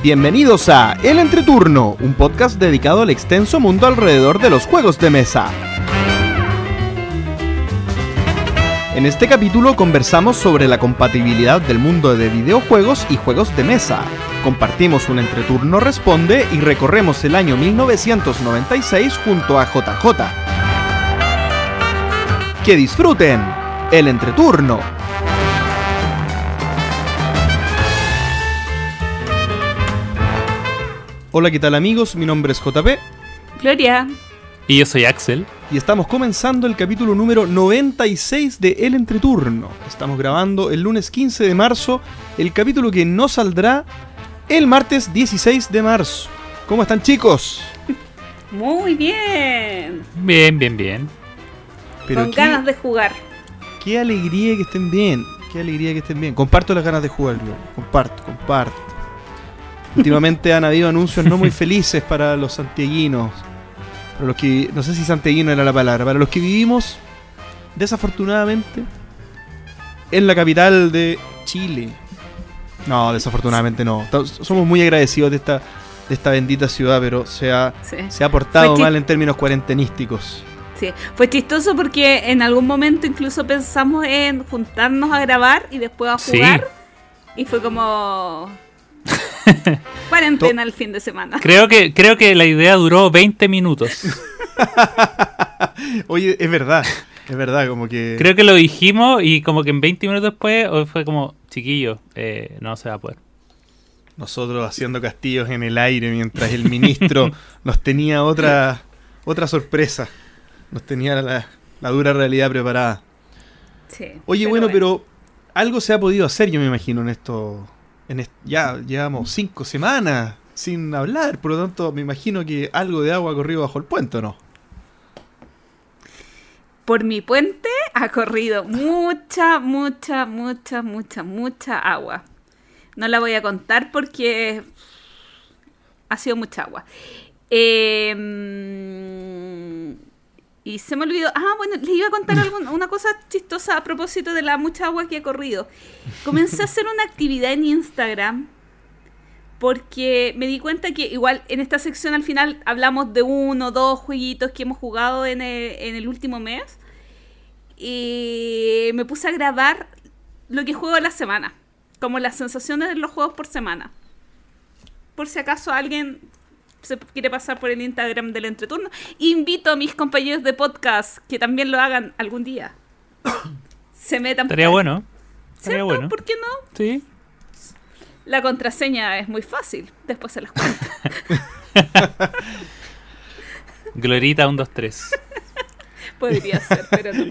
Bienvenidos a El Entreturno, un podcast dedicado al extenso mundo alrededor de los juegos de mesa. En este capítulo conversamos sobre la compatibilidad del mundo de videojuegos y juegos de mesa. Compartimos un entreturno responde y recorremos el año 1996 junto a JJ. Que disfruten el entreturno. Hola, ¿qué tal amigos? Mi nombre es JP Gloria. Y yo soy Axel. y estamos comenzando el capítulo número 96 de El Entreturno. Estamos grabando el lunes 15 de marzo, el capítulo que no saldrá el martes 16 de marzo. ¿Cómo están chicos? Muy bien. Bien, bien, bien. Con qué, ganas de jugar. qué alegría que estén bien. Qué alegría que estén bien. Comparto las ganas de jugar, yo. Comparto, comparto. Últimamente han habido anuncios no muy felices para los santiaguinos. Para los que. No sé si santiaguino era la palabra. Para los que vivimos, desafortunadamente, en la capital de Chile. No, desafortunadamente no. Somos muy agradecidos de esta, de esta bendita ciudad, pero se ha, Sí. se ha portado mal en términos cuarentenísticos. sí. Fue chistoso porque en algún momento incluso pensamos en juntarnos a grabar y después a Sí. jugar. Y fue como. Cuarentena el fin de semana. Creo que, creo que la idea duró 20 minutos. Oye, es verdad. Es verdad, como que. Creo que lo dijimos y como que en 20 minutos después fue como, chiquillo, eh, no se va a poder. Nosotros haciendo castillos en el aire mientras el ministro nos tenía otra, otra sorpresa. Nos tenía la, la dura realidad preparada. Sí, Oye, bueno, pero algo se ha podido hacer, yo me imagino, en esto. Ya llevamos cinco semanas sin hablar, por lo tanto, me imagino que algo de agua ha corrido bajo el puente, ¿o no? Por mi puente ha corrido mucha, mucha, mucha, mucha, mucha agua. No la voy a contar porque ha sido mucha agua. Eh, y se me olvidó. Ah, bueno, les iba a contar algo- una cosa chistosa a propósito de la mucha agua que ha corrido. Comencé a hacer una actividad en Instagram porque me di cuenta que igual en esta sección al final hablamos de uno o dos jueguitos que hemos jugado en el, en el último mes. Y me puse a grabar lo que juego en la semana. Como las sensaciones de los juegos por semana. Por si acaso alguien se quiere pasar por el Instagram del entreturno. Invito a mis compañeros de podcast que también lo hagan algún día. Se metan por Estaría ahí. bueno. Estaría ¿Cierto? bueno. ¿Por qué no? Sí. La contraseña es muy fácil. Después se las cuento. Glorita 123. Podría ser, pero no.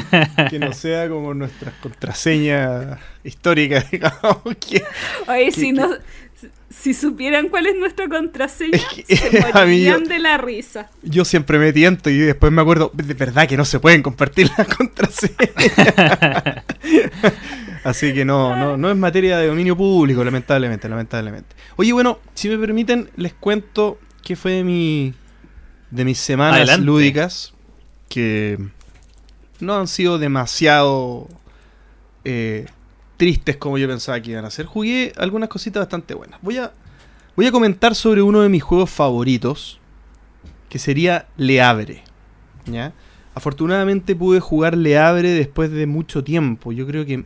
Que no sea como nuestras contraseñas históricas, digamos. Que, Oye, ¿Qué- si no... Si supieran cuál es nuestra contraseña, Es que, se morirían de la risa. Yo siempre me tiento y después me acuerdo, de verdad que no se pueden compartir las contraseñas. Así que no, no, no es materia de dominio público, lamentablemente, lamentablemente. Oye, bueno, si me permiten, les cuento qué fue de mi de mis semanas Adelante. lúdicas que no han sido demasiado eh, tristes como yo pensaba que iban a ser. Jugué algunas cositas bastante buenas. Voy a voy a comentar sobre uno de mis juegos favoritos que sería Le Abre. ¿ya? Afortunadamente pude jugar Le Abre después de mucho tiempo. Yo creo que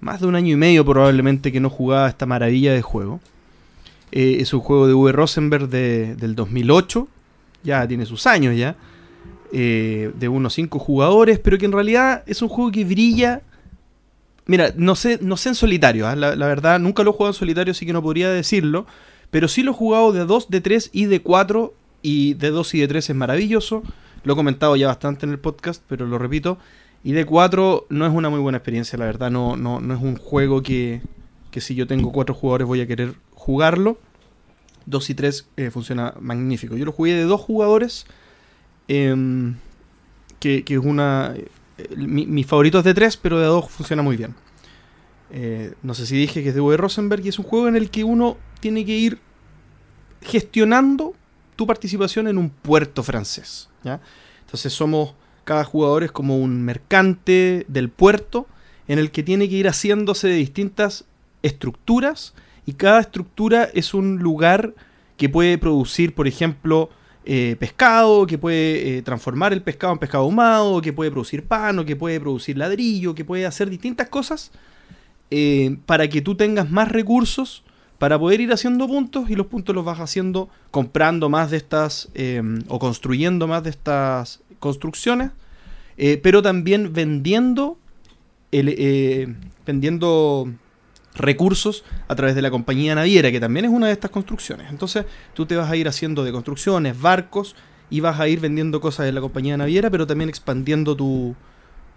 más de un año y medio probablemente que no jugaba esta maravilla de juego. Eh, es un juego de V. Rosenberg de- del 2008. Ya tiene sus años ya. eh, de unos 5 jugadores, pero que en realidad es un juego que brilla. Mira, no sé, no sé en solitario, ¿ah? la, la verdad nunca lo he jugado en solitario, así que no podría decirlo. Pero sí lo he jugado de 2, de 3 y de 4. Y de 2 y de 3 es maravilloso. Lo he comentado ya bastante en el podcast, pero lo repito. Y de 4 no es una muy buena experiencia, la verdad. No, no, no es un juego que, que si yo tengo 4 jugadores voy a querer jugarlo. 2 y 3 eh, funciona magnífico. Yo lo jugué de 2 jugadores. em, que, que es una... eh, mi, mi favorito es de 3, pero de 2 funciona muy bien. Eh, no sé si dije que es de V. Rosenberg y es un juego en el que uno tiene que ir gestionando tu participación en un puerto francés. ¿ya? Entonces somos, cada jugador es como un mercante del puerto en el que tiene que ir haciéndose de distintas estructuras y cada estructura es un lugar que puede producir, por ejemplo, eh, pescado, que puede eh, transformar el pescado en pescado ahumado, que puede producir pan, o que puede producir ladrillo, que puede hacer distintas cosas eh, para que tú tengas más recursos para poder ir haciendo puntos y los puntos los vas haciendo comprando más de estas o construyendo más de estas construcciones, pero también vendiendo, el, vendiendo recursos a través de la compañía naviera, que también es una de estas construcciones. Entonces tú te vas a ir haciendo de construcciones, barcos, y vas a ir vendiendo cosas de la compañía naviera, pero también expandiendo tu,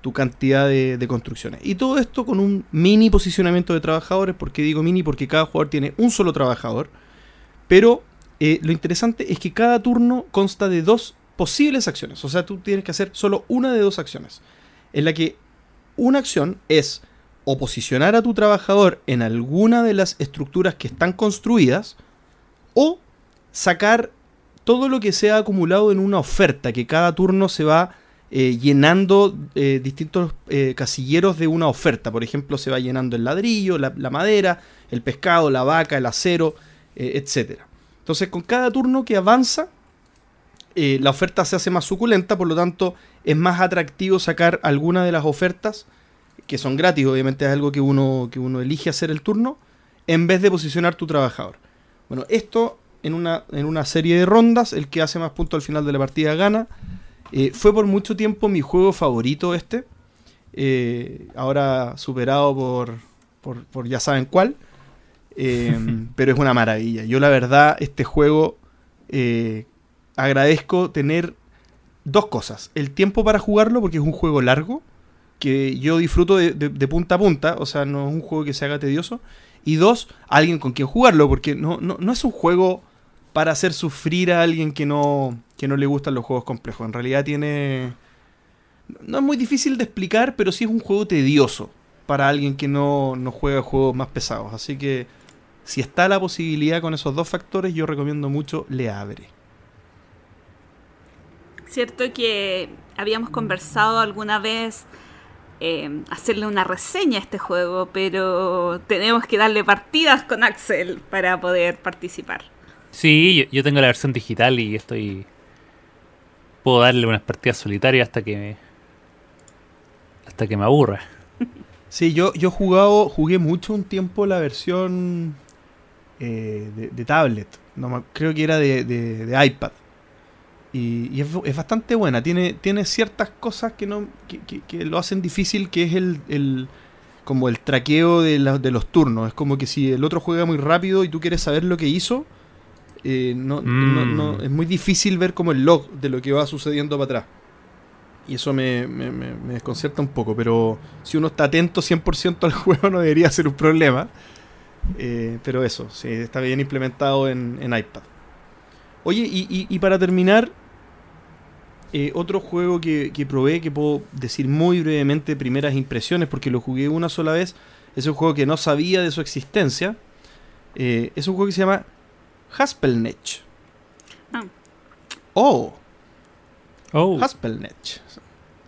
tu cantidad de, construcciones. Y todo esto con un mini posicionamiento de trabajadores, porque digo mini porque cada jugador tiene un solo trabajador, pero eh, lo interesante es que cada turno consta de dos posibles acciones, o sea, tú tienes que hacer solo una de dos acciones, en la que una acción es o posicionar a tu trabajador en alguna de las estructuras que están construidas o sacar todo lo que se ha acumulado en una oferta, que cada turno se va eh, llenando eh, distintos eh, casilleros de una oferta. Por ejemplo, se va llenando el ladrillo, la, madera, el pescado, la vaca, el acero, etc. Entonces, con cada turno que avanza, la oferta se hace más suculenta, por lo tanto, es más atractivo sacar alguna de las ofertas que son gratis, obviamente es algo que uno, que uno elige hacer el turno, en vez de posicionar tu trabajador. Bueno, esto en una, en una serie de rondas, el que hace más puntos al final de la partida gana. Eh, fue por mucho tiempo mi juego favorito este, eh, ahora superado por, por, ya saben cuál, eh, pero es una maravilla. Yo la verdad, este juego agradezco tener dos cosas. El tiempo para jugarlo, porque es un juego largo que yo disfruto de, punta a punta, o sea, no es un juego que se haga tedioso. Y dos, alguien con quien jugarlo, porque no, no, es un juego para hacer sufrir a alguien que no, que no le gustan los juegos complejos. En realidad tiene... No es muy difícil de explicar, pero sí es un juego tedioso para alguien que no, no juega juegos más pesados. Así que si está la posibilidad con esos dos factores, yo recomiendo mucho Le Abre. Cierto que habíamos conversado alguna vez eh, hacerle una reseña a este juego, pero tenemos que darle partidas con Axel para poder participar. Sí, yo, tengo la versión digital y estoy. Puedo darle unas partidas solitarias hasta que me. hasta que me aburra. Sí, yo, yo jugado, jugué mucho un tiempo la versión eh, de, tablet. No, creo que era de iPad. Y, es, bastante buena. Tiene, tiene ciertas cosas que no que, lo hacen difícil, que es el, como el traqueo de, de, los turnos. Es como que si el otro juega muy rápido y tú quieres saber lo que hizo, eh, no, mm. es muy difícil ver como el log de lo que va sucediendo para atrás. Y eso me, desconcierta un poco, pero si uno está atento 100% al juego no debería ser un problema. Eh, pero eso, sí, está bien implementado en, iPad. Oye, y, y para terminar, eh, otro juego que, probé, que puedo decir muy brevemente primeras impresiones, porque lo jugué una sola vez, es un juego que no sabía de su existencia. Eh, es un juego que se llama Haspelnech. Ah. Oh. Oh. Haspelnech.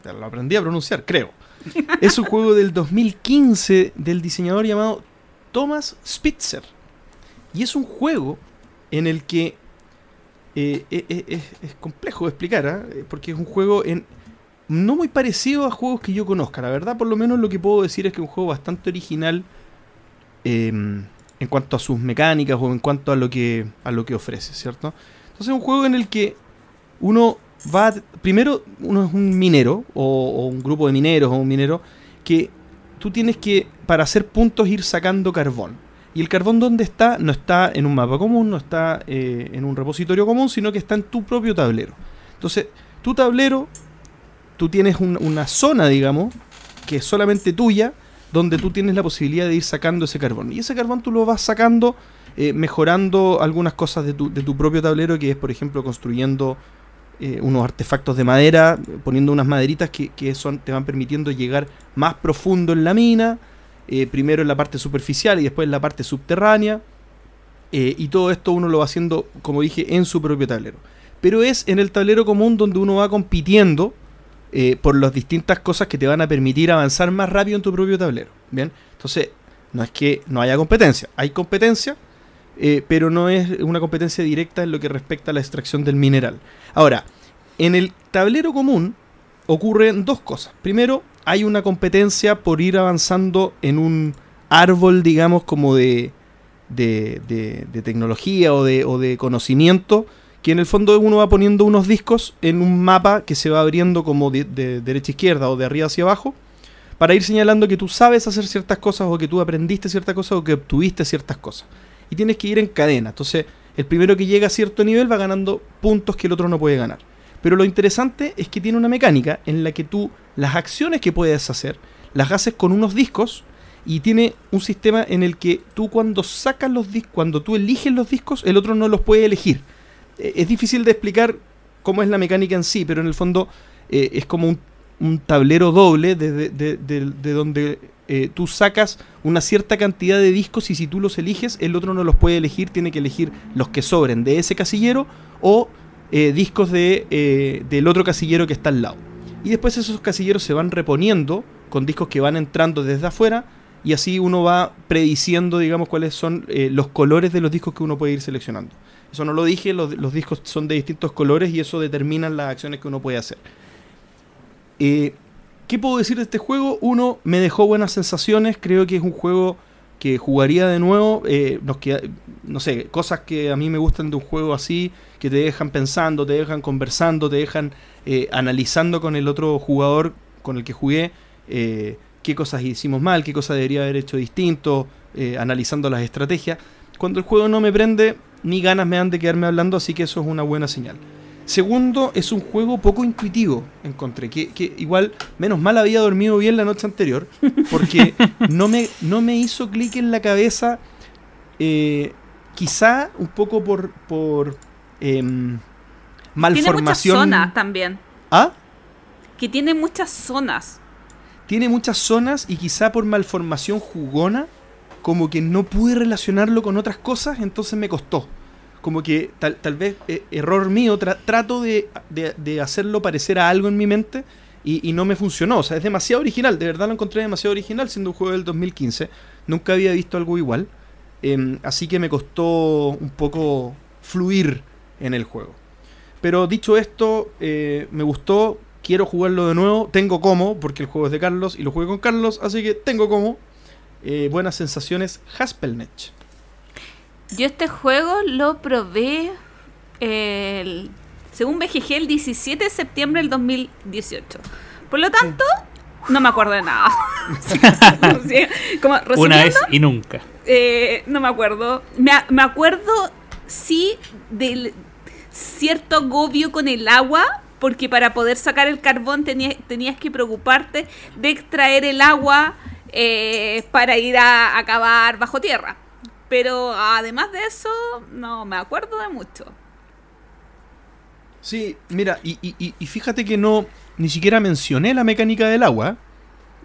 Lo aprendí a pronunciar, creo. es un juego del 2015 del diseñador llamado Thomas Spitzer. Y es un juego en el que eh, eh, eh, es, complejo de explicar, ¿ah? porque es un juego en, no muy parecido a juegos que yo conozca. La verdad, por lo menos lo que puedo decir es que es un juego bastante original em, en cuanto a sus mecánicas o en cuanto a lo que, a lo que ofrece, ¿cierto? Entonces es un juego en el que uno va, primero uno es un minero o, o un grupo de mineros o un minero que tú tienes que, para hacer puntos, ir sacando carbón. Y el carbón donde está no está en un mapa común, no está eh, en un repositorio común, sino que está en tu propio tablero. Entonces, tu tablero, tú tienes una zona, digamos, que es solamente tuya, donde tú tienes la posibilidad de ir sacando ese carbón. Y ese carbón tú lo vas sacando eh, mejorando algunas cosas de tu, de tu, propio tablero, que es, por ejemplo, construyendo eh, unos artefactos de madera, poniendo unas maderitas que, que son, te van permitiendo llegar más profundo en la mina eh, primero en la parte superficial y después en la parte subterránea. Eh, y todo esto uno lo va haciendo, como dije, en su propio tablero. Pero es en el tablero común donde uno va compitiendo eh, por las distintas cosas que te van a permitir avanzar más rápido en tu propio tablero. Bien, entonces No es que no haya competencia, hay competencia, pero no es una competencia directa en lo que respecta a la extracción del mineral. Ahora, en el tablero común ocurren dos cosas. Primero, hay una competencia por ir avanzando en un árbol, digamos, como de, de, de- tecnología o de, o de conocimiento, que en el fondo uno va poniendo unos discos en un mapa que se va abriendo como de, de derecha a izquierda o de arriba hacia abajo, para ir señalando que tú sabes hacer ciertas cosas o que tú aprendiste ciertas cosas o que obtuviste ciertas cosas. Y tienes que ir en cadena. Entonces, el primero que llega a cierto nivel va ganando puntos que el otro no puede ganar. Pero lo interesante es que tiene una mecánica en la que tú las acciones que puedes hacer las haces con unos discos y tiene un sistema en el que tú cuando sacas los discos, cuando tú eliges los discos, el otro no los puede elegir. Eh, Es difícil de explicar cómo es la mecánica en sí, pero en el fondo eh, es como un, un tablero doble de, de- de- de- de donde eh, tú sacas una cierta cantidad de discos y si tú los eliges, el otro no los puede elegir, tiene que elegir los que sobren de ese casillero o eh, discos de, eh, del otro casillero que está al lado. Y después esos casilleros se van reponiendo con discos que van entrando desde afuera y así uno va prediciendo, digamos, cuáles son eh, los colores de los discos que uno puede ir seleccionando. Eso no lo dije, los, discos son de distintos colores y eso determina las acciones que uno puede hacer. ¿Qué puedo decir de este juego? Uno, me dejó buenas sensaciones, creo que es un juego que jugaría de nuevo. eh, nos no sé, cosas que a mí me gustan de un juego así, que te dejan pensando, te dejan conversando, te dejan eh, analizando con el otro jugador con el que jugué eh, qué cosas hicimos mal, qué cosas debería haber hecho distinto, eh, analizando las estrategias. Cuando el juego no me prende, ni ganas me dan de quedarme hablando, así que eso es una buena señal. Segundo, es un juego poco intuitivo, encontré, que, que igual, menos mal había dormido bien la noche anterior, porque no me, no me hizo clic en la cabeza, eh, quizá un poco por, por em, Tiene muchas malformación. zonas también. ¿Ah? Que tiene muchas zonas. tiene muchas zonas y quizá por malformación jugona, como que no pude relacionarlo con otras cosas, entonces me costó. Como que tal, tal vez eh, error mío, tra- trato de, de- hacerlo parecer a algo en mi mente y, y no me funcionó. O sea, es demasiado original, de verdad lo encontré demasiado original siendo un juego del 2015. Nunca había visto algo igual. Em, así que me costó un poco fluir en el juego. Pero dicho esto, eh, me gustó, quiero jugarlo de nuevo, tengo como, porque el juego es de Carlos y lo jugué con Carlos, así que tengo como. Eh, buenas sensaciones, Haspelnech. Yo este juego lo probé el, según BGG el 17 de septiembre del 2018. Por lo tanto, no me acuerdo de nada. Como Una vez y nunca. eh, no me acuerdo. Me, me acuerdo, sí, del cierto agobio con el agua, porque para poder sacar el carbón tenías, tenías que preocuparte de extraer el agua eh, para ir a, a cavar bajo tierra. Pero además de eso, no me acuerdo de mucho. Sí, mira, y, y- fíjate que no, ni siquiera mencioné la mecánica del agua.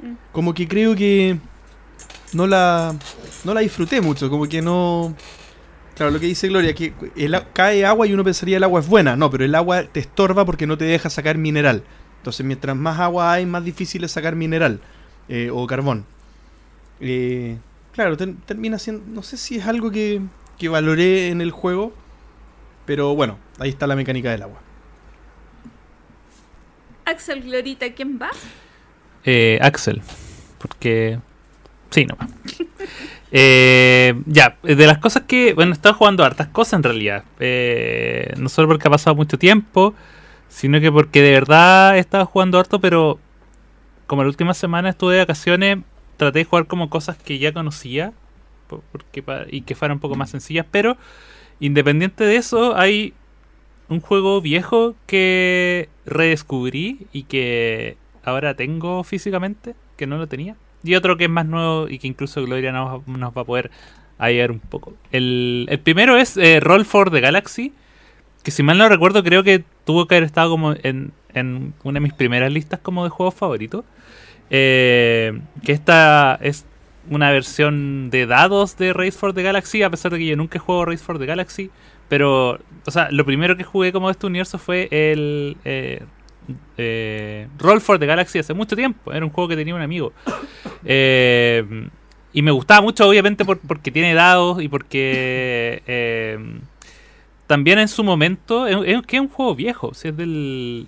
Mm. Como que creo que no la, no la disfruté mucho, como que no... Claro, lo que dice Gloria, que el cae agua y uno pensaría el agua es buena. No, pero el agua te estorba porque no te deja sacar mineral. Entonces, mientras más agua hay, más difícil es sacar mineral eh, o carbón. Eh, claro, ter- termina siendo... No sé si es algo que, que valoré en el juego, pero bueno, ahí está la mecánica del agua. Axel Glorita, ¿quién va? Eh, Axel. Porque. Sí, no. Eh, ya, de las cosas que. Bueno, he estado jugando hartas cosas en realidad. Eh, no solo porque ha pasado mucho tiempo, sino que porque de verdad he estado jugando harto, pero como la última semana estuve de vacaciones, traté de jugar como cosas que ya conocía po- porque y que fueran un poco más sencillas, pero independiente de eso, hay un juego viejo que redescubrí y que ahora tengo físicamente, que no lo tenía. Y otro que es más nuevo y que incluso Gloria nos, nos va a poder ayudar un poco. El, el primero es eh, Roll for the Galaxy, que si mal no recuerdo creo que tuvo que haber estado como en, en una de mis primeras listas como de juegos favoritos. Eh, que esta es una versión de dados de Race for the Galaxy, a pesar de que yo nunca he jugado Race for the Galaxy. Pero, o sea, lo primero que jugué como de este universo fue el eh, eh, Roll for the Galaxy hace mucho tiempo. Era un juego que tenía un amigo. Eh, y me gustaba mucho, obviamente, por- porque tiene dados y porque eh, también en su momento es, que es un juego viejo, si es del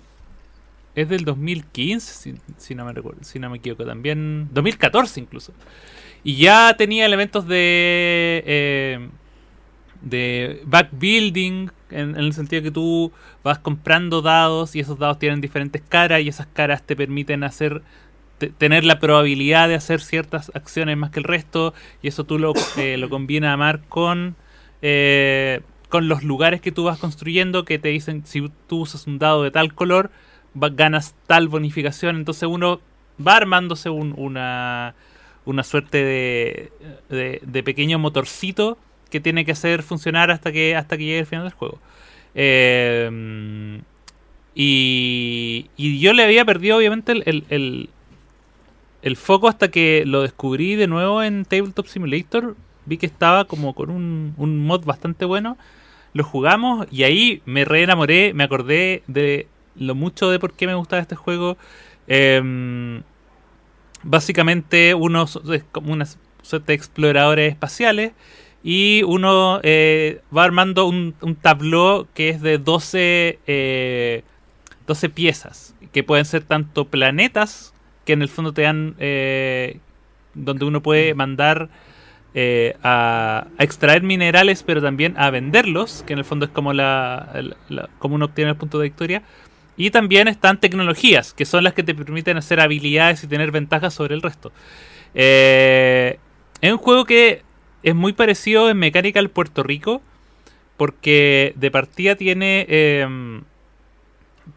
es del 2015, si, si no me recuerdo, si no me equivoco, también 2014 incluso. Y ya tenía elementos de eh, de backbuilding en, en el sentido que tú vas comprando dados y esos dados tienen diferentes caras y esas caras te permiten hacer te- tener la probabilidad de hacer ciertas acciones más que el resto y eso tú lo, eh, lo combinas a mar con eh, con los lugares que tú vas construyendo que te dicen si tú usas un dado de tal color ganas tal bonificación entonces uno va armándose un- una una suerte de, de, de pequeño motorcito que tiene que hacer funcionar hasta que hasta que llegue el final del juego Eh, y, y yo le había perdido obviamente el, el, el- el foco hasta que lo descubrí de nuevo en Tabletop Simulator. Vi que estaba como con un, un mod bastante bueno. Lo jugamos y ahí me re enamoré. Me acordé de lo mucho de por qué me gustaba este juego. Em, básicamente uno es como una suerte de exploradores espaciales y uno eh, va armando un, un tabló que es de 12, eh, 12 piezas, que pueden ser tanto planetas, que en el fondo te dan, eh, donde uno puede mandar eh, a, extraer minerales, pero también a venderlos, que en el fondo es como, la- la- como uno obtiene el punto de victoria. Y también están tecnologías, que son las que te permiten hacer habilidades y tener ventajas sobre el resto. Eh, es un juego que es muy parecido en mecánica al Puerto Rico, porque de partida tiene, eh,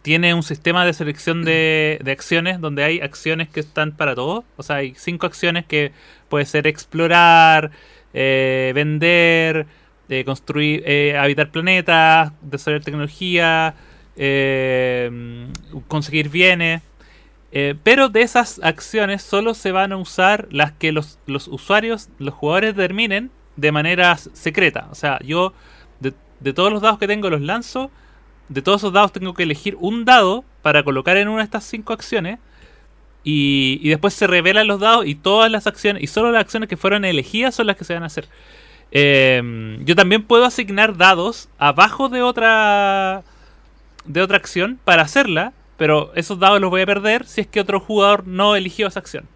tiene un sistema de selección de, de acciones, donde hay acciones que están para todo. O sea, hay cinco acciones que puede ser explorar, eh, vender, eh, construir, eh, habitar planetas, desarrollar tecnología, eh, conseguir bienes. Eh, pero de esas acciones solo se van a usar las que los, los usuarios, los jugadores determinen de manera secreta. O sea, yo de, de todos los dados que tengo los lanzo. De todos esos dados tengo que elegir un dado para colocar en una de estas cinco acciones. Y, y después se revelan los dados y todas las acciones, y solo las acciones que fueron elegidas son las que se van a hacer. Eh, yo también puedo asignar dados abajo de otra de otra acción para hacerla, pero esos dados los voy a perder si es que otro jugador no eligió esa acción.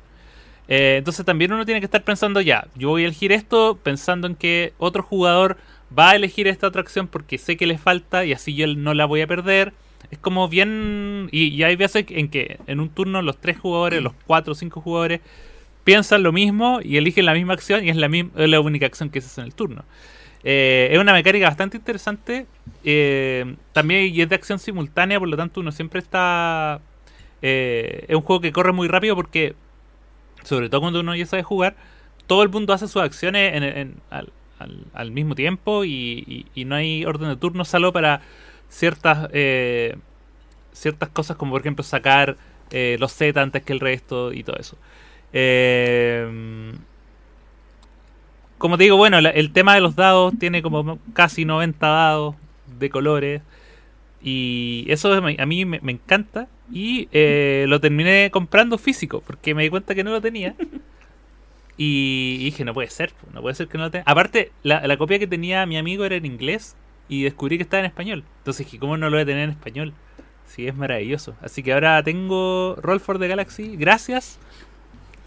Eh, entonces también uno tiene que estar pensando ya, yo voy a elegir esto pensando en que otro jugador va a elegir esta otra acción porque sé que le falta y así yo no la voy a perder. Es como bien... Y, y hay veces en que en un turno los tres jugadores, los cuatro o cinco jugadores piensan lo mismo y eligen la misma acción y es la, es la única acción que se hace en el turno. Eh, es una mecánica bastante interesante. eh, también es de acción simultánea, por lo tanto uno siempre está... eh, es un juego que corre muy rápido porque, sobre todo cuando uno ya sabe jugar, todo el mundo hace sus acciones al, mismo tiempo y, y- y no hay orden de turno, salvo para ciertas ciertas cosas como por ejemplo sacar los Z antes que el resto y todo eso. Eh, como te digo, bueno, la- el tema de los dados tiene como casi 90 dados de colores. Y eso a mí me, encanta. Y eh, lo terminé comprando físico, porque me di cuenta que no lo tenía. Y dije, no puede ser, no puede ser que no lo tenga. Aparte, la, la copia que tenía mi amigo era en inglés y descubrí que estaba en español. Entonces dije, ¿cómo no lo voy a tener en español? Sí, es maravilloso. Así que ahora tengo Roll for the Galaxy gracias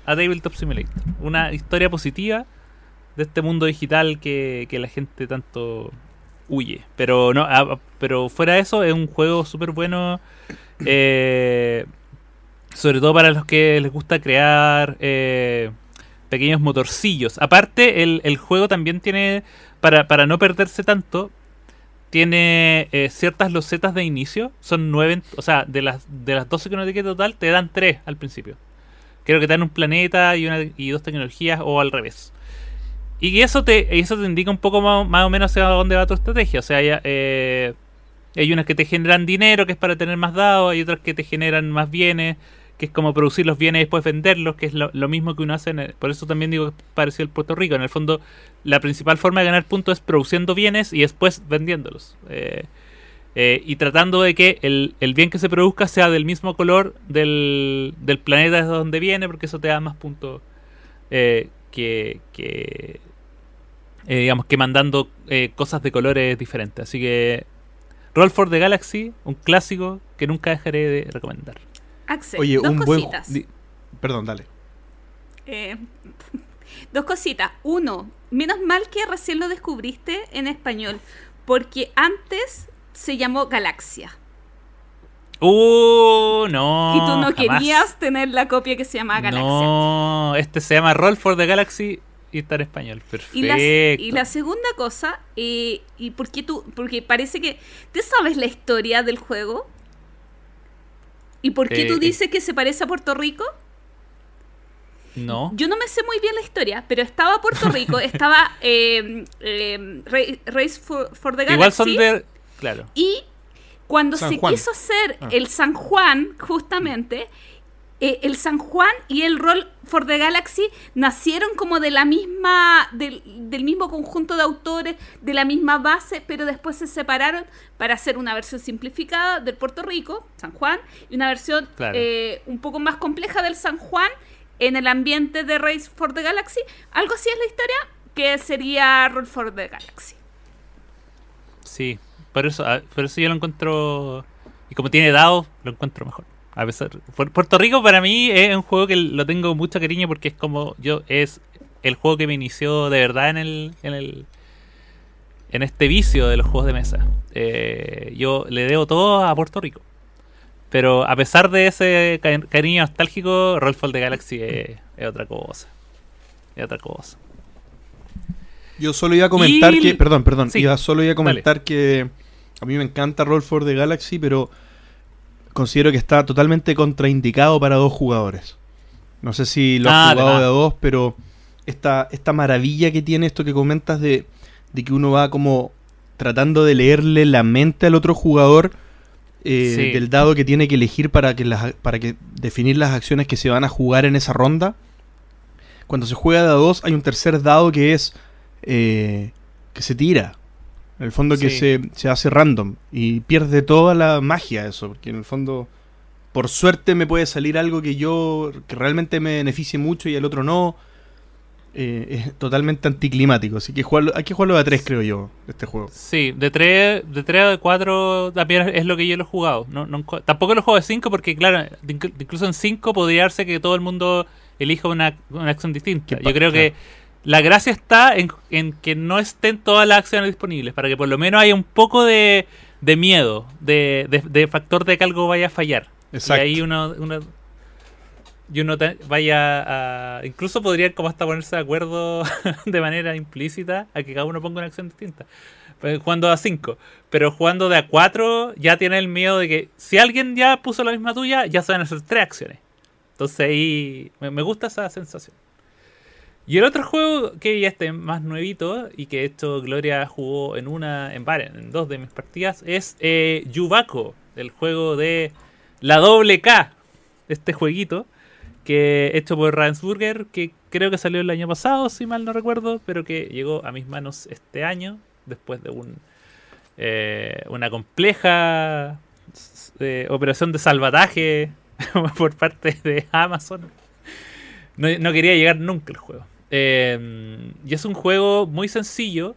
a Tabletop Simulator. Una historia positiva de este mundo digital que, que la gente tanto huye. Pero no, a- pero fuera de eso, es un juego súper bueno. eh, sobre todo para los que les gusta crear eh, pequeños motorcillos. Aparte, el, el juego también tiene, para, para no perderse tanto, tiene eh, ciertas losetas de inicio. Son nueve, o sea, de las, de las 12 que uno tiene total, te dan tres al principio. Creo que te dan un planeta y, una, y dos tecnologías o al revés. Y eso te, eso te indica un poco más, más o menos hacia dónde va tu estrategia. O sea, ya, eh, hay unas que te generan dinero, que es para tener más dados, hay otras que te generan más bienes, que es como producir los bienes y después venderlos, que es lo, lo mismo que uno hace. En el- por eso también digo que es parecido al Puerto Rico. En el fondo, la principal forma de ganar puntos es produciendo bienes y después vendiéndolos. Eh, eh, y tratando de que el, el bien que se produzca sea del mismo color del, del planeta desde donde viene, porque eso te da más puntos eh, que, que eh, digamos que mandando eh, cosas de colores diferentes. Así que Roll for the Galaxy, un clásico que nunca dejaré de recomendar. Axel, Oye, dos un buen. cositas. di- Perdón, dale. Eh, dos cositas. Uno, menos mal que recién lo descubriste en español, porque antes se llamó Galaxia. Uh, no. y tú no jamás. querías tener la copia que se llama Galaxia. No, este se llama Roll for the Galaxy y está en español. Perfecto. Y la, y la segunda cosa, eh, ¿y por qué tú? Porque parece que. ¿Tú sabes la historia del juego? ¿Y por qué Eh, tú eh. dices que se parece a Puerto Rico? No. Yo no me sé muy bien la historia, pero estaba Puerto Rico, estaba eh, eh, Ra- Race for, for the Galaxy. Igual son de. Claro. Y cuando San se Juan. quiso hacer Ah. el San Juan, justamente, eh, el San Juan y el Roll for the Galaxy nacieron como de la misma, del, del mismo conjunto de autores, de la misma base, pero después se separaron para hacer una versión simplificada del Puerto Rico, San Juan, y una versión Claro. eh, un poco más compleja del San Juan en el ambiente de Race for the Galaxy. Algo así es la historia, que sería Roll for the Galaxy. Sí. Por eso, ah, por eso yo lo encuentro. Y como tiene dados, lo encuentro mejor. A pesar. Pu- Puerto Rico para mí es un juego que lo tengo mucho cariño porque es como. yo Es el juego que me inició de verdad en el. En el en este vicio de los juegos de mesa. Eh, yo le debo todo a Puerto Rico. Pero a pesar de ese ca- cariño nostálgico, Rollfall de Galaxy es, es otra cosa. Es otra cosa. Yo solo iba a comentar Y- que. Perdón, perdón. Sí, iba solo iba a comentar que. A mí me encanta Roll for the Galaxy, pero considero que está totalmente contraindicado para dos jugadores. No sé si lo Ah, has jugado además. de a dos, pero esta, esta maravilla que tiene esto que comentas de, de que uno va como tratando de leerle la mente al otro jugador eh, Sí. del dado que tiene que elegir para que, las, para que definir las acciones que se van a jugar en esa ronda. Cuando se juega de a dos hay un tercer dado que es eh, que se tira. En el fondo que Sí. se, se hace random y pierde toda la magia eso, porque en el fondo por suerte me puede salir algo que yo que realmente me beneficie mucho y al otro no. Eh, es totalmente anticlimático, así que jugarlo- hay que jugarlo de a tres creo yo, este juego. Sí, de 3 de tres a de 4 también es lo que yo lo he jugado. No, no, tampoco lo juego de 5 porque, claro, inclu- incluso en 5 podría darse que todo el mundo elija una, una acción distinta. Yo creo que la gracia está en, en que no estén todas las acciones disponibles, para que por lo menos haya un poco de, de miedo, de, de- de factor de que algo vaya a fallar. Exacto. Y ahí uno, uno, y uno te- vaya a... Incluso podrían como hasta ponerse de acuerdo de manera implícita a que cada uno ponga una acción distinta. Pues, jugando a 5. Pero jugando de a 4 ya tiene el miedo de que si alguien ya puso la misma tuya, ya se van a hacer tres acciones. Entonces ahí me, me gusta esa sensación. Y el otro juego que ya este más nuevito y que esto Gloria jugó en una, en varias, en dos de mis partidas es eh, el juego de la doble K, este jueguito que hecho por Ravensburger, que creo que salió el año pasado, si mal no recuerdo, pero que llegó a mis manos este año, después de un, eh, una compleja eh, operación de salvataje por parte de Amazon. No, no quería llegar nunca el juego. Eh, y es un juego muy sencillo,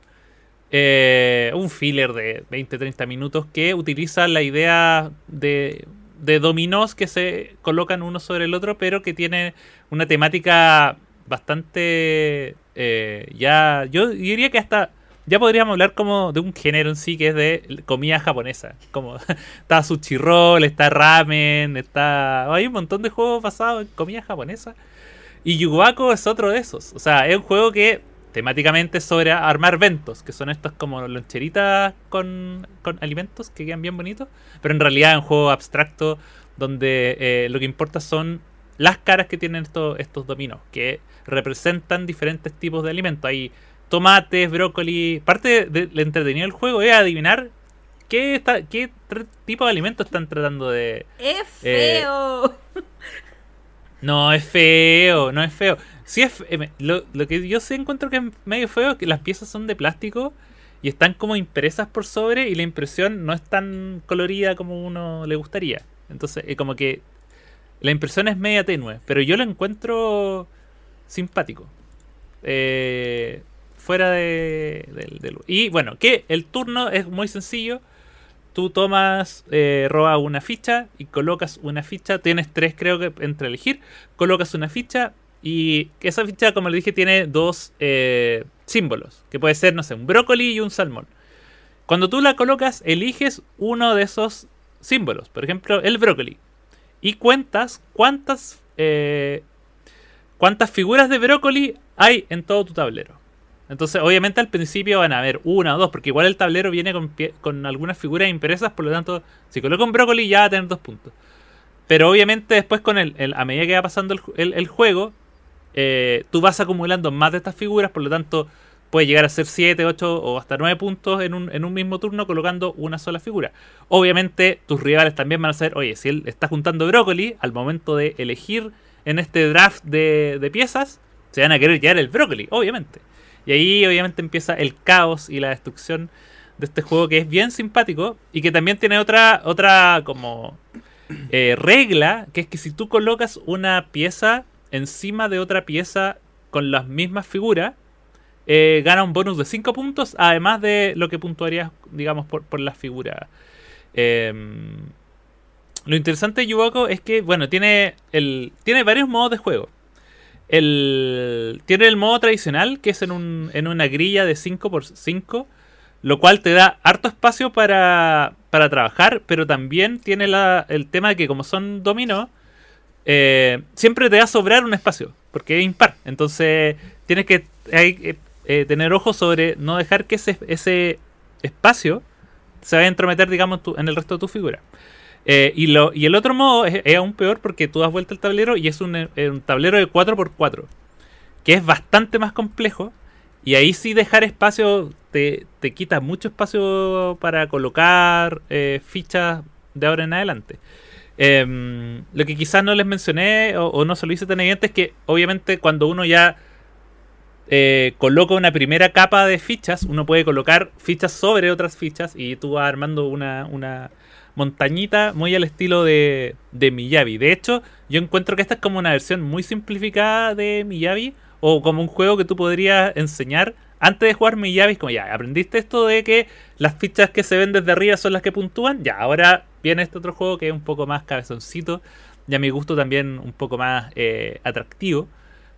eh, un filler de 20-30 minutos que utiliza la idea de, de dominós que se colocan uno sobre el otro, pero que tiene una temática bastante eh, ya, yo diría que hasta ya podríamos hablar como de un género en sí que es de comida japonesa. Como está sushi roll, está ramen, está hay un montón de juegos basados en comida japonesa. Y Yubako es otro de esos. O sea, es un juego que temáticamente sobre armar ventos, que son estos como loncheritas con, con alimentos que quedan bien bonitos. Pero en realidad es un juego abstracto donde eh, lo que importa son las caras que tienen estos, estos dominos, que representan diferentes tipos de alimentos. Hay tomates, brócoli. Parte del entretenido del juego es adivinar qué, está, qué tr- tipo de alimentos están tratando de, ¡Es feo! no es feo, no es feo. Sí es eh, lo, que yo sí encuentro que es medio feo es que las piezas son de plástico y están como impresas por sobre y la impresión no es tan colorida como uno le gustaría. Entonces, eh, como que la impresión es media tenue, pero yo lo encuentro simpático. eh, fuera de, del- Y bueno, que el turno es muy sencillo. Tú tomas, eh, una ficha y colocas una ficha. Tienes tres, creo que, entre elegir. Colocas una ficha y esa ficha, como le dije, tiene dos eh, símbolos. Que puede ser, no sé, un brócoli y un salmón. Cuando tú la colocas, eliges uno de esos símbolos. Por ejemplo, el brócoli. Y cuentas cuántas, eh, cuántas figuras de brócoli hay en todo tu tablero. Entonces, obviamente al principio van a haber una o dos, porque igual el tablero viene con, pie- con algunas figuras impresas, por lo tanto, si coloco un brócoli ya va a tener dos puntos. Pero obviamente después, con el, a medida que va pasando el, el- el juego, eh, tú vas acumulando más de estas figuras, por lo tanto, puede llegar a ser 7, 8 o hasta 9 puntos en un, en un mismo turno colocando una sola figura. Obviamente, tus rivales también van a saber, oye, si él está juntando brócoli, al momento de elegir en este draft de, de piezas, se van a querer llevar el brócoli, obviamente. Y ahí obviamente empieza el caos y la destrucción de este juego que es bien simpático y que también tiene otra, otra como eh, regla, que es que si tú colocas una pieza encima de otra pieza con las mismas figuras, eh, gana un bonus de 5 puntos, además de lo que puntuarías, digamos, por, por las figuras. Em, lo interesante de Yuboko es que, bueno, tiene, el, tiene varios modos de juego. El, tiene el modo tradicional, que es en, un, en una grilla de 5x5, lo cual te da harto espacio para, para trabajar, pero también tiene el tema de que como son dominó, eh, siempre te va a sobrar un espacio, porque es impar. Entonces tienes que, eh, tener ojo sobre no dejar que ese, ese espacio se vaya a entrometer, digamos, tu- en el resto de tu figura. Eh, y, lo, y el otro modo es, aún peor porque tú das vuelta el tablero y es un, eh, un tablero de 4x4, que es bastante más complejo. Y ahí sí dejar espacio te, te quita mucho espacio para colocar eh, fichas de ahora en adelante. Em, lo que quizás no les mencioné o, no se lo hice tan evidente es que obviamente cuando uno ya coloca una primera capa de fichas, uno puede colocar fichas sobre otras fichas y tú vas armando una, una montañita muy al estilo de, de Miyabi. De hecho, yo encuentro que esta es como una versión muy simplificada de Miyabi o como un juego que tú podrías enseñar antes de jugar Miyabi. Es como ya, aprendiste esto de que las fichas que se ven desde arriba son las que puntúan. Ya, ahora viene este otro juego que es un poco más cabezoncito y a mi gusto también un poco más eh, atractivo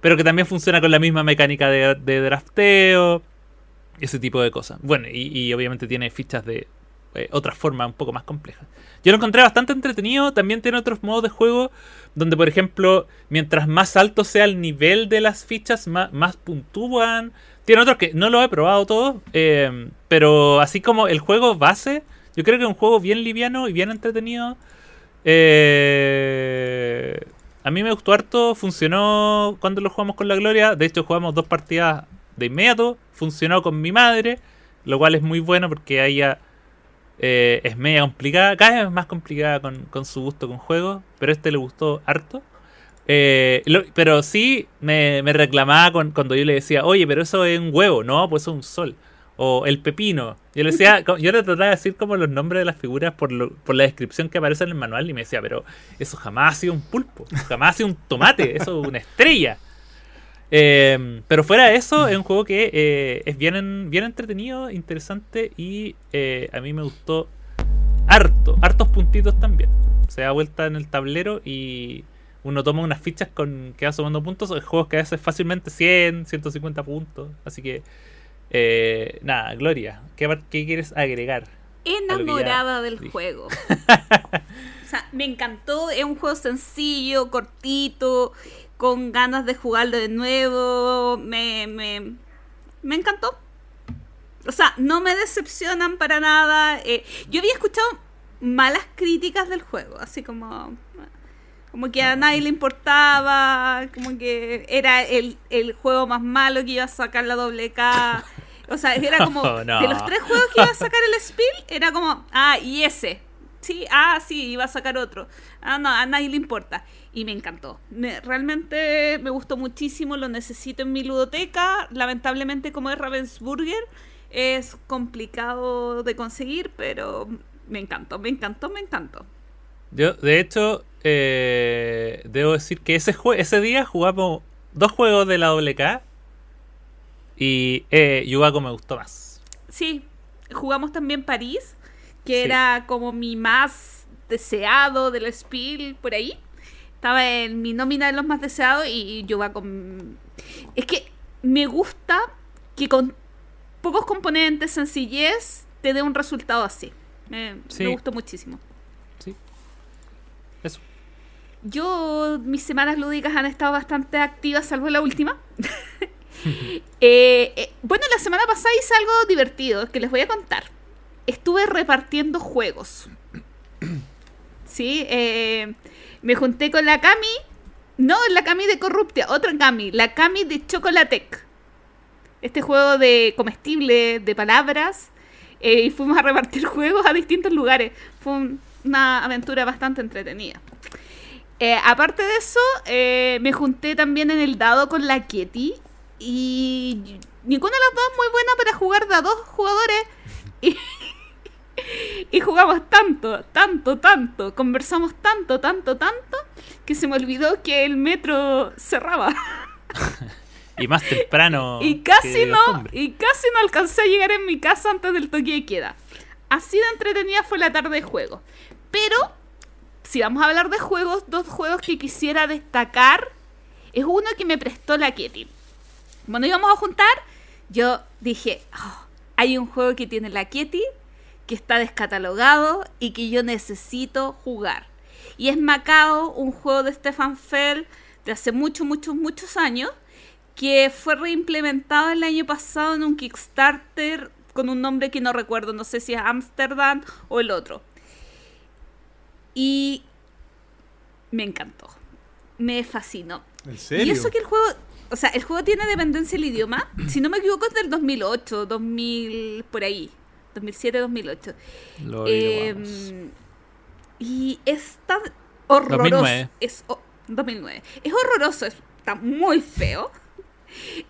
pero que también funciona con la misma mecánica de, drafteo, ese tipo de cosas. Bueno, y obviamente tiene fichas de eh, otra forma un poco más complejas. Yo lo encontré bastante entretenido, también tiene otros modos de juego donde, por ejemplo, mientras más alto sea el nivel de las fichas, más, puntúan. Tiene otros que no lo he probado todo, eh, pero así como el juego base, yo creo que es un juego bien liviano y bien entretenido. Eh, a mí me gustó harto, funcionó cuando lo jugamos con la Gloria. De hecho, jugamos dos partidas de inmediato. Funcionó con mi madre, lo cual es muy bueno porque ella eh, es media complicada. Cada vez más complicada con, con su gusto con juegos, pero este le gustó harto. Eh, lo- pero sí me, me reclamaba con- cuando yo le decía, oye, pero eso es un huevo, no, pues es un sol. O el pepino. Yo le decía, yo le trataba de decir como los nombres de las figuras por, lo- por la descripción que aparece en el manual y me decía, pero eso jamás ha sido un pulpo, jamás ha sido un tomate, eso es una estrella. Eh, pero fuera de eso, es un juego que eh, es bien, bien entretenido, interesante y eh, a mí me gustó harto, hartos puntitos también. Se da vuelta en el tablero y uno toma unas fichas con que va sumando puntos. Hay juegos que a veces fácilmente 100, 150 puntos. Así que, eh, nada, Gloria, ¿qué, qué quieres agregar? enamorada del dije. juego. o sea, me encantó. Es un juego sencillo, cortito, con ganas de jugarlo de nuevo. Me, me, me encantó. O sea, no me decepcionan para nada. Eh, yo había escuchado malas críticas del juego, así como... Como que a nadie le importaba, como que era el, el juego más malo que iba a sacar la doble K. O sea, era como Oh, no. de los tres juegos que iba a sacar el Spiel, era como, ah, y ese. Sí, ah, sí, iba a sacar otro. Ah, no, a nadie le importa. Y me encantó. Me- realmente me gustó muchísimo, lo necesito en mi ludoteca. Lamentablemente, como es Ravensburger, es complicado de conseguir, pero me encantó, me encantó, me encantó. Yo, de hecho, eh, debo decir que ese, jue- ese día jugamos dos juegos de la WK Y eh, me gustó más. Sí, jugamos también París, que Sí. era como mi más deseado del Spiel por ahí. Estaba en mi nómina de los más deseados y yo va con... Es que me gusta que con pocos componentes, sencillez, te dé un resultado así. Me, Sí. me gustó muchísimo. Sí. Eso. Yo, mis semanas lúdicas han estado bastante activas, salvo la última. Eh, eh, bueno, la semana pasada hice algo divertido que les voy a contar. Estuve repartiendo juegos. Sí, eh, me junté con la Cami. No, la Cami de Corruptia, otra Cami, la Cami de Chocolatec. Este juego de comestible, de palabras. eh, y fuimos a repartir juegos a distintos lugares. Fue un- una aventura bastante entretenida. Eh, aparte de eso, eh, me junté también en el dado con la Ketty. Y ninguna de las dos muy buena para jugar de a dos jugadores. Y, y jugamos tanto, tanto, tanto. Conversamos tanto, tanto, tanto. Que se me olvidó que el metro cerraba. Y más temprano. Y casi no, costumbre. y casi no alcancé a llegar en mi casa antes del toque de queda. Así de entretenida fue la tarde de juego. Pero, si vamos a hablar de juegos, dos juegos que quisiera destacar. Es uno que me prestó la Ketty. Cuando íbamos a juntar, yo dije, "Oh, hay un juego que tiene la Ketty, que está descatalogado y que yo necesito jugar. Y es Macao, un juego de Stefan Fell de hace muchos, muchos, muchos años, que fue reimplementado el año pasado en un Kickstarter con un nombre que no recuerdo, no sé si es Amsterdam o el otro. Y me encantó, me fascinó. ¿En serio? Y eso que el juego, o sea, el juego tiene dependencia del idioma, si no me equivoco es del 2008, 2000, por ahí, 2007, 2008. Lo Eh, averiguamos. y es tan horroroso. 2009. Es, ho- 2009. Es horroroso, es- está muy feo.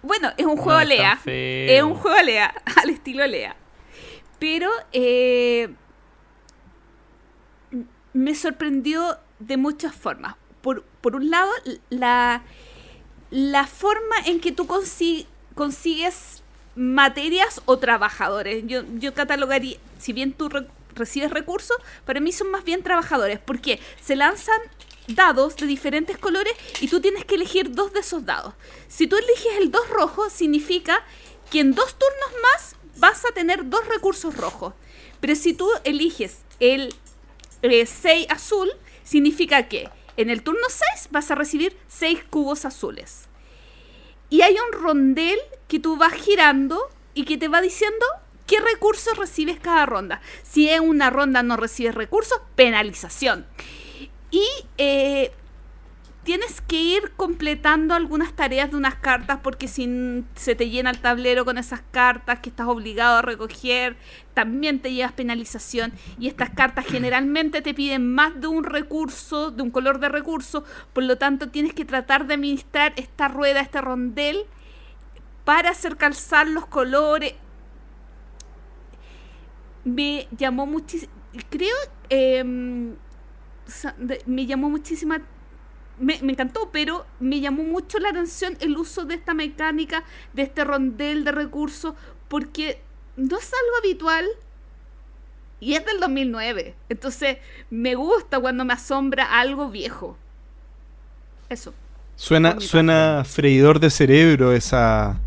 Bueno, es un No juego Lea. feo. Es un juego Lea, al estilo Lea. Pero eh, me sorprendió de muchas formas. Por, por un lado, la, la forma en que tú consi- consigues materias o trabajadores. Yo, yo catalogaría, si bien tú re- recibes recursos, para mí son más bien trabajadores, porque se lanzan dados de diferentes colores y tú tienes que elegir dos de esos dados. Si tú eliges el 2 rojo, significa que en dos turnos más vas a tener dos recursos rojos. Pero si tú eliges el 6 azul, significa que en el turno 6 vas a recibir 6 cubos azules. Y hay un rondel que tú vas girando y que te va diciendo qué recursos recibes cada ronda. Si en una ronda no recibes recursos, penalización. Y eh, tienes que ir completando algunas tareas de unas cartas porque si se te llena el tablero con esas cartas que estás obligado a recoger, también te llevas penalización. Y estas cartas generalmente te piden más de un recurso, de un color de recurso, por lo tanto tienes que tratar de administrar esta rueda, este rondel, para hacer calzar los colores. Me llamó muchísimo, creo, em, me llamó muchísima me, me encantó, pero me llamó mucho la atención el uso de esta mecánica, de este rondel de recursos, porque no es algo habitual y es del 2009. Entonces, me gusta cuando me asombra algo viejo. Eso. Suena, suena freidor de cerebro esa,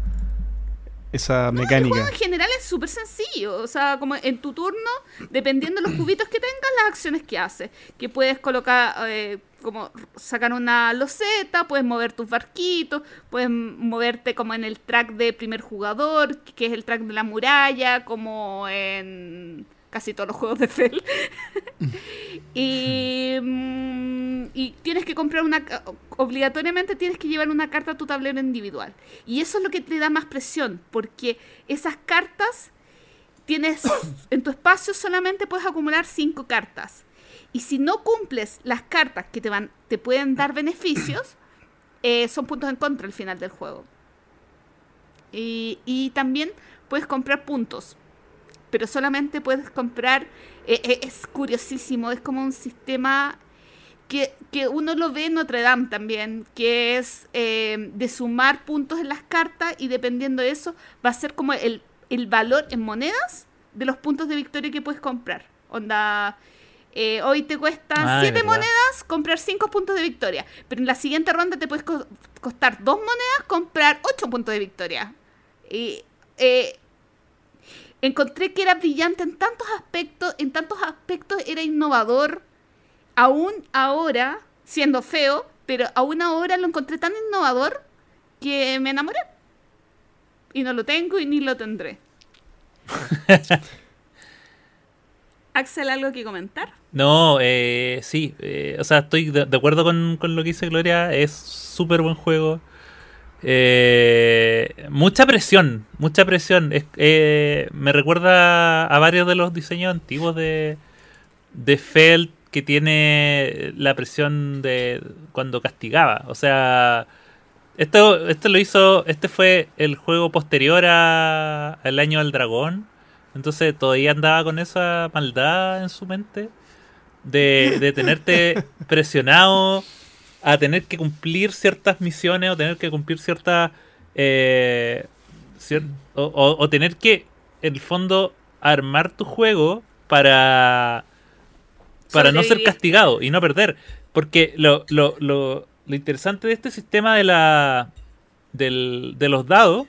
esa El mecánica. juego en general es súper sencillo. O sea, como en tu turno, dependiendo de los cubitos que tengas, las acciones que haces. Que puedes colocar, eh, como sacar una loseta, puedes mover tus barquitos, puedes moverte como en el track de primer jugador, que es el track de la muralla, como en casi todos los juegos de Fel. y, mm, y tienes que comprar una... Obligatoriamente tienes que llevar una carta a tu tablero individual. Y eso es lo que te da más presión, porque esas cartas tienes en tu espacio solamente puedes acumular cinco cartas. Y si no cumples las cartas que te van, te pueden dar beneficios, eh, son puntos en contra al final del juego. Y, y también puedes comprar puntos. Pero solamente puedes comprar. eh, eh, es curiosísimo. Es como un sistema que, que uno lo ve en Notre Dame también, que es eh, de sumar puntos en las cartas y dependiendo de eso va a ser como el, el valor en monedas de los puntos de victoria que puedes comprar. Onda, eh, hoy te cuesta Ah, 7 es verdad. monedas comprar 5 puntos de victoria, pero en la siguiente ronda te puedes co- costar 2 monedas comprar 8 puntos de victoria. Y eh, encontré que era brillante en tantos aspectos, en tantos aspectos era innovador, aún ahora, siendo feo, pero aún ahora lo encontré tan innovador que me enamoré. Y no lo tengo y ni lo tendré. Axel, ¿algo que comentar? No, eh, sí, eh, o sea, estoy de, acuerdo con, con lo que dice Gloria, es súper buen juego. Eh, mucha presión, mucha presión. Es- eh, me recuerda a varios de los diseños antiguos de, de Feld que tiene la presión de cuando castigaba. O sea, esto, esto lo hizo, este fue el juego posterior a- al año del dragón. Entonces todavía andaba con esa maldad en su mente de, de tenerte presionado a tener que cumplir ciertas misiones o tener que cumplir ciertas eh, cier- o, o- o tener que en el fondo armar tu juego para para no ser castigado y no perder. Porque lo, lo, lo, lo interesante de este sistema de la del- de los dados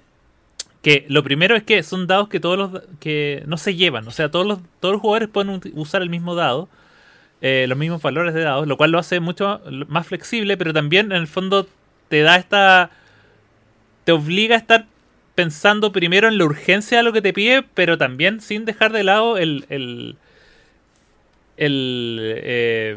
que lo primero es que son dados que todos los que no se llevan, o sea, todos los todos los jugadores pueden usar el mismo dado, eh, los mismos valores de dados, lo cual lo hace mucho más flexible, pero también en el fondo te da esta te obliga a estar pensando primero en la urgencia de lo que te pide, pero también sin dejar de lado el el el, eh,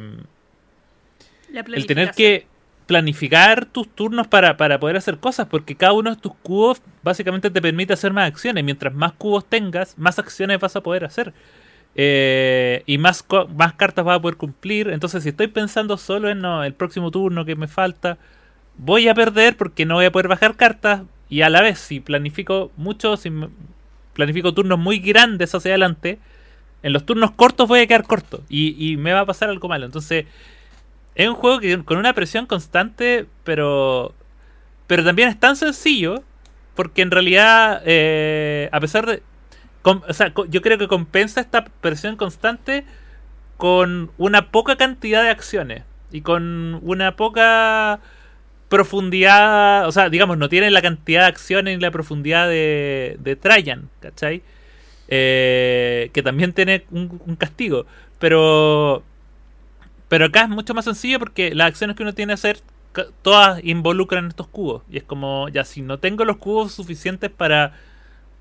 La el tener que planificar tus turnos para, para poder hacer cosas, porque cada uno de tus cubos básicamente te permite hacer más acciones. Mientras más cubos tengas, más acciones vas a poder hacer. Eh, y más, más cartas vas a poder cumplir. Entonces, si estoy pensando solo en el próximo turno que me falta, voy a perder porque no voy a poder bajar cartas. Y a la vez, si planifico mucho, si planifico turnos muy grandes hacia adelante, en los turnos cortos voy a quedar corto. Y, y me va a pasar algo malo. Entonces, es un juego que con una presión constante, pero pero también es tan sencillo porque en realidad, eh, a pesar de, o sea, yo creo que compensa esta presión constante con una poca cantidad de acciones y con una poca profundidad, o sea, digamos, no tiene la cantidad de acciones ni la profundidad de, de Trajan, ¿cachai? Eh, que también tiene un, un castigo, pero pero acá es mucho más sencillo porque las acciones que uno tiene que hacer, todas involucran estos cubos. Y es como, ya si no tengo los cubos suficientes para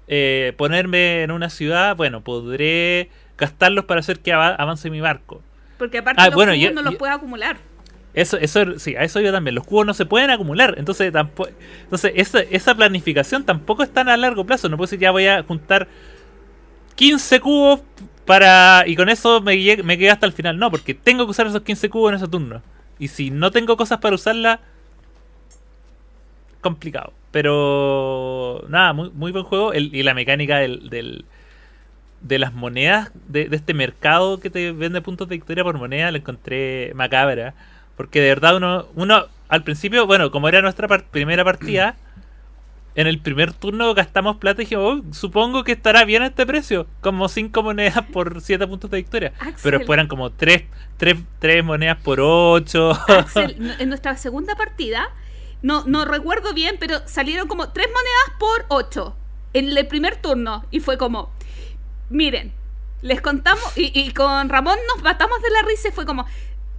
eh, ponerme en una ciudad, bueno, podré gastarlos para hacer que ava- avance mi barco. Porque aparte Ah, los bueno, cubos yo- no los yo- puedes acumular. Eso, eso, sí, a eso yo también. Los cubos no se pueden acumular. Entonces, tampoco, entonces esa, esa planificación tampoco es tan a largo plazo. No puedo decir ya voy a juntar 15 cubos para y con eso me, me quedé hasta el final. No, porque tengo que usar esos 15 cubos en ese turno. Y si no tengo cosas para usarla, complicado. Pero nada, muy, muy buen juego. El- y la mecánica del, del- de las monedas de, de este mercado que te vende puntos de victoria por moneda la encontré macabra. Porque de verdad uno, uno al principio, bueno, como era nuestra par- primera partida, en el primer turno gastamos plata y dijimos, "Oh, supongo que estará bien a este precio, como 5 monedas por 7 puntos de victoria. Axel. Pero después eran como 3 tres, tres monedas por 8. Axel, n- en nuestra segunda partida, no, no recuerdo bien, pero salieron como tres monedas por ocho en el primer turno. Y fue como, miren, les contamos, y, y con Ramón nos matamos de la risa y fue como,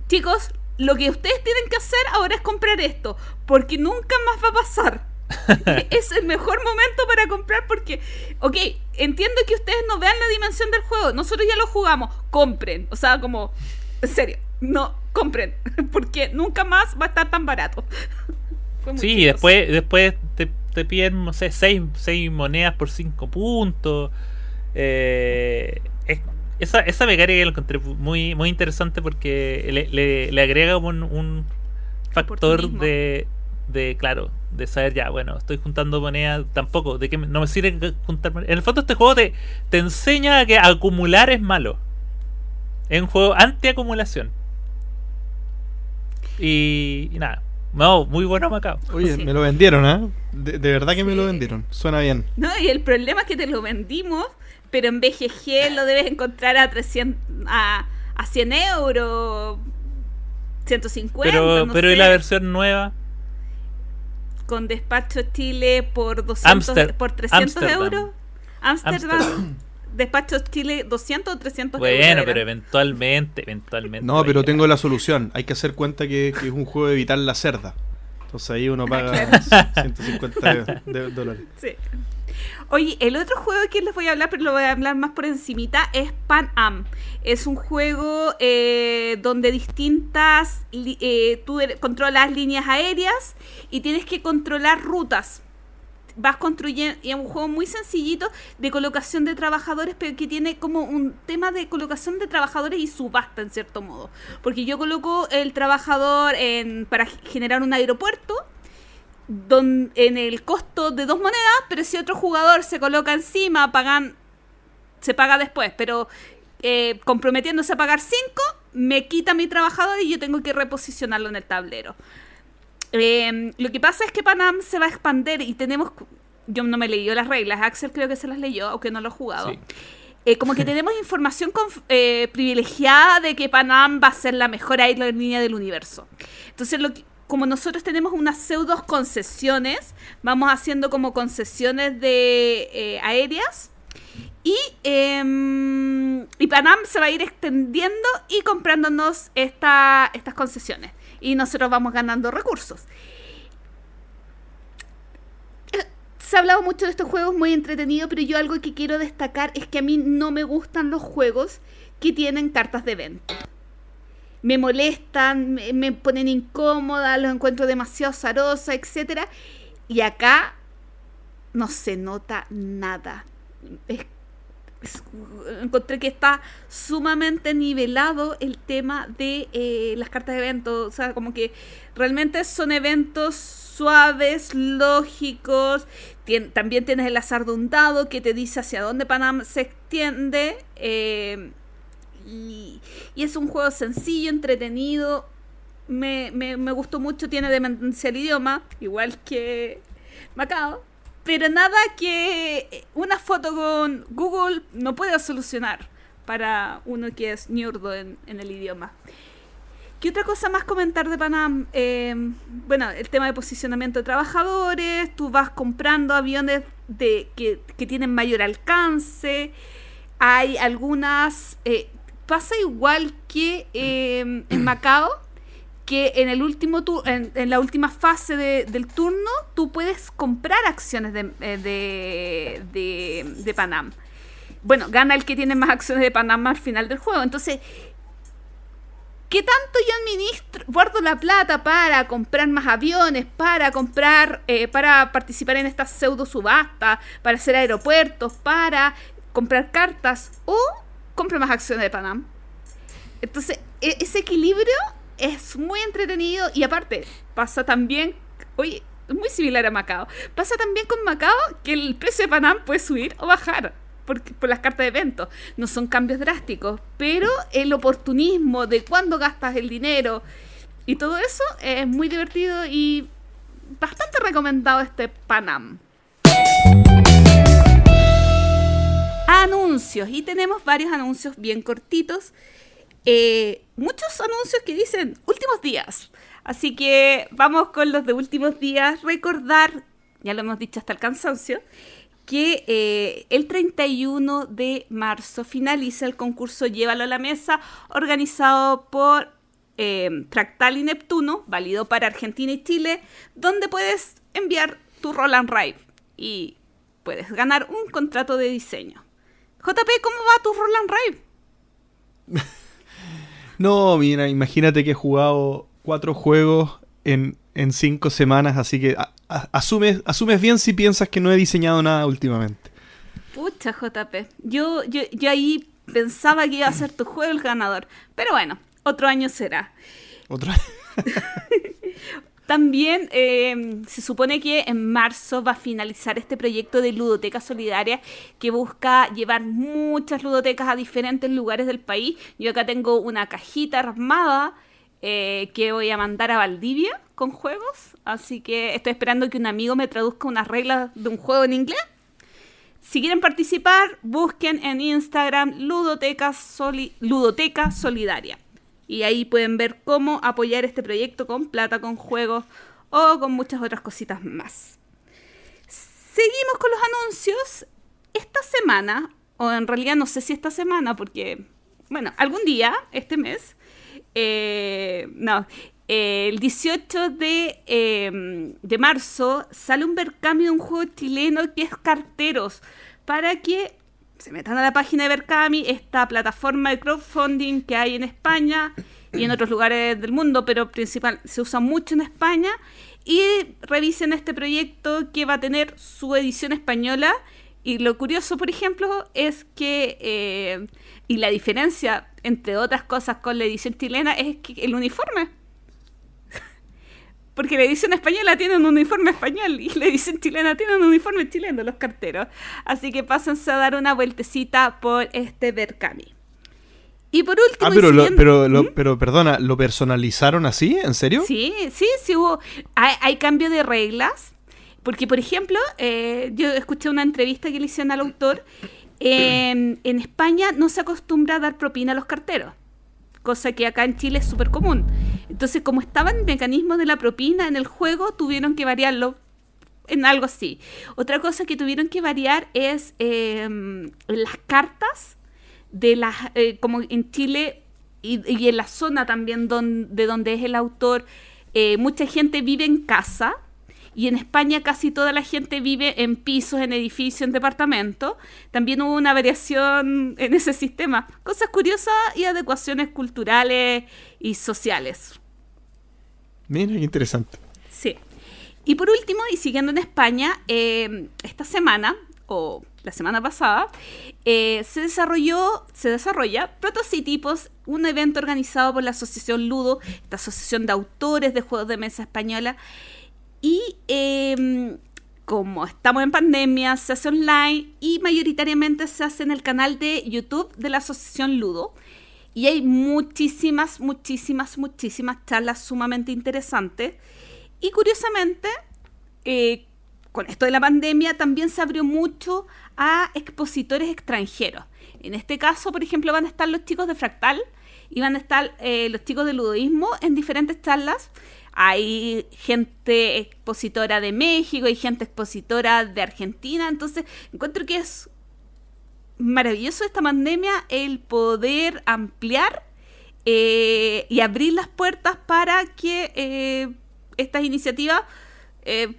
chicos, lo que ustedes tienen que hacer ahora es comprar esto, porque nunca más va a pasar. es el mejor momento para comprar porque, ok, entiendo que ustedes no vean la dimensión del juego, nosotros ya lo jugamos, compren, o sea, como, en serio, no, compren, porque nunca más va a estar tan barato. Fue muy Sí, chistoso. después, después te, te piden, no sé, 6 monedas por 5 puntos. Eh, es- esa, esa mecánica la encontré muy, muy interesante porque le, le- le agrega un, un factor de, de, claro, de saber ya, bueno, estoy juntando monedas, tampoco, de que no me sirve juntar monedas. En el fondo este juego te, te enseña que acumular es malo. Es un juego anti-acumulación. Y, y nada. No, muy bueno Macao. Oye, Sí. me lo vendieron, ¿ah? De, de verdad que me lo vendieron. Suena bien. No, y el problema es que te lo vendimos, pero en BGG lo debes encontrar a 300, a, a 100 euros, 150, Pero, no pero ¿y sé, la versión nueva? con despacho Chile por 200, Amster- por 300 Amsterdam. euros. Amsterdam, Amsterdam. Despacho Chile 200 o 300 Bueno, euros. pero eventualmente, eventualmente. No, pero tengo la solución. Hay que hacer cuenta que, que es un juego de evitar la cerda. Entonces ahí uno paga 150 de- de dólares. Sí. Oye, el otro juego que les voy a hablar, pero lo voy a hablar más por encimita, es Pan Am. Es un juego eh, donde distintas... eh, tú er- controlas líneas aéreas y tienes que controlar rutas. Vas construyendo... Y es un juego muy sencillito de colocación de trabajadores, pero que tiene como un tema de colocación de trabajadores y subasta, en cierto modo. Porque yo coloco el trabajador en, para generar un aeropuerto don- en el costo de dos monedas, pero si otro jugador se coloca encima, pagan, se paga después, pero eh, comprometiéndose a pagar cinco, me quita mi trabajador y yo tengo que reposicionarlo en el tablero. Eh, lo que pasa es que Panam se va a expandir y tenemos... Yo no me leí las reglas, Axel creo que se las leyó, aunque no lo he jugado. Sí. Eh, como que tenemos información eh, privilegiada de que Panam va a ser la mejor aerolínea del universo. Entonces, lo que- como nosotros tenemos unas pseudos concesiones, vamos haciendo como concesiones de eh, aéreas. Y, em, y Panam se va a ir extendiendo y comprándonos esta- estas concesiones. Y nosotros vamos ganando recursos. Eh, Se ha hablado mucho de estos juegos, muy entretenido, pero yo algo que quiero destacar es que a mí no me gustan los juegos que tienen cartas de venta. Me molestan, me, ponen incómoda, los encuentro demasiado zarosa, etc. Y acá no se nota nada. Es- encontré que está sumamente nivelado el tema de eh, las cartas de evento. O sea, como que realmente son eventos suaves, lógicos. También tienes el azar de un dado que te dice hacia dónde Panam se extiende. eh, y, es un juego sencillo, entretenido. Me, me, me gustó mucho, tiene demencia el idioma, igual que Macao. Pero nada que una foto con Google no pueda solucionar para uno que es ñurdo en, el idioma. ¿Qué otra cosa más comentar de Panam? Eh, bueno, el tema de posicionamiento de trabajadores, tú vas comprando aviones que, tienen mayor alcance, hay algunas... eh, pasa igual que eh, en Macao, que en el último tu- en, la última fase de- del turno tú puedes comprar acciones de, eh, de, de, de Panam. Bueno, gana el que tiene más acciones de Panam al final del juego. Entonces, ¿qué tanto yo administro, guardo la plata para comprar más aviones, para comprar, eh, para participar en estas pseudo subastas, para hacer aeropuertos, para comprar cartas o compro más acciones de Panam? Entonces, e- ese equilibrio es muy entretenido y aparte pasa también, oye, muy similar a Macao, pasa también con Macao que el precio de Panam puede subir o bajar por, por las cartas de evento. No son cambios drásticos, pero el oportunismo de cuándo gastas el dinero y todo eso es muy divertido y bastante recomendado este Panam. Anuncios, y tenemos varios anuncios bien cortitos eh, muchos anuncios que dicen últimos días. Así que vamos con los de últimos días. Recordar, ya lo hemos dicho hasta el cansancio, que eh, el 31 de marzo finaliza el concurso Llévalo a la Mesa, organizado por eh, Fractal y Neptuno, válido para Argentina y Chile, donde puedes enviar tu Roland Rive y puedes ganar un contrato de diseño. JP, ¿cómo va tu Roland Rive? No, mira, imagínate que he jugado cuatro juegos en, en cinco semanas, así que a- a- asumes, asumes bien si piensas que no he diseñado nada últimamente. Pucha, JP. Yo, yo, yo ahí pensaba que iba a ser tu juego el ganador. Pero bueno, otro año será. Otra También eh, se supone que en marzo va a finalizar este proyecto de ludoteca solidaria que busca llevar muchas ludotecas a diferentes lugares del país. Yo acá tengo una cajita armada eh, que voy a mandar a Valdivia con juegos. Así que estoy esperando que un amigo me traduzca unas reglas de un juego en inglés. Si quieren participar, busquen en Instagram Ludoteca Solidaria. Y ahí pueden ver cómo apoyar este proyecto con plata, con juegos o con muchas otras cositas más. Seguimos con los anuncios. Esta semana, o en realidad no sé si esta semana, porque, bueno, algún día, este mes, eh, no, el 18 de, em, de marzo sale un Berkami de un juego chileno que es Carteros, para que se metan a la página de Berkami, esta plataforma de crowdfunding que hay en España y en otros lugares del mundo, pero principal se usa mucho en España, y revisen este proyecto que va a tener su edición española. Y lo curioso, por ejemplo, es que, eh, y la diferencia, entre otras cosas, con la edición chilena, es que el uniforme porque la edición española tiene un uniforme español y la edición chilena tiene un uniforme chileno, los carteros. Así que pásense a dar una vueltecita por este Berkami. Y por último... Ah, pero, pero, ¿Mm? pero perdona, ¿lo personalizaron así? ¿En serio? Sí, sí, sí hubo... Hay, cambio de reglas. Porque, por ejemplo, eh, yo escuché una entrevista que le hicieron al autor. en España no se acostumbra a dar propina a los carteros cosa que acá en Chile es súper común. Entonces, como estaba el mecanismo de la propina en el juego, tuvieron que variarlo en algo así. Otra cosa que tuvieron que variar es em, las cartas de las, eh, como en Chile y, en la zona también de donde es el autor, eh, mucha gente vive en casa y en España casi toda la gente vive en pisos, en edificios, en departamentos. También hubo una variación en ese sistema. Cosas curiosas y adecuaciones culturales y sociales. Mira, qué interesante. Sí. Y por último, y siguiendo en España, eh, esta semana, o la semana pasada, eh, se desarrolló, se desarrolla Protocitipos, un evento organizado por la Asociación Ludo, esta asociación de autores de juegos de mesa española, y em, como estamos en pandemia, se hace online y mayoritariamente se hace en el canal de YouTube de la Asociación Ludo. Y hay muchísimas, muchísimas, muchísimas charlas sumamente interesantes. Y curiosamente, eh, con esto de la pandemia también se abrió mucho a expositores extranjeros. En este caso, por ejemplo, van a estar los chicos de Fractal y van a estar eh, los chicos de Ludoísmo en diferentes charlas hay gente expositora de México, hay gente expositora de Argentina, entonces encuentro que es maravilloso esta pandemia el poder ampliar eh, y abrir las puertas para que eh, estas iniciativas eh,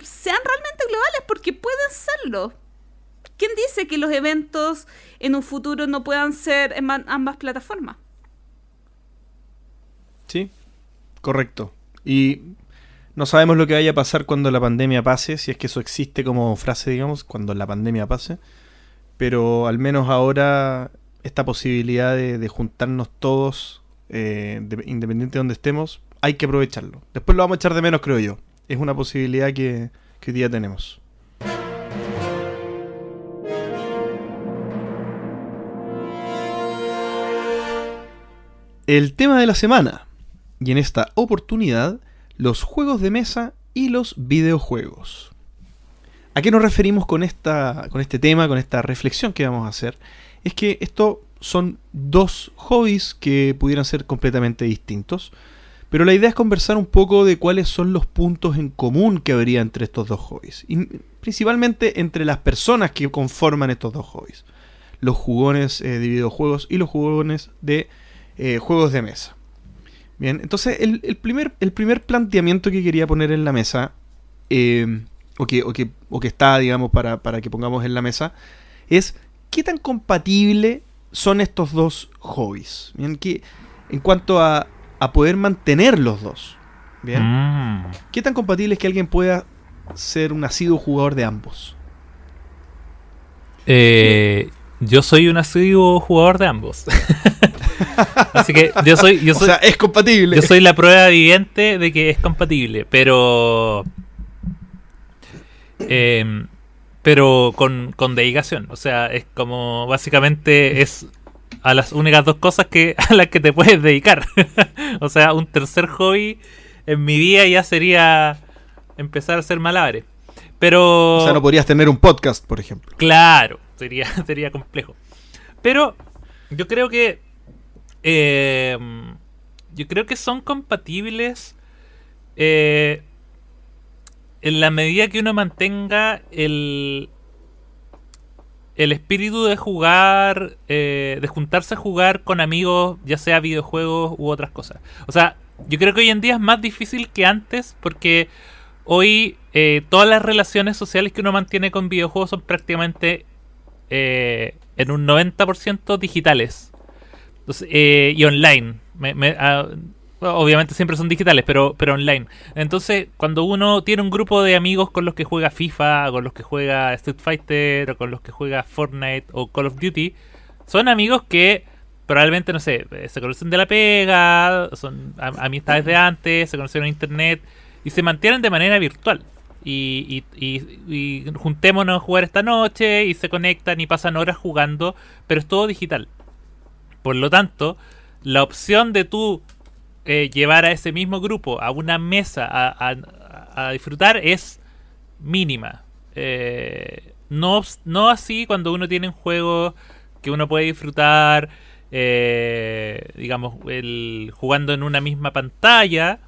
sean realmente globales, porque pueden serlo. ¿Quién dice que los eventos en un futuro no puedan ser en ambas plataformas? Sí, correcto. Y no sabemos lo que vaya a pasar cuando la pandemia pase, si es que eso existe como frase, digamos, cuando la pandemia pase. Pero al menos ahora esta posibilidad de, juntarnos todos, eh, independiente de donde estemos, hay que aprovecharlo. Después lo vamos a echar de menos, creo yo. Es una posibilidad que, que hoy día tenemos. El tema de la semana y en esta oportunidad los juegos de mesa y los videojuegos. ¿A qué nos referimos con, esta, con este tema, con esta reflexión que vamos a hacer? Es que esto son dos hobbies que pudieran ser completamente distintos, pero la idea es conversar un poco de cuáles son los puntos en común que habría entre estos dos hobbies, y principalmente entre las personas que conforman estos dos hobbies, los jugones eh, de videojuegos y los jugones de eh, juegos de mesa. Bien, entonces el, primer, el primer planteamiento que quería poner en la mesa, eh, o, que, o, que, o, que, está, digamos, para, que pongamos en la mesa, es qué tan compatible son estos dos hobbies. Bien, que, en cuanto a, a poder mantener los dos. Bien, mm. ¿qué tan compatible es que alguien pueda ser un asiduo jugador de ambos? Eh, yo soy un asiduo jugador de ambos. Así que yo soy, yo soy. O sea, es compatible. Yo soy la prueba evidente de que es compatible, pero. Em, pero con, con dedicación. O sea, es como. Básicamente es a las únicas dos cosas que a las que te puedes dedicar. o sea, un tercer hobby en mi vida ya sería empezar a hacer malabares. Pero. O sea, no podrías tener un podcast, por ejemplo. Claro, sería, sería complejo. Pero yo creo que. Eh, yo creo que son compatibles. eh, en la medida que uno mantenga el. El espíritu de jugar. eh, de juntarse a jugar con amigos, ya sea videojuegos u otras cosas. O sea, yo creo que hoy en día es más difícil que antes porque hoy eh, todas las relaciones sociales que uno mantiene con videojuegos son prácticamente en un 90% digitales Eh, y online. Me- ah, obviamente siempre son digitales, pero, pero online. Entonces, cuando uno tiene un grupo de amigos con los que juega FIFA, con los que juega Street Fighter, o con los que juega Fortnite o Call of Duty, son amigos que probablemente, no sé, eh, se conocen de la pega, son am- amistades de antes, se conocieron en internet y se mantienen de manera virtual. Y, y, y- y juntémonos a jugar esta noche y se conectan y pasan horas jugando, pero es todo digital. Por lo tanto, la opción de tú eh, llevar a ese mismo grupo a una mesa a, disfrutar es mínima. Eh, no, no así cuando uno tiene un juego que uno puede disfrutar, eh, digamos, el, jugando en una misma pantalla,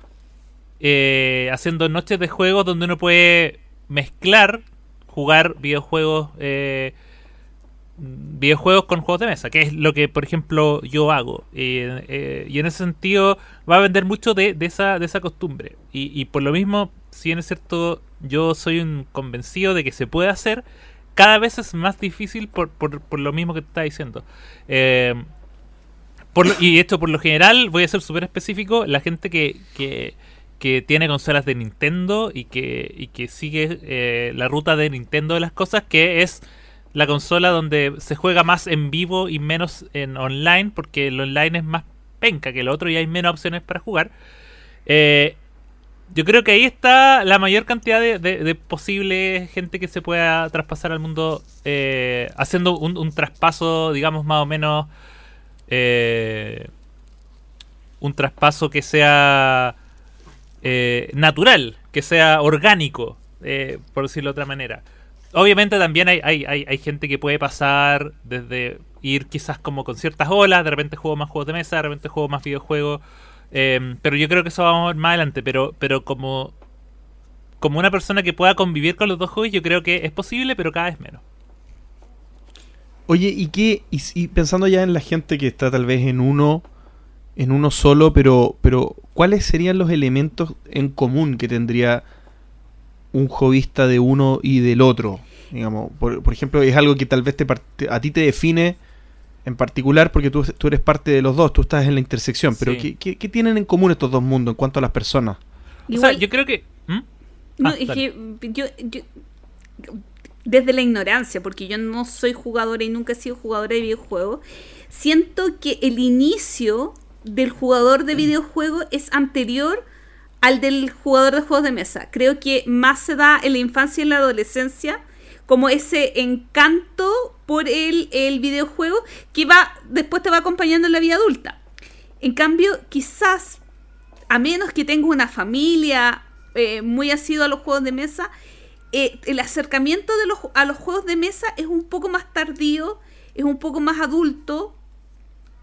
eh, haciendo noches de juegos donde uno puede mezclar, jugar videojuegos, eh, videojuegos con juegos de mesa, que es lo que, por ejemplo, yo hago. Eh, eh, y en ese sentido va a vender mucho de, esa, de esa costumbre. Y, por lo mismo, si bien es cierto, yo soy un convencido de que se puede hacer, cada vez es más difícil por, por, por lo mismo que te estaba diciendo. Eh, y esto por lo general, voy a ser súper específico, la gente que, que, que tiene consolas de Nintendo y que, y que sigue la ruta de Nintendo de las cosas, que es la consola donde se juega más en vivo y menos en online, porque el online es más penca que el otro y hay menos opciones para jugar. Eh, yo creo que ahí está la mayor cantidad de, de- posible gente que se pueda traspasar al mundo eh, haciendo un, un traspaso, digamos, más o menos eh, un traspaso que sea natural, que sea orgánico, por decirlo de otra manera. Obviamente también hay, hay, hay, hay gente que puede pasar desde ir quizás como con ciertas olas, de repente juego más juegos de mesa, de repente juego más videojuegos, eh, pero yo creo que eso vamos a ver más adelante, pero, pero como, como una persona que pueda convivir con los dos juegos, yo creo que es posible, pero cada vez menos. Oye, ¿y qué? Y, y pensando ya en la gente que está tal vez en uno, en uno solo, pero, pero ¿cuáles serían los elementos en común que tendría un hobbyista de uno y del otro? Digamos, por, por ejemplo, es algo que tal vez te, a ti te define en particular porque tú, tú eres parte de los dos, tú estás en la intersección, pero Sí. ¿qué, qué, qué tienen en común estos dos mundos en cuanto a las personas? O sea, yo creo que... ¿Mm? no, Ah, es dale. que yo, yo- desde la ignorancia, porque yo no soy jugadora y nunca he sido jugadora de videojuegos, siento que el inicio del jugador de videojuegos es anterior al del jugador de juegos de mesa. Creo que más se da en la infancia y en la adolescencia como ese encanto por el, el videojuego que va después te va acompañando en la vida adulta. En cambio, quizás a menos que tenga una familia eh, muy asidua a los juegos de mesa, eh, el acercamiento de los, a los juegos de mesa es un poco más tardío, es un poco más adulto.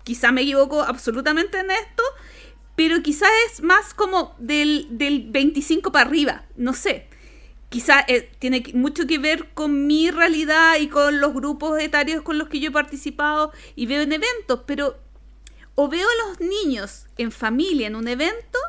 Quizá me equivoco absolutamente en esto, pero quizá es más como del, del 25 para arriba, no sé. Quizá eh, tiene mucho que ver con mi realidad y con los grupos etarios con los que yo he participado y veo en eventos, pero o veo a los niños en familia en un evento,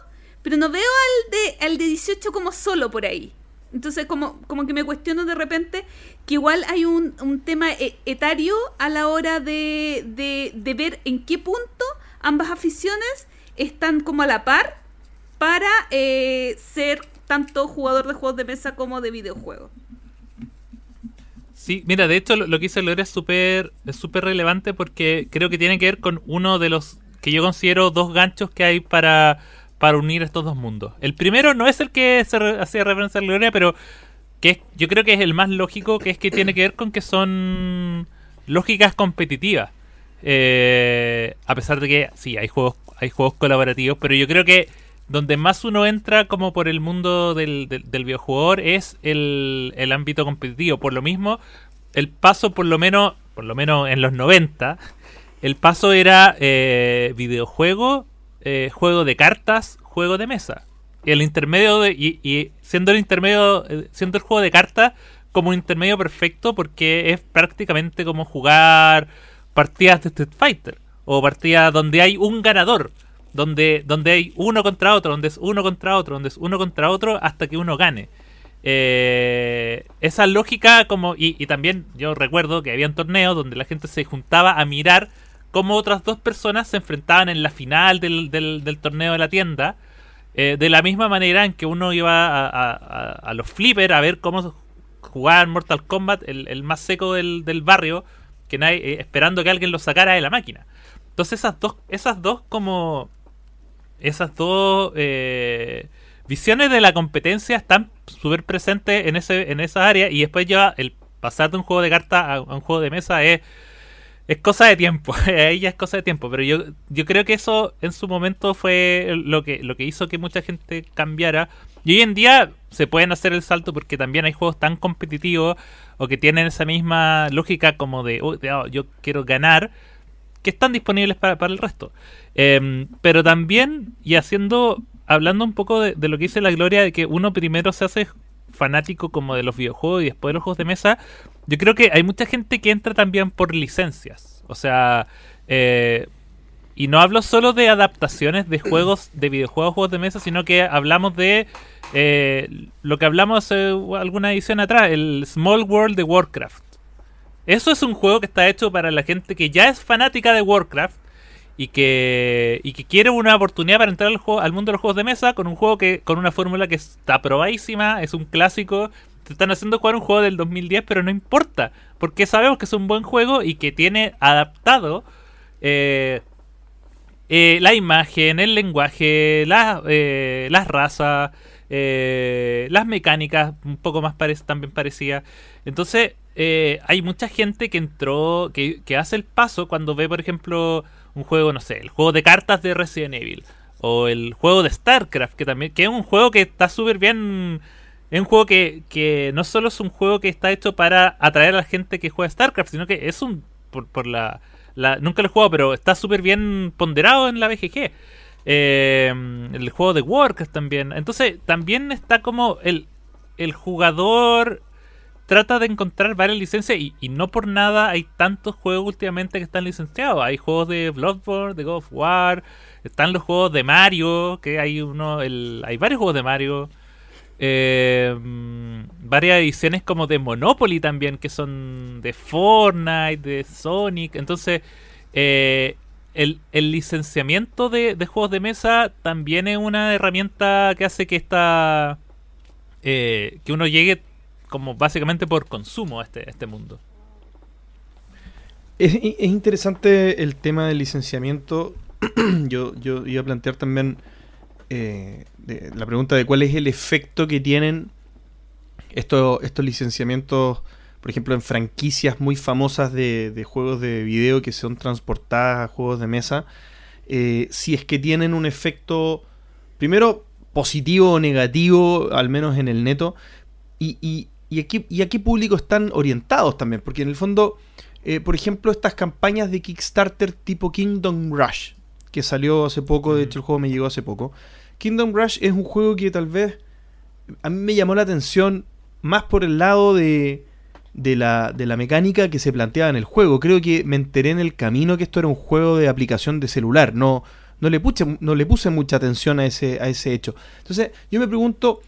pero no veo al de, al de 18 como solo por ahí. Entonces, como, como que me cuestiono de repente que igual hay un, un tema e- etario a la hora de, de, de ver en qué punto ambas aficiones están como a la par para eh, ser tanto jugador de juegos de mesa como de videojuegos. Sí, mira, de hecho lo, que dice Gloria es súper es súper relevante porque creo que tiene que ver con uno de los que yo considero dos ganchos que hay para, para unir estos dos mundos. El primero no es el que se re- hacía referencia a Gloria, pero que es- yo creo que es el más lógico, que es que tiene que ver con que son lógicas competitivas. Eh, a pesar de que sí, hay juegos, hay juegos colaborativos, pero yo creo que donde más uno entra como por el mundo del, del, videojugador es el, el, ámbito competitivo. Por lo mismo, el paso por lo menos, por lo menos en los 90, el paso era eh, videojuego, eh, juego de cartas, juego de mesa. Y el intermedio de, y, siendo el intermedio, eh, siendo el juego de cartas como un intermedio perfecto porque es prácticamente como jugar partidas de Street Fighter o partidas donde hay un ganador donde, donde hay uno contra otro, donde es uno contra otro, donde es uno contra otro hasta que uno gane. Eh, esa lógica como y, también yo recuerdo que había torneos donde la gente se juntaba a mirar cómo otras dos personas se enfrentaban en la final del, del, torneo de la tienda eh, de la misma manera en que uno iba a, los flippers a ver cómo jugaban Mortal Kombat el, más seco del, del barrio que nadie, eh, esperando que alguien lo sacara de la máquina entonces esas dos esas dos como esas dos eh, visiones de la competencia están súper presentes en, ese, en esa área y después ya el pasar de un juego de cartas a, un juego de mesa es, es cosa de tiempo, ahí es cosa de tiempo, pero yo, yo creo que eso en su momento fue lo que, lo que hizo que mucha gente cambiara y hoy en día se pueden hacer el salto porque también hay juegos tan competitivos o que tienen esa misma lógica como de, oh, yo quiero ganar que están disponibles para, para el resto. Em, pero también, y haciendo, hablando un poco de, lo que dice la Gloria, de que uno primero se hace fanático como de los videojuegos y después de los juegos de mesa, yo creo que hay mucha gente que entra también por licencias. O sea, eh, y no hablo solo de adaptaciones de juegos, de videojuegos, juegos de mesa, sino que hablamos de eh, lo que hablamos alguna edición atrás, el Small World de Warcraft. Eso es un juego que está hecho para la gente que ya es fanática de Warcraft y que, y que quiere una oportunidad para entrar al, juego, al mundo de los juegos de mesa con un juego que con una fórmula que está probadísima, es un clásico. Te están haciendo jugar un juego del 2010, pero no importa, porque sabemos que es un buen juego y que tiene adaptado eh, eh, la imagen, el lenguaje, la, eh, las razas, las mecánicas, un poco más también parecía. Entonces, hay mucha gente que entró, que, que hace el paso cuando ve, por ejemplo, un juego, no sé, el juego de cartas de Resident Evil. O el juego de StarCraft, que también, que es un juego que está súper bien. Es un juego que, que no solo es un juego que está hecho para atraer a la gente que juega StarCraft, sino que es un. Por, por la, la, Nunca lo he jugado, pero está súper bien ponderado en la BGG. Eh, el juego de Warcraft también. Entonces, también está como el, el jugador trata de encontrar varias licencias y, no por nada hay tantos juegos últimamente que están licenciados. Hay juegos de Bloodborne, de God of War, están los juegos de Mario, que hay uno, el, hay varios juegos de Mario. Eh, varias ediciones como de Monopoly también, que son de Fortnite, de Sonic. Entonces, eh, el, licenciamiento de, juegos de mesa también es una herramienta que hace que esta... Eh, que uno llegue como básicamente por consumo a este, este mundo. Es, interesante el tema del licenciamiento. yo, yo iba a plantear también eh, la pregunta de cuál es el efecto que tienen estos, estos licenciamientos, por ejemplo, en franquicias muy famosas de, juegos de video que son transportadas a juegos de mesa. Eh, si es que tienen un efecto, primero, positivo o negativo, al menos en el neto, y, y, aquí, y a qué público están orientados también. Porque en el fondo, eh, por ejemplo, estas campañas de Kickstarter tipo Kingdom Rush, que salió hace poco, de hecho el juego me llegó hace poco. Kingdom Rush es un juego que tal vez a mí me llamó la atención más por el lado de, de, la, de la mecánica que se planteaba en el juego. Creo que me enteré en el camino que esto era un juego de aplicación de celular. No, no, le, puse, no le puse mucha atención a ese, a ese hecho. Entonces yo me pregunto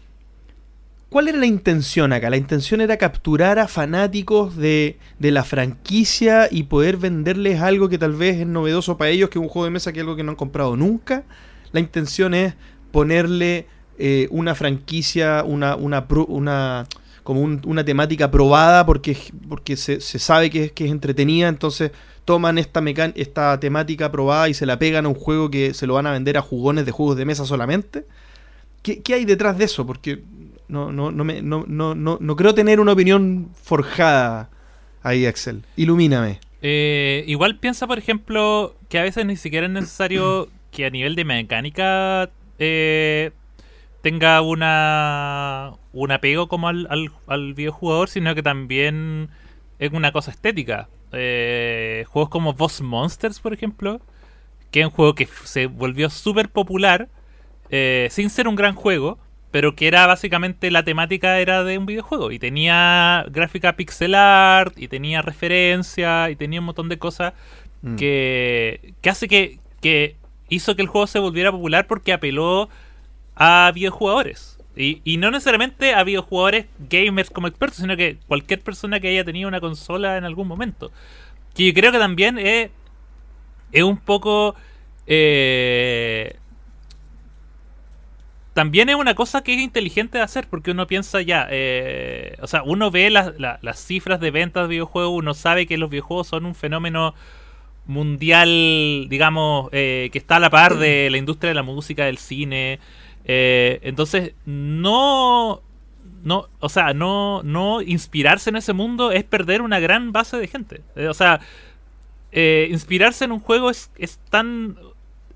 ¿Cuál era la intención acá? La intención era capturar a fanáticos de, de, la franquicia y poder venderles algo que tal vez es novedoso para ellos, que es un juego de mesa que es algo que no han comprado nunca. La intención es ponerle eh, una franquicia, una, una, una como una temática probada porque, porque se, se sabe que es, que es entretenida, entonces toman esta, esta temática probada y se la pegan a un juego que se lo van a vender a jugones de juegos de mesa solamente. ¿Qué, qué hay detrás de eso? Porque no, no, no, me, no, no, no, no creo tener una opinión forjada ahí, Axel. Ilumíname. Eh, igual piensa, por ejemplo, que a veces ni siquiera es necesario que a nivel de mecánica eh, tenga una un apego como al, al, al videojugador, sino que también es una cosa estética. Eh, juegos como Boss Monsters, por ejemplo, que es un juego que se volvió súper popular, eh, sin ser un gran juego, pero que era básicamente la temática era de un videojuego y tenía gráfica pixel art y tenía referencia y tenía un montón de cosas Mm. que, que hace que, que hizo que el juego se volviera popular porque apeló a videojugadores. Y, no necesariamente a videojugadores gamers como expertos, sino que cualquier persona que haya tenido una consola en algún momento. Que yo creo que también es, es un poco... eh, también es una cosa que es inteligente de hacer porque uno piensa ya, eh, o sea, uno ve las- la- las cifras de ventas de videojuegos, uno sabe que los videojuegos son un fenómeno mundial, digamos, eh, que está a la par de la industria de la música, del cine. Eh, entonces, no, no, o sea, no, no inspirarse en ese mundo es perder una gran base de gente. Eh, o sea, eh, inspirarse en un juego es, es tan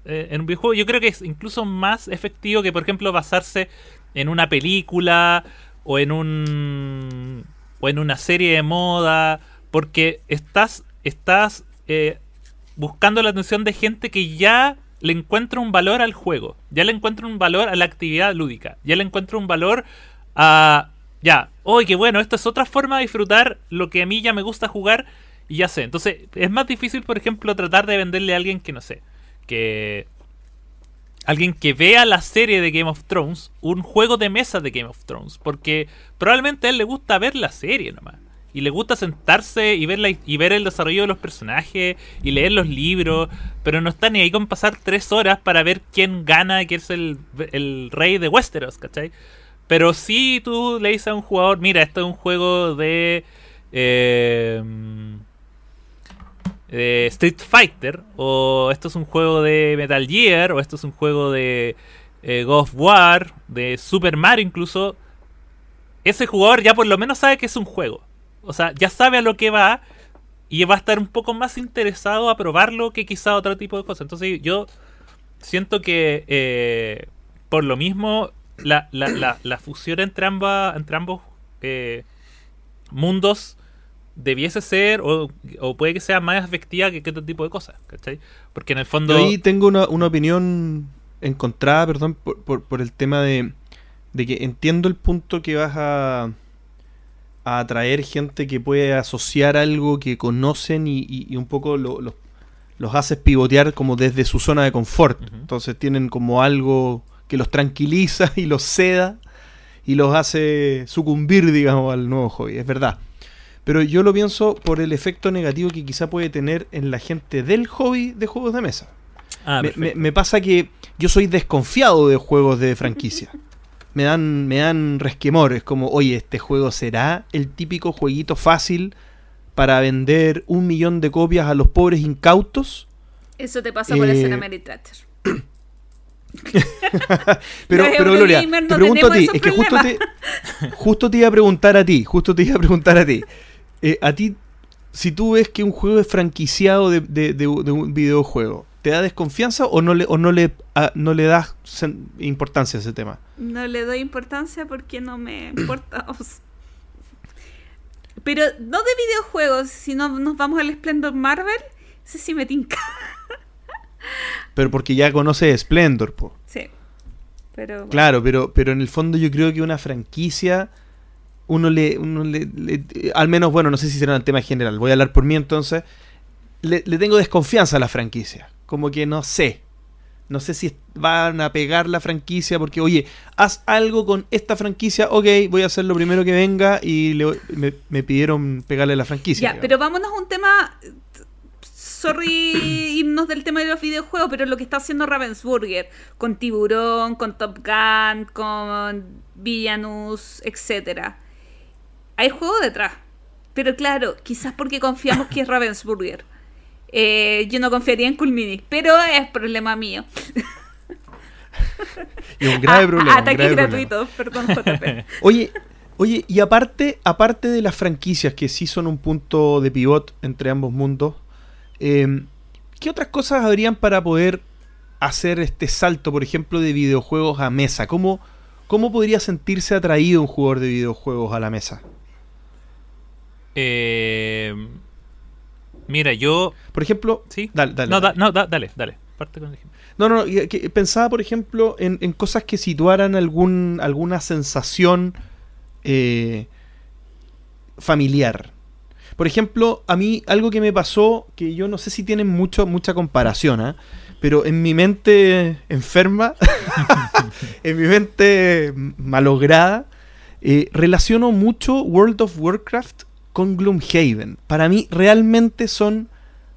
en un videojuego yo creo que es incluso más efectivo que por ejemplo basarse en una película o en un o en una serie de moda porque estás estás buscando la atención de gente que ya le encuentra un valor al juego ya le encuentra un valor a la actividad lúdica ya le encuentra un valor a ya oye qué bueno esto es otra forma de disfrutar lo que a mí ya me gusta jugar y ya sé entonces es más difícil por ejemplo tratar de venderle a alguien que no sé que alguien que vea la serie de Game of Thrones, un juego de mesa de Game of Thrones, porque probablemente a él le gusta ver la serie nomás. Y le gusta sentarse y ver, la- y ver el desarrollo de los personajes y leer los libros, pero no está ni ahí con pasar tres horas para ver quién gana, quién es el, el rey de Westeros, ¿cachai? Pero si tú le dices a un jugador, mira, esto es un juego de... eh, de Street Fighter, o esto es un juego de Metal Gear, o esto es un juego de eh, War, de Super Mario incluso, ese jugador ya por lo menos sabe que es un juego. O sea, ya sabe a lo que va y va a estar un poco más interesado a probarlo que quizá otro tipo de cosas. Entonces yo siento que eh, por lo mismo la, la, la, la fusión entre, ambas, entre ambos eh, mundos debiese ser o, o puede que sea más efectiva que, otro tipo de cosas, ¿cachai? Porque en el fondo... Yo ahí tengo una, una opinión encontrada, perdón, por, por- por el tema de, de que entiendo el punto que vas a, a atraer gente que puede asociar algo que conocen y, y- y un poco lo- lo- los haces pivotear como desde su zona de confort. Entonces tienen como algo que los tranquiliza y los seda y los hace sucumbir, digamos, al nuevo hobby. Es verdad. Pero yo lo pienso por el efecto negativo que quizá puede tener en la gente del hobby de juegos de mesa. Ah, me, perfecto. me- me pasa que yo soy desconfiado de juegos de franquicia. Me dan, me dan resquemores, como, oye, este juego será el típico jueguito fácil para vender un millón de copias a los pobres incautos. Eso te pasa por Eh, hacer a Mary Thatcher. Pero, Gloria, te no pregunto a ti, es que justo te, justo te iba a preguntar a ti, justo te iba a preguntar a ti. Eh, a ti, si tú ves que un juego es franquiciado de, de- de un de un videojuego, ¿te da desconfianza o no le, o no le, a- no le das importancia a ese tema? No le doy importancia porque no me importa. Pero no de videojuegos, si no nos vamos al Splendor Marvel, ese sí me tinca. Pero porque ya conoce Splendor, po. Sí. Pero bueno. Claro, pero, pero en el fondo yo creo que una franquicia, uno le, uno le, le- al menos, bueno, no sé si será un tema general, voy a hablar por mí entonces, le, le tengo desconfianza a la franquicia, como que no sé, no sé si van a pegar la franquicia porque, oye, haz algo con esta franquicia, ok, voy a hacer lo primero que venga y le- me, me pidieron pegarle la franquicia. Ya, digamos. pero vámonos a un tema. Sorry irnos del tema de los videojuegos, pero lo que está haciendo Ravensburger con Tiburón, con Top Gun, con Villanus, etcétera. Hay juego detrás. Pero claro, quizás porque confiamos que es Ravensburger. Eh, yo no confiaría en Culmini, pero es problema mío. Y un grave Ah, problema. Ataques grave problema. gratuitos, perdón, JP. Oye, Oye, y aparte, aparte de las franquicias que sí son un punto de pivot entre ambos mundos, eh, ¿qué otras cosas habrían para poder hacer este salto, por ejemplo, de videojuegos a mesa? ¿Cómo, cómo podría sentirse atraído un jugador de videojuegos a la mesa? Eh, mira, yo. Por ejemplo, Sí. dale, dale, no, dale. da- no, da- dale, dale. Parte con el ejemplo. No, no, que pensaba, por ejemplo, en, en cosas que situaran algún, alguna sensación eh, familiar. Por ejemplo, a mí algo que me pasó, que yo no sé si tienen mucho, mucha comparación, ¿ah? pero en mi mente enferma, en mi mente malograda, eh, relaciono mucho World of Warcraft con Gloomhaven. Para mí realmente son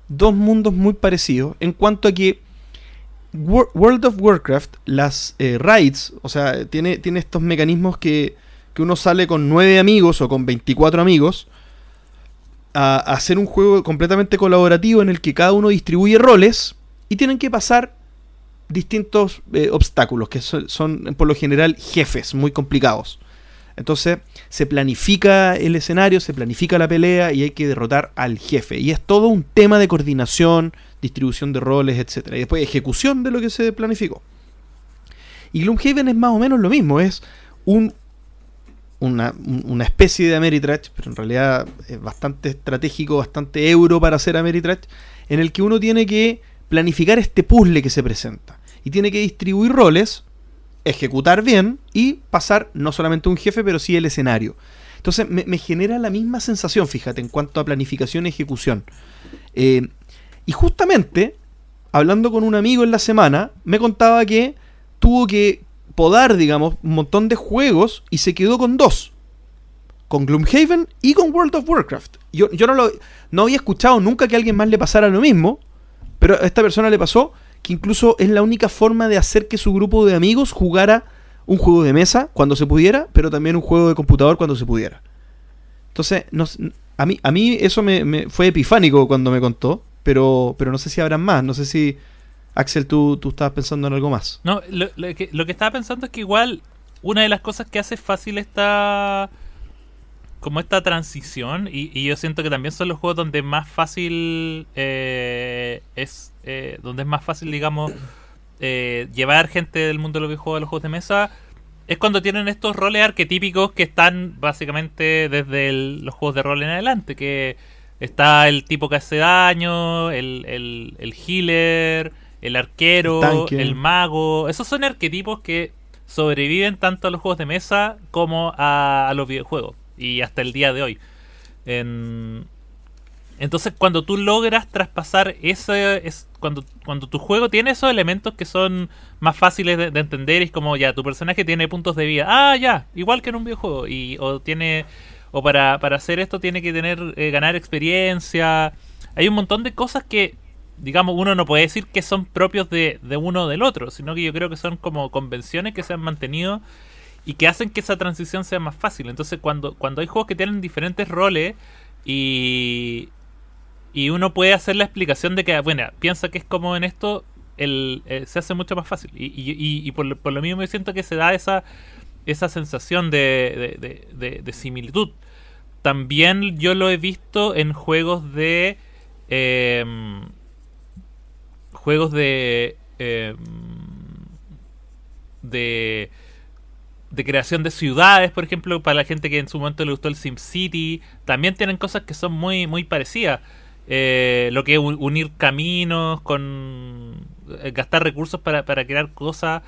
dos mundos muy parecidos en cuanto a que Wor- World of Warcraft, las eh, raids, o sea, tiene, tiene estos mecanismos que, que uno sale con 9 amigos o con 24 amigos a, a hacer un juego completamente colaborativo en el que cada uno distribuye roles y tienen que pasar distintos eh, obstáculos, que son, son, por lo general jefes muy complicados. Entonces se planifica el escenario, se planifica la pelea y hay que derrotar al jefe. Y es todo un tema de coordinación, distribución de roles, etc. Y después ejecución de lo que se planificó. Y Gloomhaven es más o menos lo mismo, es un, una, un- una especie de Ameritrash, pero en realidad es bastante estratégico, bastante euro para hacer Ameritrash, en el que uno tiene que planificar este puzzle que se presenta. Y tiene que distribuir roles, ejecutar bien y pasar no solamente un jefe, pero sí el escenario. Entonces me, me genera la misma sensación, fíjate, en cuanto a planificación y ejecución. Eh, y justamente, hablando con un amigo en la semana, me contaba que tuvo que podar, digamos, un montón de juegos y se quedó con dos. Con Gloomhaven y con World of Warcraft. Yo, yo no, lo, no había escuchado nunca que a alguien más le pasara lo mismo, pero a esta persona le pasó que incluso es la única forma de hacer que su grupo de amigos jugara un juego de mesa cuando se pudiera, pero también un juego de computador cuando se pudiera. Entonces, a, mí, a mí eso me, fue epifánico cuando me contó, pero, pero no sé si habrán más. No sé si, Axel, tú, tú estabas pensando en algo más. No, lo que, lo que estaba pensando es que igual una de las cosas que hace fácil esta como esta transición y, y yo siento que también son los juegos donde más fácil eh, es eh, donde es más fácil digamos eh, llevar gente del mundo de los videojuegos a los juegos de mesa es cuando tienen estos roles arquetípicos que están básicamente desde el- los juegos de rol en adelante que está el tipo que hace daño el, el, el healer el arquero El mago. Esos son arquetipos que sobreviven tanto a los juegos de mesa como a, a los videojuegos y hasta el día de hoy. En- entonces, cuando tú logras traspasar ese. Es, cuando, cuando tu juego tiene esos elementos que son más fáciles de, de entender, es como ya, tu personaje tiene puntos de vida. Ah, ya, igual que en un videojuego. Y, o tiene. O para, para hacer esto tiene que tener eh, ganar experiencia. Hay un montón de cosas que, digamos, uno no puede decir que son propios de, de uno o del otro, sino que yo creo que son como convenciones que se han mantenido y que hacen que esa transición sea más fácil. Entonces, cuando, cuando hay juegos que tienen diferentes roles y, y uno puede hacer la explicación de que, bueno, piensa que es como en esto, el, eh, se hace mucho más fácil. Y, y, por, por lo mismo yo siento que se da esa, esa sensación de, de- de- de- de similitud. También yo lo he visto en juegos de... em, juegos de... em, de de creación de ciudades, por ejemplo, para la gente que en su momento le gustó el SimCity, también tienen cosas que son muy, muy parecidas. Eh, lo que es un- unir caminos con eh, gastar recursos para, para crear cosas.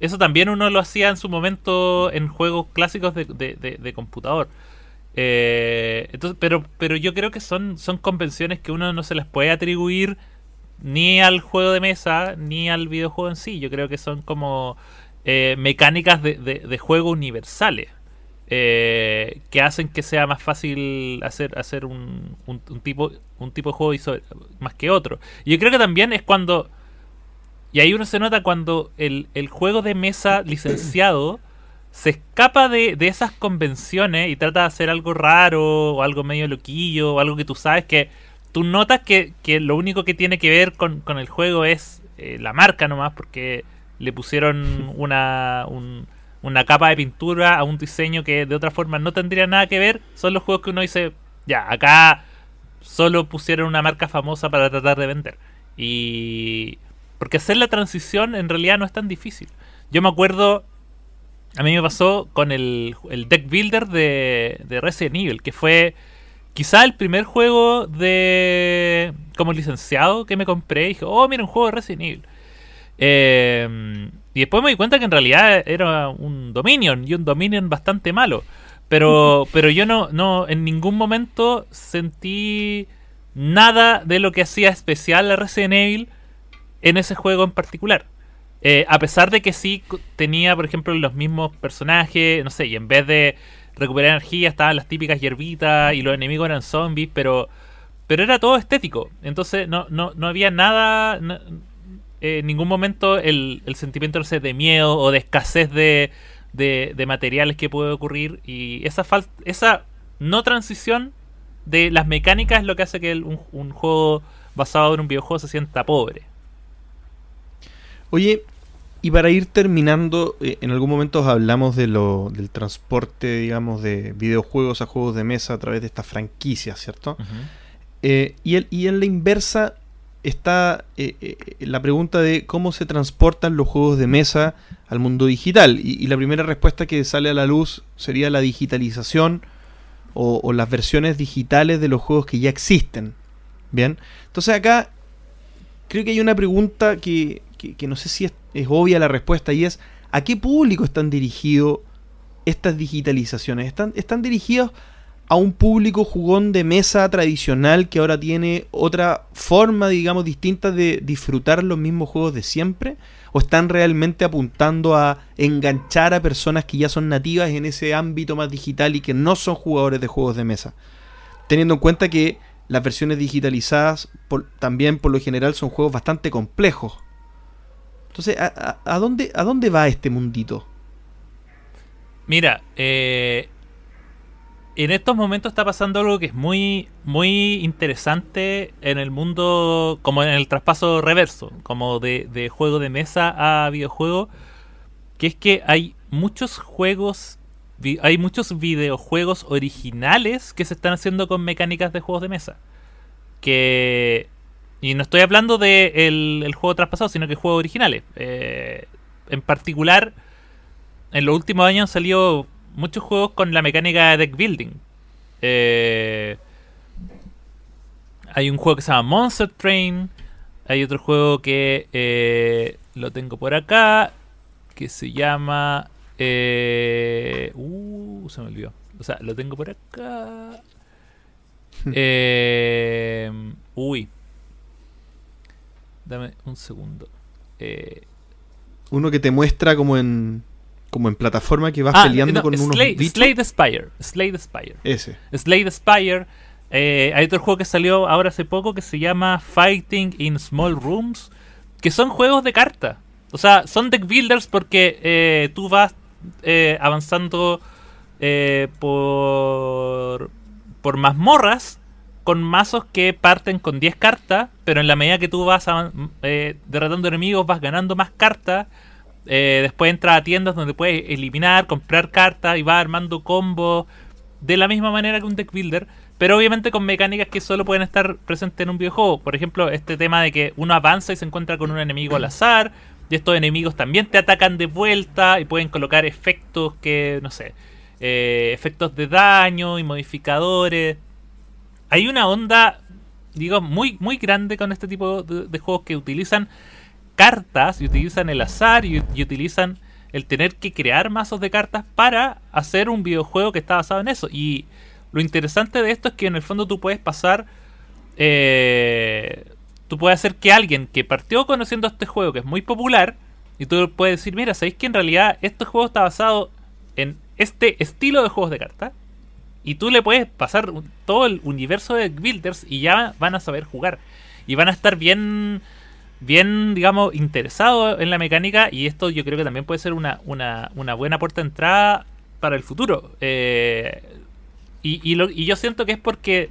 Eso también uno lo hacía en su momento en juegos clásicos de, de- de- de computador. Eh, entonces, pero, pero yo creo que son, son convenciones que uno no se las puede atribuir ni al juego de mesa ni al videojuego en sí. Yo creo que son como eh, mecánicas de, de- de juego universales eh, que hacen que sea más fácil hacer hacer un, un- un tipo un tipo de juego más que otro. Y yo creo que también es cuando y ahí uno se nota cuando el, el juego de mesa licenciado se escapa de, de esas convenciones y trata de hacer algo raro o algo medio loquillo o algo que tú sabes que tú notas que, que lo único que tiene que ver con, con el juego es eh, la marca nomás porque le pusieron una, un- una capa de pintura a un diseño que de otra forma no tendría nada que ver, son los juegos que uno dice, ya, acá solo pusieron una marca famosa para tratar de vender. Y... Porque hacer la transición en realidad no es tan difícil. Yo me acuerdo, a mí me pasó con el, el deck builder de, de Resident Evil, que fue quizá el primer juego de como licenciado que me compré. Y dije, oh, mira, un juego de Resident Evil. Eh, y después me di cuenta que en realidad era un Dominion y un Dominion bastante malo. Pero, pero yo no, no, en ningún momento sentí nada de lo que hacía especial a Resident Evil en ese juego en particular. Eh, a pesar de que sí tenía, por ejemplo, los mismos personajes, no sé, y en vez de recuperar energía estaban las típicas hierbitas y los enemigos eran zombies, pero pero era todo estético. Entonces no, no, no había nada, eh, en ningún momento el, el sentimiento de miedo o de escasez de, de, materiales que puede ocurrir. Y esa, esa no transición de las mecánicas es lo que hace que un, un juego basado en un videojuego se sienta pobre. Oye, y para ir terminando, eh, en algún momento hablamos de lo, del transporte, digamos, de videojuegos a juegos de mesa a través de estas franquicias, ¿cierto? Eh, y, el, y, en la inversa está eh, la pregunta de cómo se transportan los juegos de mesa al mundo digital. Y, la primera respuesta que sale a la luz sería la digitalización o, las versiones digitales de los juegos que ya existen. Bien, entonces acá creo que hay una pregunta que, que, no sé si es, obvia la respuesta y es, ¿a qué público están dirigidos estas digitalizaciones? ¿Están, están dirigidos a un público jugón de mesa tradicional que ahora tiene otra forma, digamos, distinta de disfrutar los mismos juegos de siempre? ¿O están realmente apuntando a enganchar a personas que ya son nativas en ese ámbito más digital y que no son jugadores de juegos de mesa? Teniendo en cuenta que las versiones digitalizadas también por lo general son juegos bastante complejos. Entonces, ¿a, dónde, ¿a dónde va este mundito? Mira, eh, en estos momentos está pasando algo que es muy, muy interesante en el mundo, como en el traspaso reverso, como de, de juego de mesa a videojuego, que es que hay muchos juegos, hay muchos videojuegos originales que se están haciendo con mecánicas de juegos de mesa. Que y no estoy hablando del de el juego traspasado, sino que juegos originales. Eh, en particular, en los últimos años salido muchos juegos con la mecánica de deck building. Eh, hay un juego que se llama Monster Train. Hay otro juego que eh, lo tengo por acá. Que se llama. uh, se me olvidó. O sea, lo tengo por acá. uy, Dame un segundo. Eh, Uno que te muestra como en como en plataforma que vas ah, peleando con unos bichos. Slade Spire. Slade Spire. Ese. Slade Spire. Eh, hay otro juego que salió ahora hace poco que se llama Fighting in Small Rooms. Que son juegos de carta. O sea, son deck builders porque eh, tú vas avanzando por, por mazmorras con mazos que parten con 10 cartas, pero en la medida que tú vas eh, derrotando enemigos vas ganando más cartas. Eh, después entras a tiendas donde puedes eliminar, comprar cartas y vas armando combos de la misma manera que un deck builder, pero obviamente con mecánicas que solo pueden estar presentes en un videojuego. Por ejemplo, este tema de que uno avanza y se encuentra con un enemigo al azar, y estos enemigos también te atacan de vuelta y pueden colocar efectos que, no sé, eh, efectos de daño y modificadores hay una onda, digo, muy, muy grande con este tipo de, juegos que utilizan cartas y utilizan el azar y, utilizan el tener que crear mazos de cartas para hacer un videojuego que está basado en eso. Y lo interesante de esto es que en el fondo tú puedes pasar. Eh, tú puedes hacer que alguien que partió conociendo este juego, que es muy popular, y tú puedes decir: Mira, ¿sabéis que en realidad este juego está basado en este estilo de juegos de cartas? Y tú le puedes pasar todo el universo de builders y ya van a saber jugar. Y van a estar bien, bien, digamos, interesados en la mecánica. Y esto yo creo que también puede ser una, una, buena puerta de entrada para el futuro. Eh, y, y, yo siento que es porque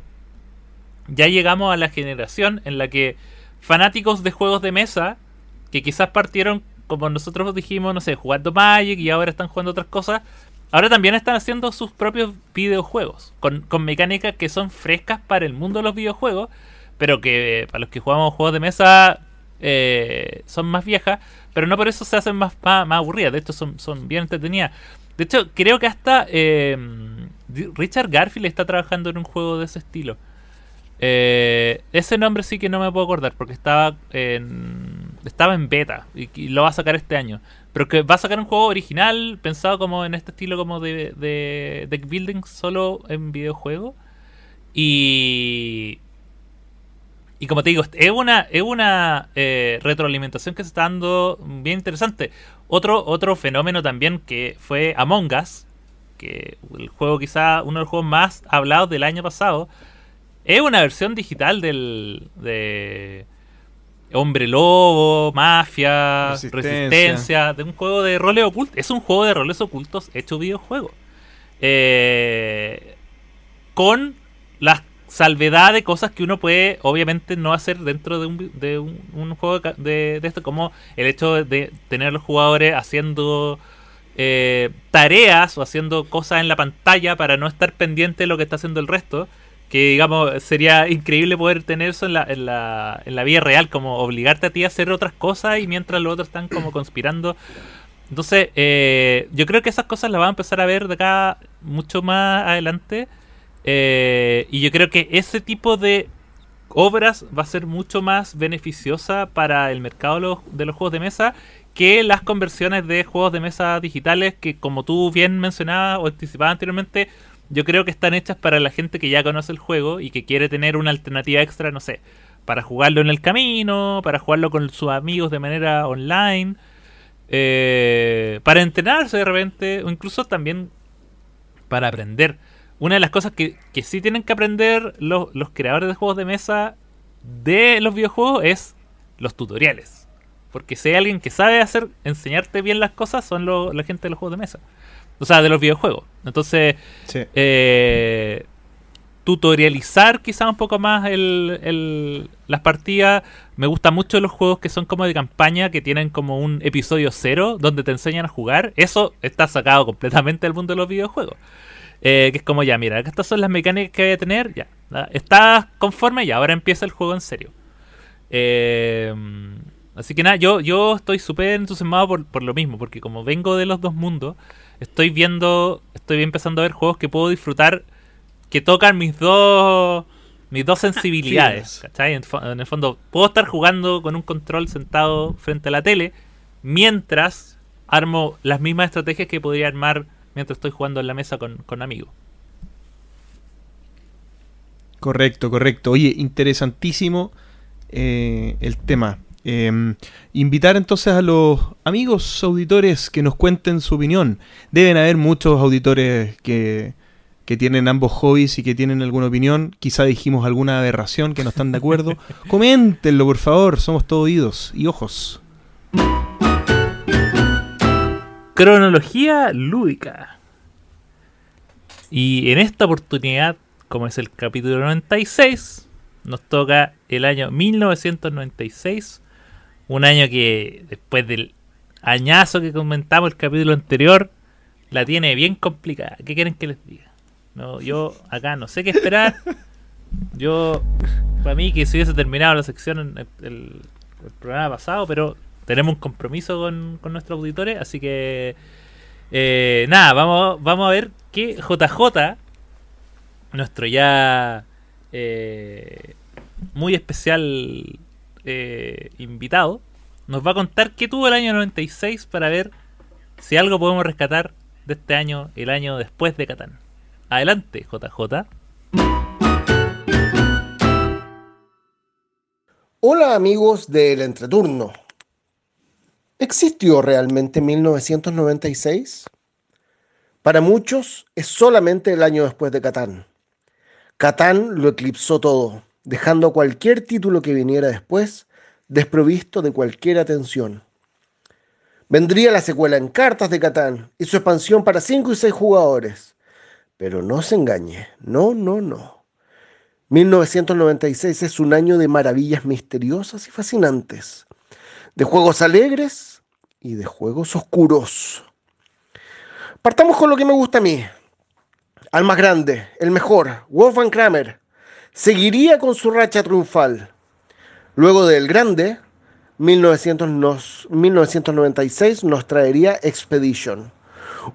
ya llegamos a la generación en la que fanáticos de juegos de mesa, que quizás partieron como nosotros dijimos, no sé, jugando Magic y ahora están jugando otras cosas, ahora también están haciendo sus propios videojuegos, con, con mecánicas que son frescas para el mundo de los videojuegos, pero que para los que jugamos juegos de mesa eh, son más viejas, pero no por eso se hacen más, más, aburridas, de hecho son, son bien entretenidas. De hecho, creo que hasta eh, Richard Garfield está trabajando en un juego de ese estilo. Eh, ese nombre sí que no me puedo acordar porque estaba en, estaba en beta y, lo va a sacar este año. Pero que va a sacar un juego original pensado como en este estilo como de, de deck building solo en videojuego. Y, y como te digo, es una, es una eh, retroalimentación que se está dando bien interesante. Otro, otro fenómeno también que fue Among Us, que el juego quizá uno de los juegos más hablados del año pasado, es una versión digital del de Hombre Lobo, Mafia, Resistencia. de un juego de roles ocultos. Es un juego de roles ocultos hecho videojuego. Eh, con las salvedad de cosas que uno puede obviamente no hacer dentro de un, de un, juego de, esto, como el hecho de tener los jugadores haciendo eh, tareas o haciendo cosas en la pantalla para no estar pendiente de lo que está haciendo el resto que digamos sería increíble poder tener eso en la, en la, en la vida real, como obligarte a ti a hacer otras cosas y mientras los otros están como conspirando. Entonces, eh, yo creo que esas cosas las vamos a empezar a ver de acá mucho más adelante. Eh, y yo creo que ese tipo de obras va a ser mucho más beneficiosa para el mercado de los juegos de mesa que las conversiones de juegos de mesa digitales que como tú bien mencionabas o anticipabas anteriormente yo creo que están hechas para la gente que ya conoce el juego y que quiere tener una alternativa extra, no sé, para jugarlo en el camino, para jugarlo con sus amigos de manera online, eh, para entrenarse de repente, o incluso también para aprender. Una de las cosas que, que sí tienen que aprender los, creadores de juegos de mesa de los videojuegos es los tutoriales. Porque si hay alguien que sabe hacer, enseñarte bien las cosas, son la gente de los juegos de mesa. O sea, de los videojuegos. Entonces, eh, tutorializar quizá un poco más el, las partidas. Me gustan mucho los juegos que son como de campaña, que tienen como un episodio cero, donde te enseñan a jugar. Eso está sacado completamente del mundo de los videojuegos. Eh, que es como ya, mira, estas son las mecánicas que voy a tener, ya. Estás conforme y ahora empieza el juego en serio. Eh, así que nada, yo, yo estoy súper entusiasmado por, por lo mismo, porque como vengo de los dos mundos, estoy viendo, estoy empezando a ver juegos que puedo disfrutar que tocan mis dos mis dos sensibilidades, ¿cachai? En, el fondo, puedo estar jugando con un control sentado frente a la tele mientras armo las mismas estrategias que podría armar mientras estoy jugando en la mesa con, con amigos. Correcto, correcto. Oye, interesantísimo eh, el tema. Em, invitar entonces a los amigos auditores que nos cuenten su opinión. Deben haber muchos auditores que, que tienen ambos hobbies y que tienen alguna opinión. Quizá dijimos alguna aberración que no están de acuerdo. Coméntenlo, por favor. Somos todos oídos y ojos. Cronología lúdica. Y en esta oportunidad, como es el capítulo 96, nos toca el año 1996 un año que después del añazo que comentamos el capítulo anterior, la tiene bien complicada. ¿Qué quieren que les diga? No, yo acá no sé qué esperar. Yo, para mí, que se hubiese terminado la sección en el, programa pasado, pero tenemos un compromiso con, nuestros auditores, así que eh, nada, vamos, vamos a ver que JJ, nuestro ya eh, muy especial eh, invitado, nos va a contar qué tuvo el año 96 para ver si algo podemos rescatar de este año, el año después de Catán. Adelante, JJ. Hola amigos del entreturno. ¿Existió realmente 1996? Para muchos es solamente el año después de Catán. Catán lo eclipsó todo dejando cualquier título que viniera después desprovisto de cualquier atención. Vendría la secuela en cartas de Catán y su expansión para 5 y 6 jugadores. Pero no se engañe, no, no, no. 1996 es un año de maravillas misteriosas y fascinantes, de juegos alegres y de juegos oscuros. Partamos con lo que me gusta a mí. Al más grande, el mejor, Wolfgang Kramer, seguiría con su racha triunfal. Luego del grande, 1996 nos traería Expedition,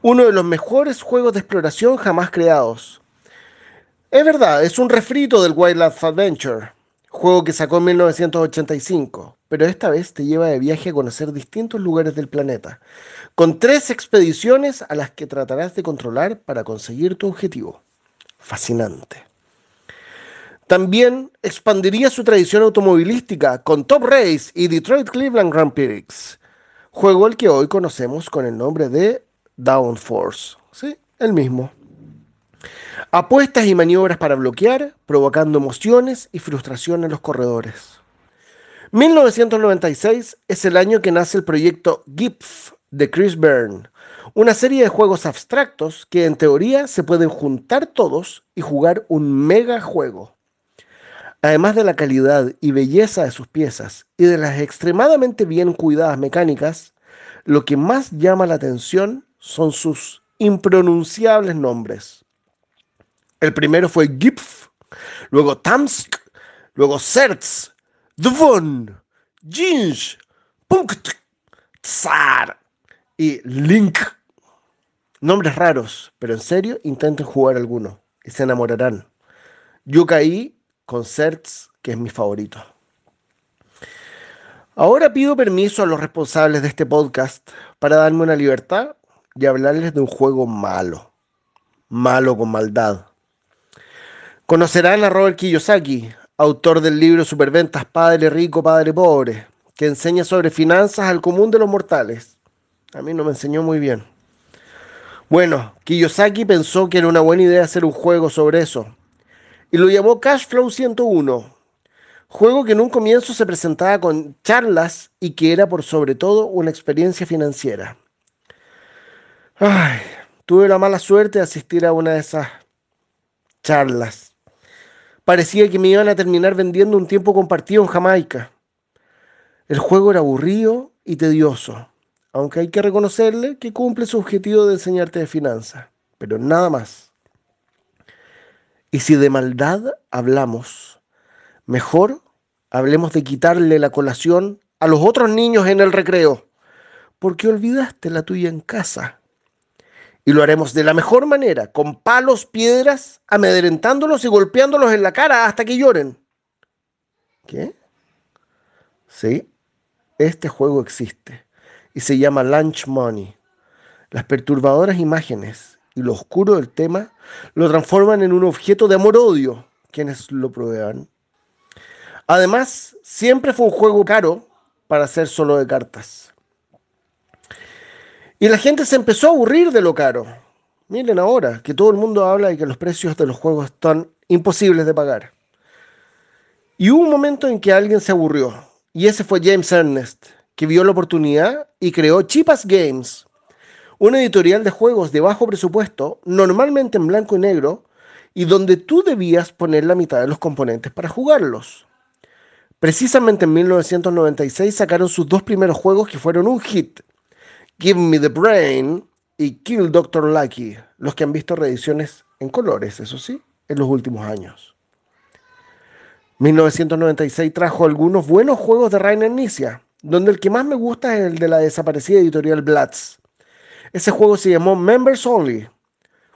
uno de los mejores juegos de exploración jamás creados. Es verdad, es un refrito del Wildlife Adventure, juego que sacó en 1985, pero esta vez te lleva de viaje a conocer distintos lugares del planeta, con tres expediciones a las que tratarás de controlar para conseguir tu objetivo. Fascinante. También expandiría su tradición automovilística con Top Race y Detroit Cleveland Grand Prix, juego al que hoy conocemos con el nombre de Downforce. Sí, el mismo. Apuestas y maniobras para bloquear, provocando emociones y frustración en los corredores. 1996 es el año que nace el proyecto GIF de Chris Byrne, una serie de juegos abstractos que en teoría se pueden juntar todos y jugar un mega juego. Además de la calidad y belleza de sus piezas y de las extremadamente bien cuidadas mecánicas, lo que más llama la atención son sus impronunciables nombres. El primero fue Gipf, luego Tamsk, luego Sertz, Dvon, Jinj, Punkt, Tsar y Link. Nombres raros, pero en serio intenten jugar alguno y se enamorarán. Yo caí con Certs, que es mi favorito. Ahora pido permiso a los responsables de este podcast para darme una libertad y hablarles de un juego malo. Malo con maldad. Conocerán a Robert Kiyosaki, autor del libro Superventas Padre Rico, Padre Pobre, que enseña sobre finanzas al común de los mortales. A mí no me enseñó muy bien. Bueno, Kiyosaki pensó que era una buena idea hacer un juego sobre eso, y lo llamó Cashflow 101, juego que en un comienzo se presentaba con charlas y que era por sobre todo una experiencia financiera. Ay, tuve la mala suerte de asistir a una de esas charlas. Parecía que me iban a terminar vendiendo un tiempo compartido en Jamaica. El juego era aburrido y tedioso, aunque hay que reconocerle que cumple su objetivo de enseñarte de finanzas, pero nada más. Y si de maldad hablamos, mejor hablemos de quitarle la colación a los otros niños en el recreo, porque olvidaste la tuya en casa. Y lo haremos de la mejor manera, con palos, piedras, amedrentándolos y golpeándolos en la cara hasta que lloren. ¿Qué? Sí, este juego existe y se llama Lunch Money. Las perturbadoras imágenes y lo oscuro del tema lo transforman en un objeto de amor-odio quienes lo prueban. Además, siempre fue un juego caro para ser solo de cartas. Y la gente se empezó a aburrir de lo caro. Miren ahora que todo el mundo habla de que los precios de los juegos están imposibles de pagar. Y hubo un momento en que alguien se aburrió, y ese fue James Ernest, que vio la oportunidad y creó Chipas Games, una editorial de juegos de bajo presupuesto, normalmente en blanco y negro, y donde tú debías poner la mitad de los componentes para jugarlos. Precisamente en 1996 sacaron sus dos primeros juegos que fueron un hit, Give Me the Brain y Kill Dr. Lucky, los que han visto reediciones en colores, eso sí, en los últimos años. 1996 trajo algunos buenos juegos de Rainer Nicia, donde el que más me gusta es el de la desaparecida editorial Blatz. Ese juego se llamó Members Only,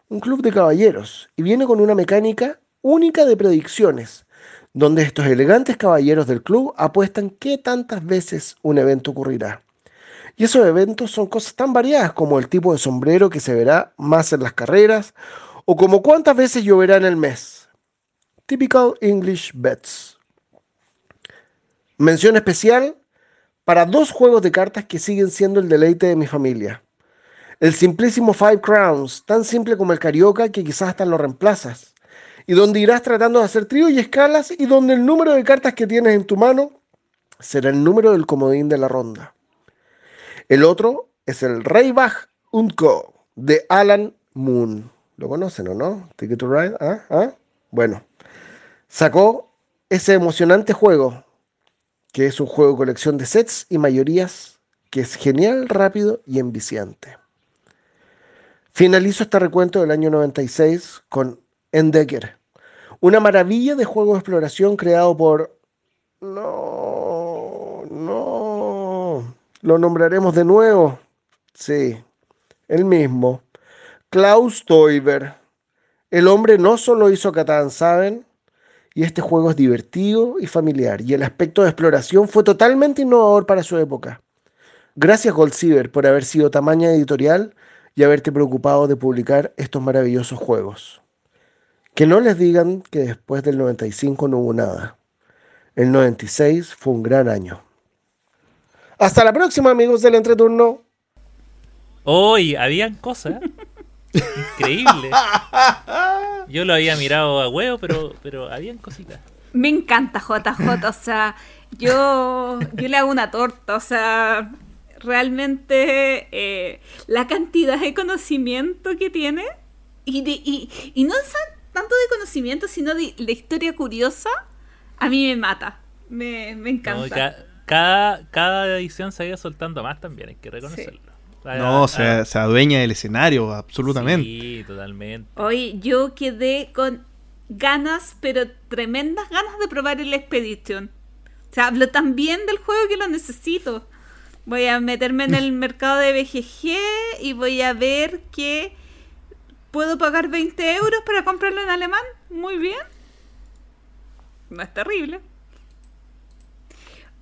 un club de caballeros, y viene con una mecánica única de predicciones, donde estos elegantes caballeros del club apuestan qué tantas veces un evento ocurrirá. Y esos eventos son cosas tan variadas como el tipo de sombrero que se verá más en las carreras, o como cuántas veces lloverá en el mes. Typical English Bets. Mención especial para dos juegos de cartas que siguen siendo el deleite de mi familia. El simplísimo Five Crowns, tan simple como el Carioca que quizás hasta lo reemplazas. Y donde irás tratando de hacer tríos y escalas y donde el número de cartas que tienes en tu mano será el número del comodín de la ronda. El otro es el Reibach Co. de Alan Moon. ¿Lo conocen o no? Ticket to Ride. ¿Ah? ¿Ah? Bueno, sacó ese emocionante juego, que es un juego de colección de sets y mayorías que es genial, rápido y enviciante. Finalizo este recuento del año 96 con Endecker, una maravilla de juego de exploración creado por... No, no, lo nombraremos de nuevo. Sí, el mismo. Klaus Teuber. El hombre no solo hizo Catán, ¿saben? Y este juego es divertido y familiar, y el aspecto de exploración fue totalmente innovador para su época. Gracias Gold Silver por haber sido tamaña editorial y haberte preocupado de publicar estos maravillosos juegos. Que no les digan que después del 95 no hubo nada. El 96 fue un gran año. Hasta la próxima amigos del entreturno. Hoy habían cosas. Increíble. Yo lo había mirado a huevo, pero, pero habían cositas. Me encanta JJ, o sea, yo, yo le hago una torta, o sea, realmente eh, la cantidad de conocimiento que tiene y, de, y, y no tanto de conocimiento, sino de, de, historia curiosa, a mí me mata, me, me encanta. No, cada, cada edición se ido soltando más también, hay que reconocerlo. Sí. No, se, se, adueña del escenario, absolutamente. Sí, totalmente. Hoy yo quedé con ganas, pero tremendas ganas de probar el Expedition. O sea, hablo tan bien del juego que lo necesito. Voy a meterme en el mercado de BGG y voy a ver que puedo pagar 20 euros para comprarlo en alemán. Muy bien. No es terrible.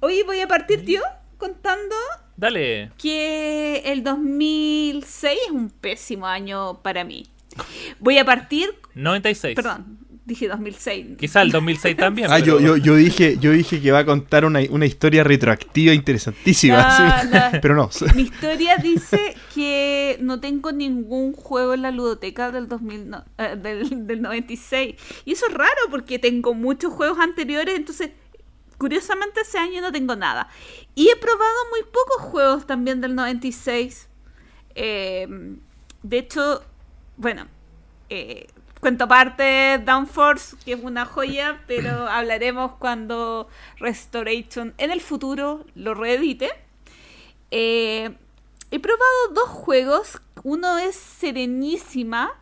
Hoy voy a partir, tío, contando Dale. Que el 2006 es un pésimo año para mí. Voy a partir. 96. Perdón, dije 2006. Quizá el 2006 también. ah, pero... yo, yo, yo, dije, yo dije que va a contar una, una historia retroactiva interesantísima. No, ¿sí? no. Pero no. Mi historia dice que no tengo ningún juego en la ludoteca del, 2000, no, eh, del, del 96. Y eso es raro porque tengo muchos juegos anteriores, entonces curiosamente ese año no tengo nada. Y he probado muy pocos juegos también del 96. Eh, de hecho, bueno, eh, cuento aparte Downforce, que es una joya, pero hablaremos cuando Restoration en el futuro lo reedite. Eh, he probado dos juegos. Uno es Serenísima,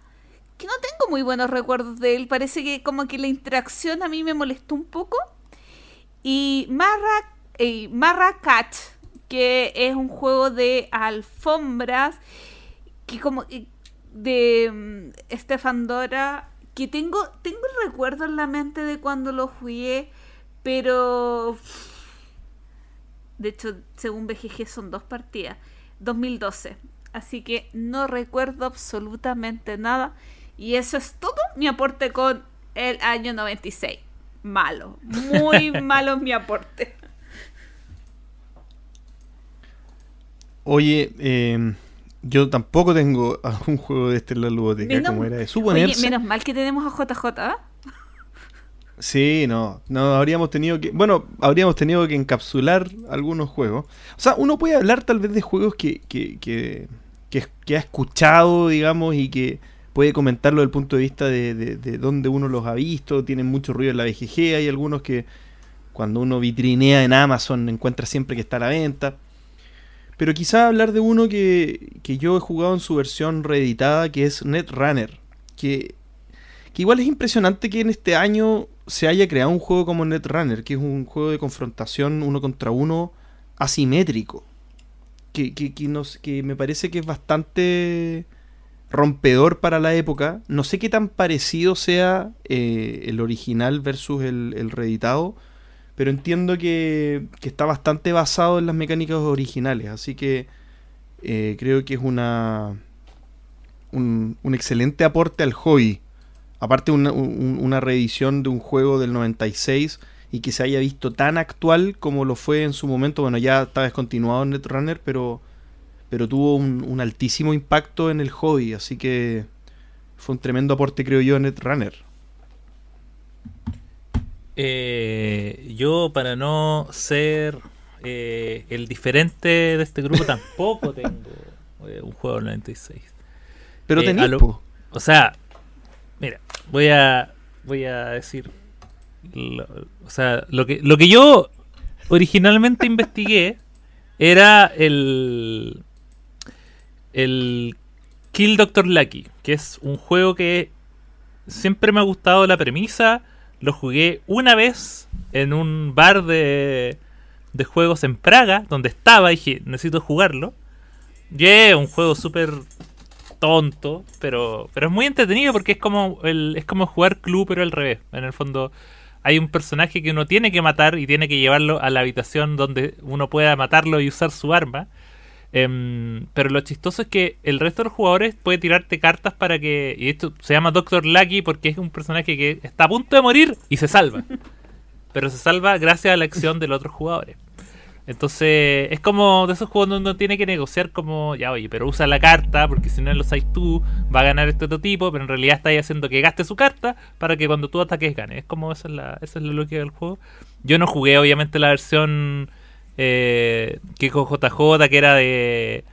que no tengo muy buenos recuerdos de él. Parece que como que la interacción a mí me molestó un poco. Y Marra, eh, que es un juego de alfombras, que como de um, Stefan Dora, que tengo, tengo el recuerdo en la mente de cuando lo jugué, pero de hecho, según BGG son dos partidas, 2012. Así que no recuerdo absolutamente nada. Y eso es todo mi aporte con el año 96 malo. Muy malo mi aporte. Oye, eh, yo tampoco tengo algún juego de este en la ludoteca, Menos- como era de suponerse. Oye, menos mal que tenemos a JJ. ¿ah? Sí, no, no habríamos tenido que, bueno, habríamos tenido que encapsular algunos juegos. O sea, uno puede hablar tal vez de juegos que, que, que, que, que ha escuchado, digamos, y que puede comentarlo desde el punto de vista de, de, de dónde uno los ha visto, tienen mucho ruido en la BGG, hay algunos que cuando uno vitrinea en Amazon encuentra siempre que está a la venta. Pero quizá hablar de uno que, que yo he jugado en su versión reeditada, que es Netrunner, que, que igual es impresionante que en este año se haya creado un juego como Netrunner, que es un juego de confrontación uno contra uno asimétrico. Que, que, que, nos, que me parece que es bastante rompedor para la época. No sé qué tan parecido sea eh, el original versus el, reeditado, pero entiendo que, que, está bastante basado en las mecánicas originales, así que eh, creo que es una un, excelente aporte al hobby. Aparte una, un, una reedición de un juego del 96 y que se haya visto tan actual como lo fue en su momento. Bueno, ya está descontinuado en Netrunner, pero pero tuvo un, un, altísimo impacto en el hobby, así que fue un tremendo aporte, creo yo, Netrunner. Eh, yo, para no ser eh, el diferente de este grupo, tampoco tengo eh, un juego del 96. Pero tenés, lo, O sea, mira, voy a voy a decir lo, o sea, lo que lo que yo originalmente investigué era el. El Kill Doctor Lucky, que es un juego que siempre me ha gustado la premisa. Lo jugué una vez en un bar de, de juegos en Praga, donde estaba y dije, necesito jugarlo. Y es un juego súper tonto, pero, pero es muy entretenido porque es como, el, es como jugar club, pero al revés. En el fondo, hay un personaje que uno tiene que matar y tiene que llevarlo a la habitación donde uno pueda matarlo y usar su arma. Em, pero lo chistoso es que el resto de los jugadores puede tirarte cartas para que. Y esto se llama Doctor Lucky porque es un personaje que está a punto de morir y se salva. pero se salva gracias a la acción de los otros jugadores. Entonces, es como de esos juegos donde uno tiene que negociar como, ya oye, pero usa la carta, porque si no lo sabes tú, va a ganar este otro tipo, pero en realidad estáis haciendo que gaste su carta para que cuando tú ataques gane. Es como esa es la, esa es la lógica del juego. Yo no jugué obviamente la versión eh, Kiko JJ, que era de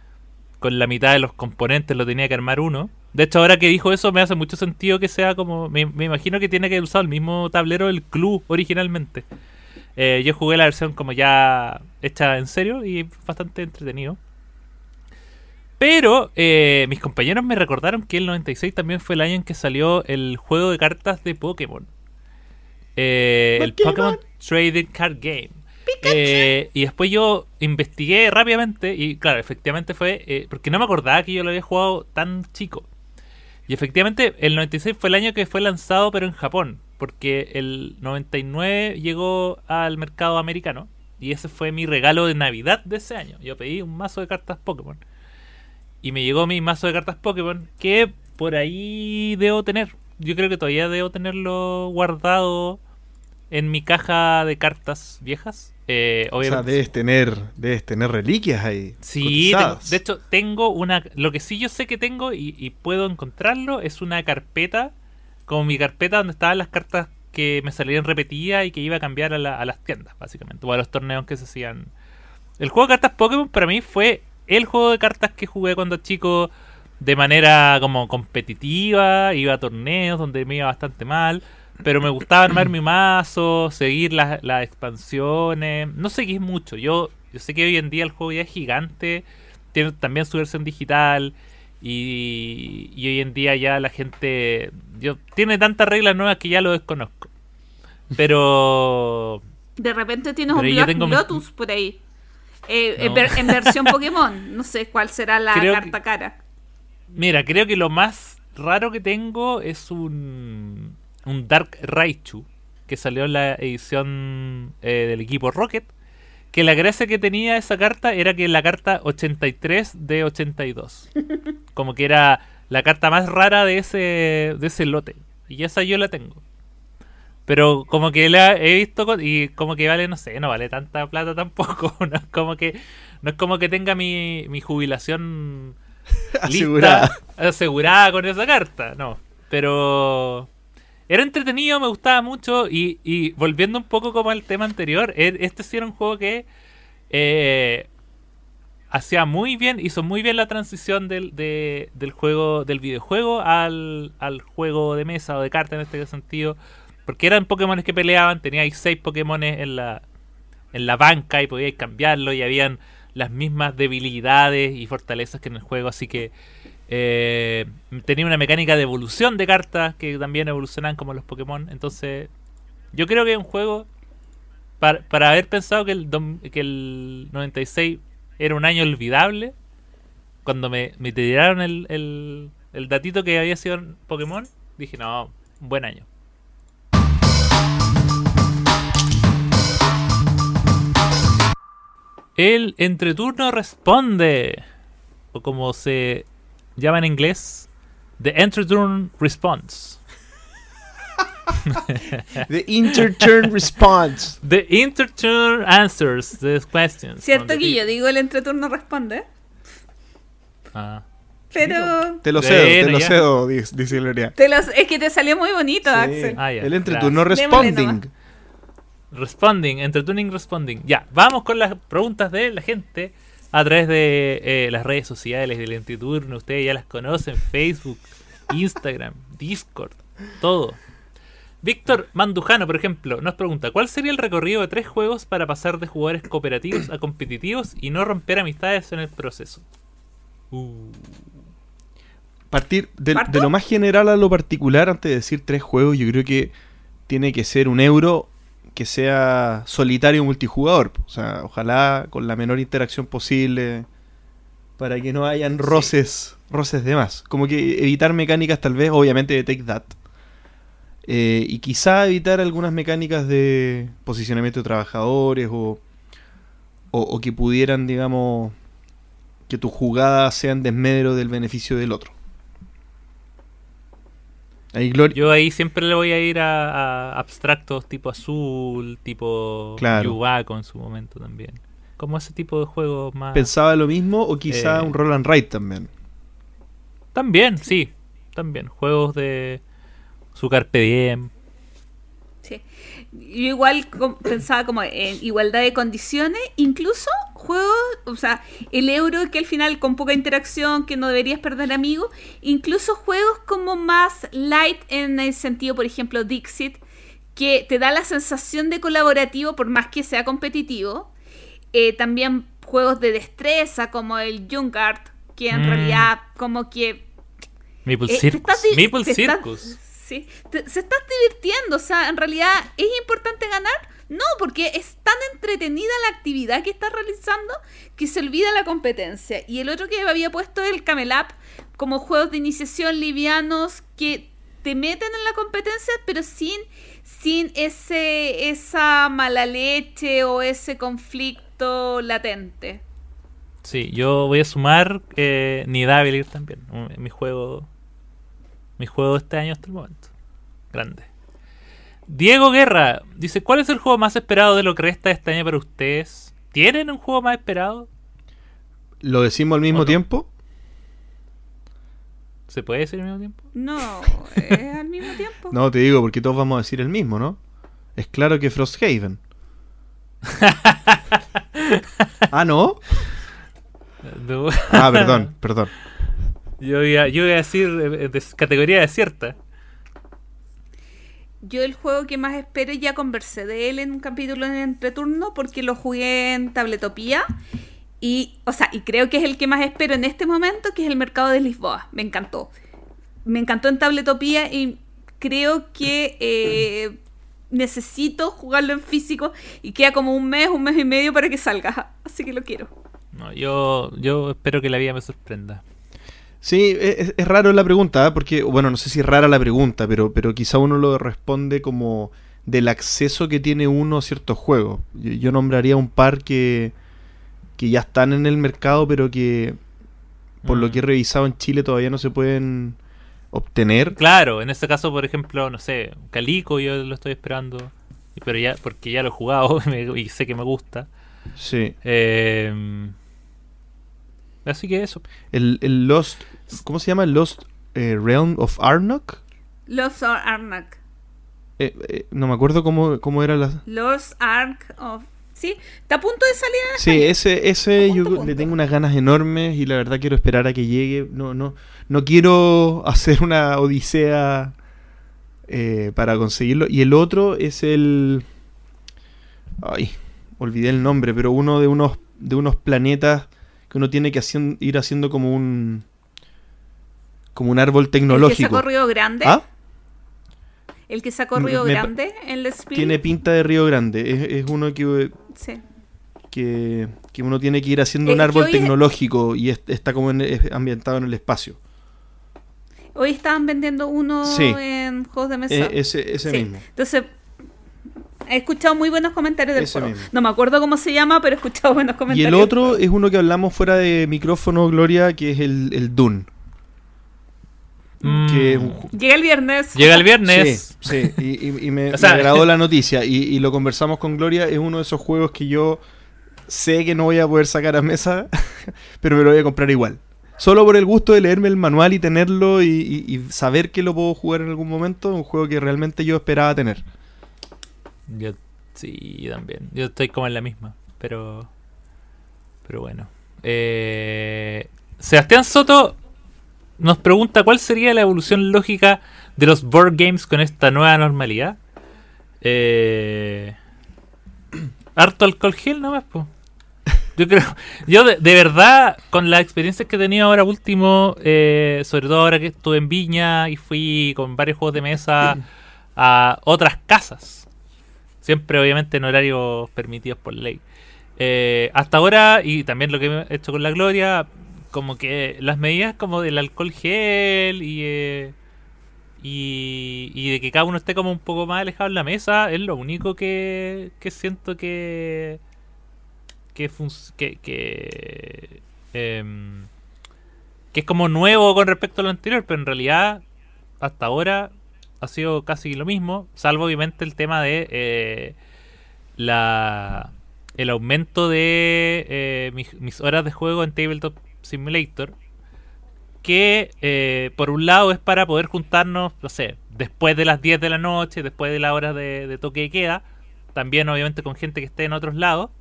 con la mitad de los componentes lo tenía que armar uno. De hecho, ahora que dijo eso, me hace mucho sentido que sea como. Me, me imagino que tiene que usar el mismo tablero del club originalmente. Eh, yo jugué la versión como ya hecha en serio y bastante entretenido. Pero eh, mis compañeros me recordaron que el 96 también fue el año en que salió el juego de cartas de Pokémon. Eh, el Pokémon Trading Card Game. Eh, y después yo investigué rápidamente y claro, efectivamente fue eh, porque no me acordaba que yo lo había jugado tan chico. Y efectivamente el 96 fue el año que fue lanzado pero en Japón, porque el 99 llegó al mercado americano y ese fue mi regalo de Navidad de ese año. Yo pedí un mazo de cartas Pokémon y me llegó mi mazo de cartas Pokémon que por ahí debo tener. Yo creo que todavía debo tenerlo guardado en mi caja de cartas viejas. Eh, O sea, debes tener, debes tener reliquias ahí. Sí, tengo- de hecho tengo una... Lo que sí yo sé que tengo y, y puedo encontrarlo es una carpeta, como mi carpeta donde estaban las cartas que me salían repetidas y que iba a cambiar a, la- a las tiendas, básicamente, o a los torneos que se hacían. El juego de cartas Pokémon para mí fue el juego de cartas que jugué cuando chico de manera como competitiva, iba a torneos donde me iba bastante mal, pero me gustaba armar mi mazo, seguir las, las expansiones, no seguí mucho, yo, yo sé que hoy en día el juego ya es gigante, tiene también su versión digital y, y hoy en día ya la gente yo, tiene tantas reglas nuevas que ya lo desconozco. Pero De repente tienes un Black mi- Lotus por ahí. Eh, en No. ver- en versión Pokémon. No sé cuál será la Creo que- carta cara. Mira, creo que lo más raro que tengo es un, un Dark Raichu que salió en la edición eh, del equipo Rocket. Que la gracia que tenía esa carta era que la carta 83 de 82. Como que era la carta más rara de ese, de ese lote. Y esa yo la tengo. Pero como que la he visto y como que vale, no sé, no vale tanta plata tampoco. No es como que, no es como que tenga mi, mi jubilación asegurada con esa carta, no. Pero era entretenido, me gustaba mucho. Y, y volviendo un poco como al tema anterior, e- este sí era un juego que eh, hacía muy bien, hizo muy bien la transición del, de- del juego, del videojuego al, al juego de mesa o de carta en este sentido. Porque eran Pokémon que peleaban, teníais seis Pokémon en la, en la banca y podíais cambiarlo y habían las mismas debilidades y fortalezas que en el juego, así que eh, tenía una mecánica de evolución de cartas que también evolucionan como los Pokémon, entonces yo creo que es un juego para, para haber pensado que el, que el 96 era un año olvidable, cuando me, me tiraron el, el, el datito que había sido Pokémon, dije, no, buen año. El entreturno responde. O como se llama en inglés, The Entreturn Response. The Interturn Response. The Interturn Answers the questions. Cierto que yo digo el entreturno responde. Ah. Pero Te lo cedo, te lo ya. cedo, dice Gloria. te los- es que te salió muy bonito, Sí. Axel. Ah, El entreturno gracias. Responding. Responding, Entreturning Responding. Ya, vamos con las preguntas de la gente a través de eh, las redes sociales del Entreturno. Ustedes ya las conocen: Facebook, Instagram, Discord, todo. Víctor Mandujano, por ejemplo, nos pregunta: ¿Cuál sería el recorrido de tres juegos para pasar de jugadores cooperativos a competitivos y no romper amistades en el proceso? Uh, Partir de lo más general a lo particular, antes de decir tres juegos, yo creo que tiene que ser un euro que sea solitario multijugador. O sea, ojalá con la menor interacción posible para que no hayan roces, roces de más. Como que evitar mecánicas tal vez, obviamente, de Take That. Eh, y quizá evitar algunas mecánicas de posicionamiento de trabajadores o, o, o que pudieran, digamos, que tus jugadas sean desmedro del beneficio del otro. Ahí. Yo ahí siempre le voy a ir a, a abstractos tipo azul, tipo Claro. Yugaco en su momento también. Como ese tipo de juegos más. ¿Pensaba lo mismo o quizá Eh. un roll and también? También, sí. También. Juegos de su Carpe Diem. Yo igual pensaba como en igualdad de condiciones, incluso juegos, o sea, el euro que al final con poca interacción, que no deberías perder amigos, incluso juegos como más light en el sentido, por ejemplo, Dixit, que te da la sensación de colaborativo por más que sea competitivo. Eh, también juegos de destreza como el Junkart, que en Mm. realidad como que Maple eh, te Circus. estás di- Maple te estás- Circus. Sí, te- se estás divirtiendo, o sea, en realidad es importante ganar. No, porque es tan entretenida la actividad que estás realizando que se olvida la competencia. Y el otro que había puesto es el Camel Up como juegos de iniciación livianos que te meten en la competencia, pero sin, sin ese, esa mala leche o ese conflicto latente. Sí, yo voy a sumar eh, Nidavellir también. Mi juego. Mi juego de este año hasta el momento. Grande. Diego Guerra dice: ¿Cuál es el juego más esperado de lo que resta de este año para ustedes? ¿Tienen un juego más esperado? ¿Lo decimos al mismo tiempo? ¿Se puede decir al mismo tiempo? No, es al mismo tiempo. No, te digo porque todos vamos a decir el mismo, ¿no? Es claro que Frosthaven. ah, ¿no? No. Ah, perdón, perdón. Yo iba, yo iba a decir eh, de categoría desierta. Yo el juego que más espero, ya conversé de él en un capítulo en entreturno porque lo jugué en Tabletopía. Y, o sea, y creo que es el que más espero en este momento, que es el mercado de Lisboa. Me encantó. Me encantó en Tabletopía y creo que eh, necesito jugarlo en físico y queda como un mes, un mes y medio para que salga. Así que lo quiero. No, yo, yo espero que la vida me sorprenda. Sí, es, es raro la pregunta, ¿eh? porque, bueno, no sé si es rara la pregunta, pero, pero quizá uno lo responde como del acceso que tiene uno a ciertos juegos. Yo, yo nombraría un par que, que ya están en el mercado, pero que por lo Mm. que he revisado en Chile todavía no se pueden obtener. Claro, en este caso, por ejemplo, no sé, Calico yo lo estoy esperando. Pero ya, porque ya lo he jugado y sé que me gusta. Sí. Eh, así que eso. El, el Lost, ¿cómo se llama? Lost eh, Realm of Arnok. Lost Ark. Eh, eh, no me acuerdo cómo, cómo era la... Lost Ark of... Sí, está a punto de salir en Sí, ese, ese Punto, yo punto. le tengo unas ganas enormes y la verdad quiero esperar a que llegue. No, no, no quiero hacer una odisea eh, para conseguirlo. Y el otro es el. Ay, olvidé el nombre, pero uno de unos de unos planetas que uno tiene que ir haciendo como un como un árbol El que tecnológico. sacó Río Grande. ¿Ah? El que sacó Río me Grande en el Spiel. Tiene pinta de Río Grande. Es, es uno que, Sí. que, que uno tiene que ir haciendo un Eh, árbol hoy es- tecnológico y es- está como en- ambientado en el espacio. Hoy estaban vendiendo uno Sí. en juegos de mesa. Eh, ese ese Sí. mismo. Entonces, he escuchado muy buenos comentarios del Ese juego. mismo. No me acuerdo cómo se llama, pero he escuchado buenos Y comentarios. el otro es uno que hablamos fuera de micrófono, Gloria, que es el, el Dune. Mm, Que Llega el viernes. Llega el viernes. Sí, sí, y, y- y me, O sea- me agradó la noticia. Y, y lo conversamos con Gloria. Es uno de esos juegos que yo sé que no voy a poder sacar a mesa, pero me lo voy a comprar igual. Solo por el gusto de leerme el manual y tenerlo y, y- y saber que lo puedo jugar en algún momento. Un juego que realmente yo esperaba tener. Yo, sí, también. Yo estoy como en la misma. Pero. Pero bueno. Eh, Sebastián Soto nos pregunta cuál sería la evolución lógica de los board games con esta nueva normalidad. Eh, harto alcohol gel nomás, pues. Yo creo, yo de, de, verdad, con las experiencias que he tenido ahora último, eh, sobre todo ahora que estuve en Viña y fui con varios juegos de mesa a otras casas, siempre obviamente en horarios permitidos por ley. Eh, hasta ahora, y también lo que he hecho con la Gloria, como que las medidas como del alcohol gel y, eh, y, y, de que cada uno esté como un poco más alejado en la mesa, es lo único que, que siento que que, que, que, eh, que es como nuevo con respecto a lo anterior, pero en realidad hasta ahora ha sido casi lo mismo, salvo obviamente el tema de eh, la el aumento de eh, mis, horas de juego en Tabletop Simulator, que eh, por un lado es para poder juntarnos, no sé, después de las 10 de la noche, después de la hora de, de toque de queda, también obviamente con gente que esté en otros lados,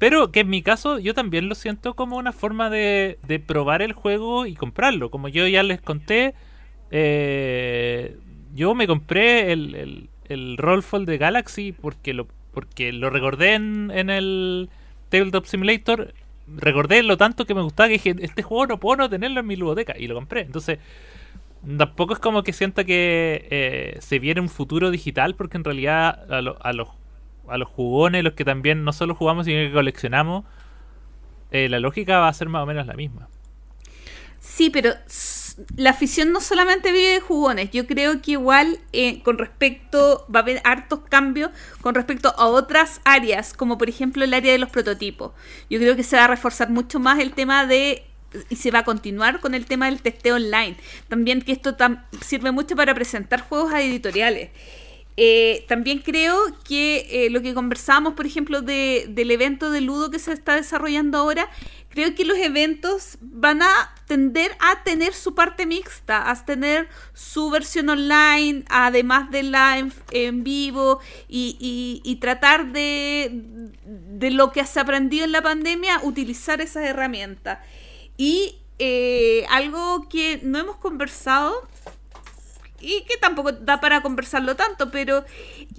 pero que en mi caso yo también lo siento como una forma de, de probar el juego y comprarlo. Como yo ya les conté, eh, yo me compré el, el, el Rollfall de Galaxy porque lo, porque lo recordé en, en el Tabletop Simulator. Recordé lo tanto que me gustaba que dije, este juego no puedo no tenerlo en mi ludoteca. Y lo compré. Entonces, tampoco es como que sienta que eh, se viene un futuro digital porque en realidad a, a los a los jugones, los que también no solo jugamos, sino que coleccionamos, eh, la lógica va a ser más o menos la misma. Sí, pero la afición no solamente vive de jugones. Yo creo que igual eh, con respecto, va a haber hartos cambios con respecto a otras áreas, como por ejemplo el área de los prototipos. Yo creo que se va a reforzar mucho más el tema de y se va a continuar con el tema del testeo online. También que esto sirve mucho para presentar juegos a editoriales. Eh, también creo que eh, lo que conversábamos, por ejemplo, de, del evento de Ludo que se está desarrollando ahora, creo que los eventos van a tender a tener su parte mixta, a tener su versión online, además de la en, vivo, y, tratar de, de lo que se aprendido en la pandemia, utilizar esas herramientas. Y eh, algo que no hemos conversado y que tampoco da para conversarlo tanto, pero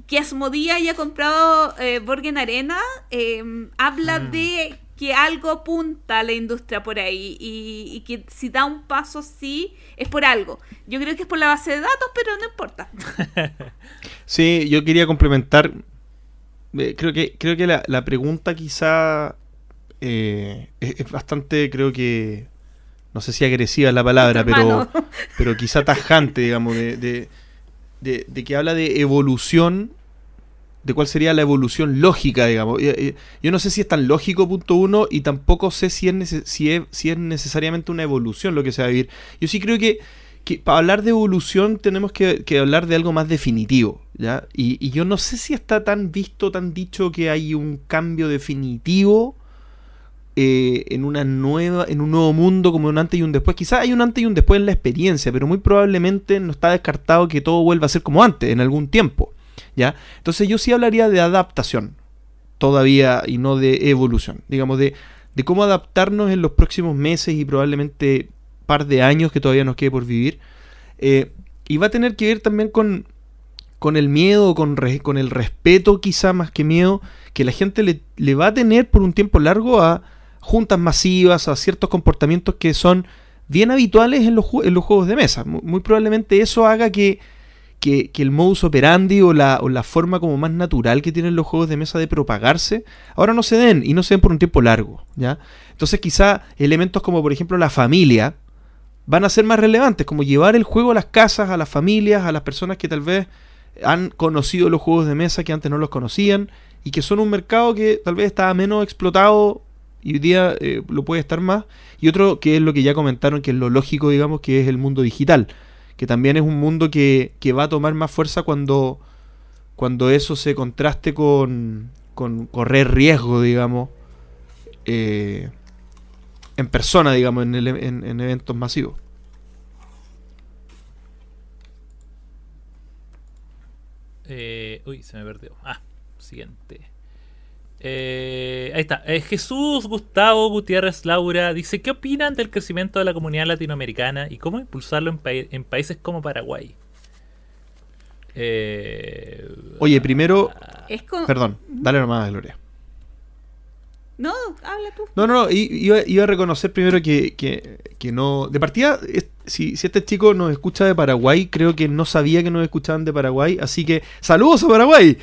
que Asmodía haya comprado eh, Borgen Arena eh, habla mm. de que algo apunta a la industria por ahí y, y, que si da un paso así es por algo. Yo creo que es por la base de datos, pero no importa. sí, yo quería complementar. Eh, creo que creo que la, la pregunta quizá eh, es, es bastante, creo que no sé si agresiva es la palabra, pero, pero quizá tajante, digamos, de, de, de, de, que habla de evolución, de cuál sería la evolución lógica, digamos. Yo no sé si es tan lógico, punto uno, y tampoco sé si es, si es, si es necesariamente una evolución lo que se va a vivir. Yo sí creo que, que para hablar de evolución tenemos que, que, hablar de algo más definitivo, ¿ya? Y, y yo no sé si está tan visto, tan dicho que hay un cambio definitivo eh, en una nueva, en un nuevo mundo como un antes y un después. Quizás hay un antes y un después en la experiencia, pero muy probablemente no está descartado que todo vuelva a ser como antes en algún tiempo. ¿ya? Entonces yo sí hablaría de adaptación todavía y no de evolución. Digamos, de, de cómo adaptarnos en los próximos meses y probablemente par de años que todavía nos quede por vivir. Eh, y va a tener que ver también con, con el miedo, con, con el respeto quizá más que miedo, que la gente le, le va a tener por un tiempo largo a juntas masivas, a ciertos comportamientos que son bien habituales en los, en los juegos de mesa. Muy, probablemente eso haga que, que, que, el modus operandi o la, o la forma como más natural que tienen los juegos de mesa de propagarse, ahora no se den y no se den por un tiempo largo. ¿ya? Entonces quizá elementos como por ejemplo la familia van a ser más relevantes, como llevar el juego a las casas, a las familias, a las personas que tal vez han conocido los juegos de mesa que antes no los conocían y que son un mercado que tal vez estaba menos explotado y hoy día eh, lo puede estar más. Y otro que es lo que ya comentaron, que es lo lógico, digamos, que es el mundo digital, que también es un mundo que, que va a tomar más fuerza cuando, cuando eso se contraste con, con correr riesgo, digamos, eh, en persona, digamos, en, el, en, en eventos masivos. Eh, uy, se me perdió. Ah, siguiente. Eh, ahí está. Eh, Jesús Gustavo Gutiérrez Laura dice: ¿Qué opinan del crecimiento de la comunidad latinoamericana y cómo impulsarlo en, pa- en países como Paraguay? Eh, Oye, primero, Es como... perdón, dale nomás, Gloria. No, habla tú. No, no, no, iba, iba a reconocer primero que, que, que no. De partida, es- si, si este chico nos escucha de Paraguay, creo que no sabía que nos escuchaban de Paraguay, así que saludos a Paraguay.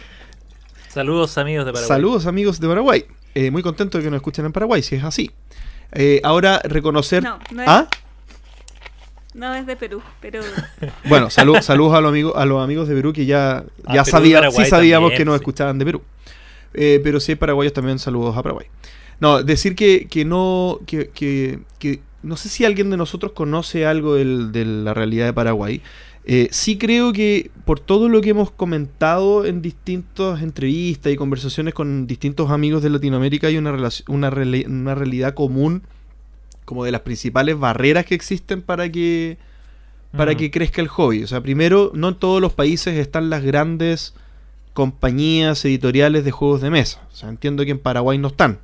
Saludos amigos de Paraguay. Saludos amigos de Paraguay. Eh, muy contento de que nos escuchen en Paraguay, si es así. Eh, ahora reconocer. No, no es- ¿Ah? No es de Perú, pero... Bueno, salu- saludos a los amigos, a los amigos de Perú que ya, A ya Perú sabía, sí sabíamos también, que nos sí. escuchaban de Perú. Eh, pero si hay paraguayos también, saludos a Paraguay. No, decir que, que no, que, que- que no sé si alguien de nosotros conoce algo del- de la realidad de Paraguay. Eh, sí creo que por todo lo que hemos comentado en distintas entrevistas y conversaciones con distintos amigos de Latinoamérica hay una, una realidad común como de las principales barreras que existen para que para Mm. que crezca el hobby. O sea, primero, no en todos los países están las grandes compañías editoriales de juegos de mesa. O sea, entiendo que en Paraguay no están.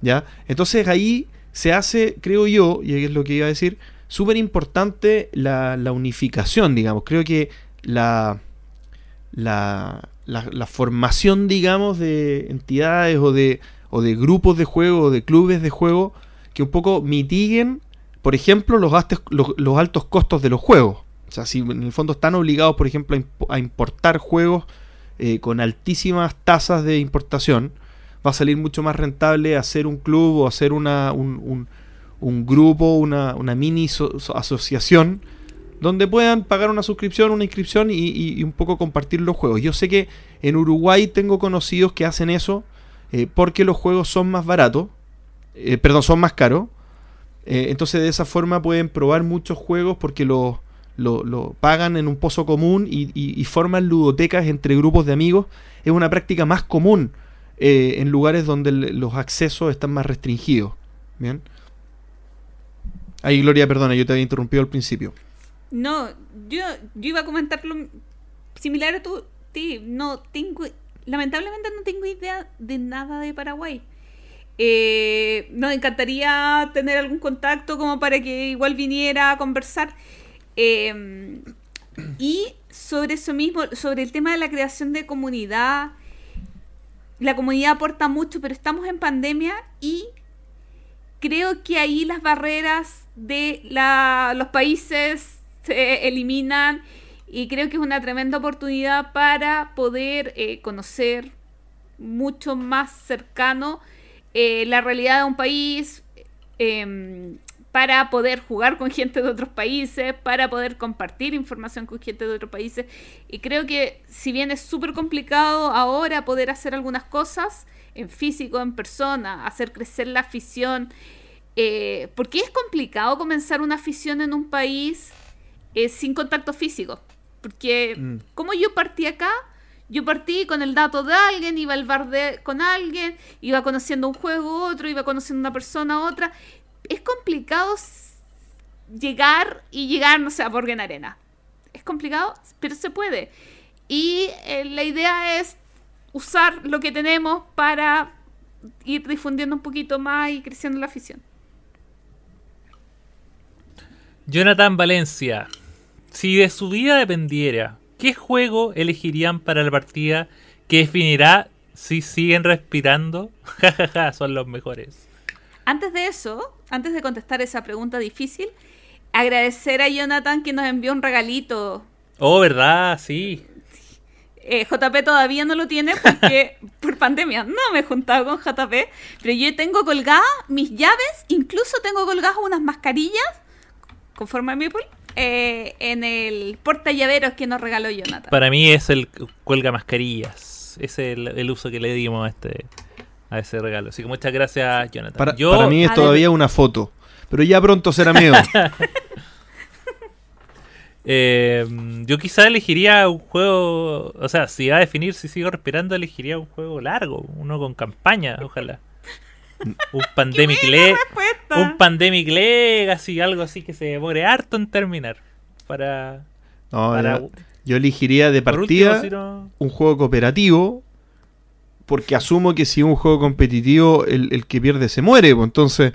¿Ya? Entonces ahí se hace, creo yo, y es lo que iba a decir, súper importante la, la unificación, digamos. Creo que la, la, la, formación, digamos, de entidades o de, o de grupos de juego o de clubes de juego que un poco mitiguen, por ejemplo, los, gastos, los, los altos costos de los juegos. O sea, si en el fondo están obligados, por ejemplo, a, impo- a importar juegos eh, con altísimas tasas de importación, va a salir mucho más rentable hacer un club o hacer una, un, un- un grupo, una, una mini so- so- asociación, donde puedan pagar una suscripción, una inscripción y, un poco compartir los juegos. Yo sé que en Uruguay tengo conocidos que hacen eso eh, porque los juegos son más baratos, eh, perdón, son más caros. Eh, entonces de esa forma pueden probar muchos juegos porque los lo, lo pagan en un pozo común y, y- forman ludotecas entre grupos de amigos. Es una práctica más común eh, en lugares donde los accesos están más restringidos. Bien. Ahí, Gloria, perdona, yo te había interrumpido al principio. No, yo, yo iba a comentar lo similar a tu ti. No tengo, lamentablemente no tengo idea de nada de Paraguay. Eh, nos encantaría tener algún contacto como para que igual viniera a conversar. Eh, y sobre eso mismo, sobre el tema de la creación de comunidad, la comunidad aporta mucho, pero estamos en pandemia y creo que ahí las barreras de la- los países se eliminan y creo que es una tremenda oportunidad para poder eh, conocer mucho más cercano eh, la realidad de un país, em, para poder jugar con gente de otros países, para poder compartir información con gente de otros países. Y creo que si bien es súper complicado ahora poder hacer algunas cosas en físico, en persona, hacer crecer la afición, eh, porque es complicado comenzar una afición en un país eh, sin contacto físico. Porque Mm. como yo partí acá, yo partí con el dato de alguien, iba al bar de, con alguien, iba conociendo un juego otro, iba conociendo una persona otra. Es complicado llegar y llegar, no sé, a Borgen Arena. Es complicado, pero se puede. Y eh, la idea es usar lo que tenemos para ir difundiendo un poquito más y creciendo la afición. Jonathan Valencia. Si de su vida dependiera, ¿qué juego elegirían para la partida que definirá si siguen respirando? Jajaja, son los mejores. Antes de eso, antes de contestar esa pregunta difícil, agradecer a Jonathan que nos envió un regalito. Oh, ¿verdad? Sí. Eh, JP todavía no lo tiene porque por pandemia no me he juntado con JP, pero yo tengo colgadas mis llaves, incluso tengo colgadas unas mascarillas con forma de maple eh, en el porta llaveros que nos regaló Jonathan. Para mí es el cuelga mascarillas. Ese es el, el uso que le dimos a este a ese regalo. Así que muchas gracias, Jonathan. Para, Yo- para mí es A todavía una foto. Pero ya pronto será mío. Eh, yo quizá elegiría un juego, o sea, si va a definir si sigo respirando, elegiría un juego largo, uno con campaña, ojalá. Un Pandemic Le Respuesta. un Pandemic Legacy, algo así que se demore harto en terminar. Para, No, para yo, yo elegiría de partida último, si no- un juego cooperativo. porque asumo que si es un juego competitivo, el, el que pierde se muere. Pues entonces,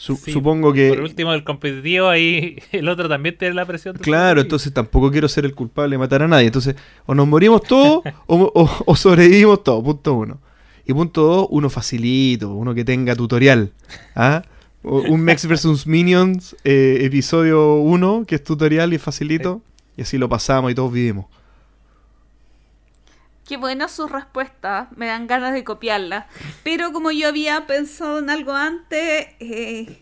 su- Sí, supongo que. Por último, el competitivo ahí, el otro también tiene la presión. de Claro, entonces tampoco quiero ser el culpable de matar a nadie. Entonces, o nos morimos todos o, o- o sobrevivimos todos. Punto uno. Y punto dos, uno facilito, uno que tenga tutorial. ¿ah? Un Mex vs Minions, eh, episodio 1, que es tutorial y facilito. Y así lo pasamos y todos vivimos. Qué buenas sus respuestas, me dan ganas de copiarlas. Pero como yo había pensado en algo antes, eh,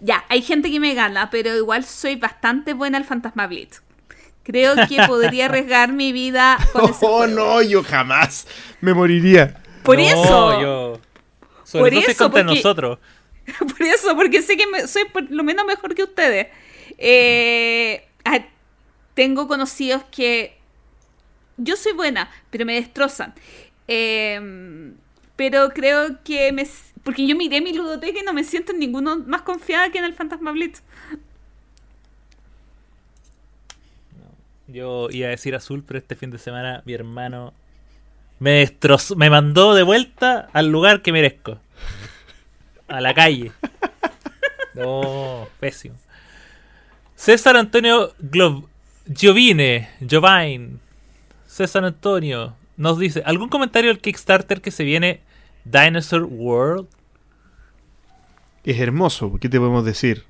ya, hay gente que me gana, pero igual soy bastante buena al Fantasma Blitz. Creo que podría arriesgar mi vida con ese Oh, juego. no, yo jamás me moriría. Por No, eso, yo- Sobre Por eso, contra porque- nosotros. por eso, porque sé que me- soy por lo menos mejor que ustedes. Eh, tengo conocidos que yo soy buena, pero me destrozan. Eh, pero creo que me... Porque yo miré mi ludoteca y no me siento en ninguno más confiada que en el Fantasma Blitz. Yo iba a decir azul, pero este fin de semana mi hermano me destrozó, me mandó de vuelta al lugar que merezco. A la calle. No, pésimo. César Antonio Glo Giovine, Giovine, César Antonio nos dice, ¿algún comentario del Kickstarter que se viene Dinosaur World? Es hermoso, ¿qué te podemos decir?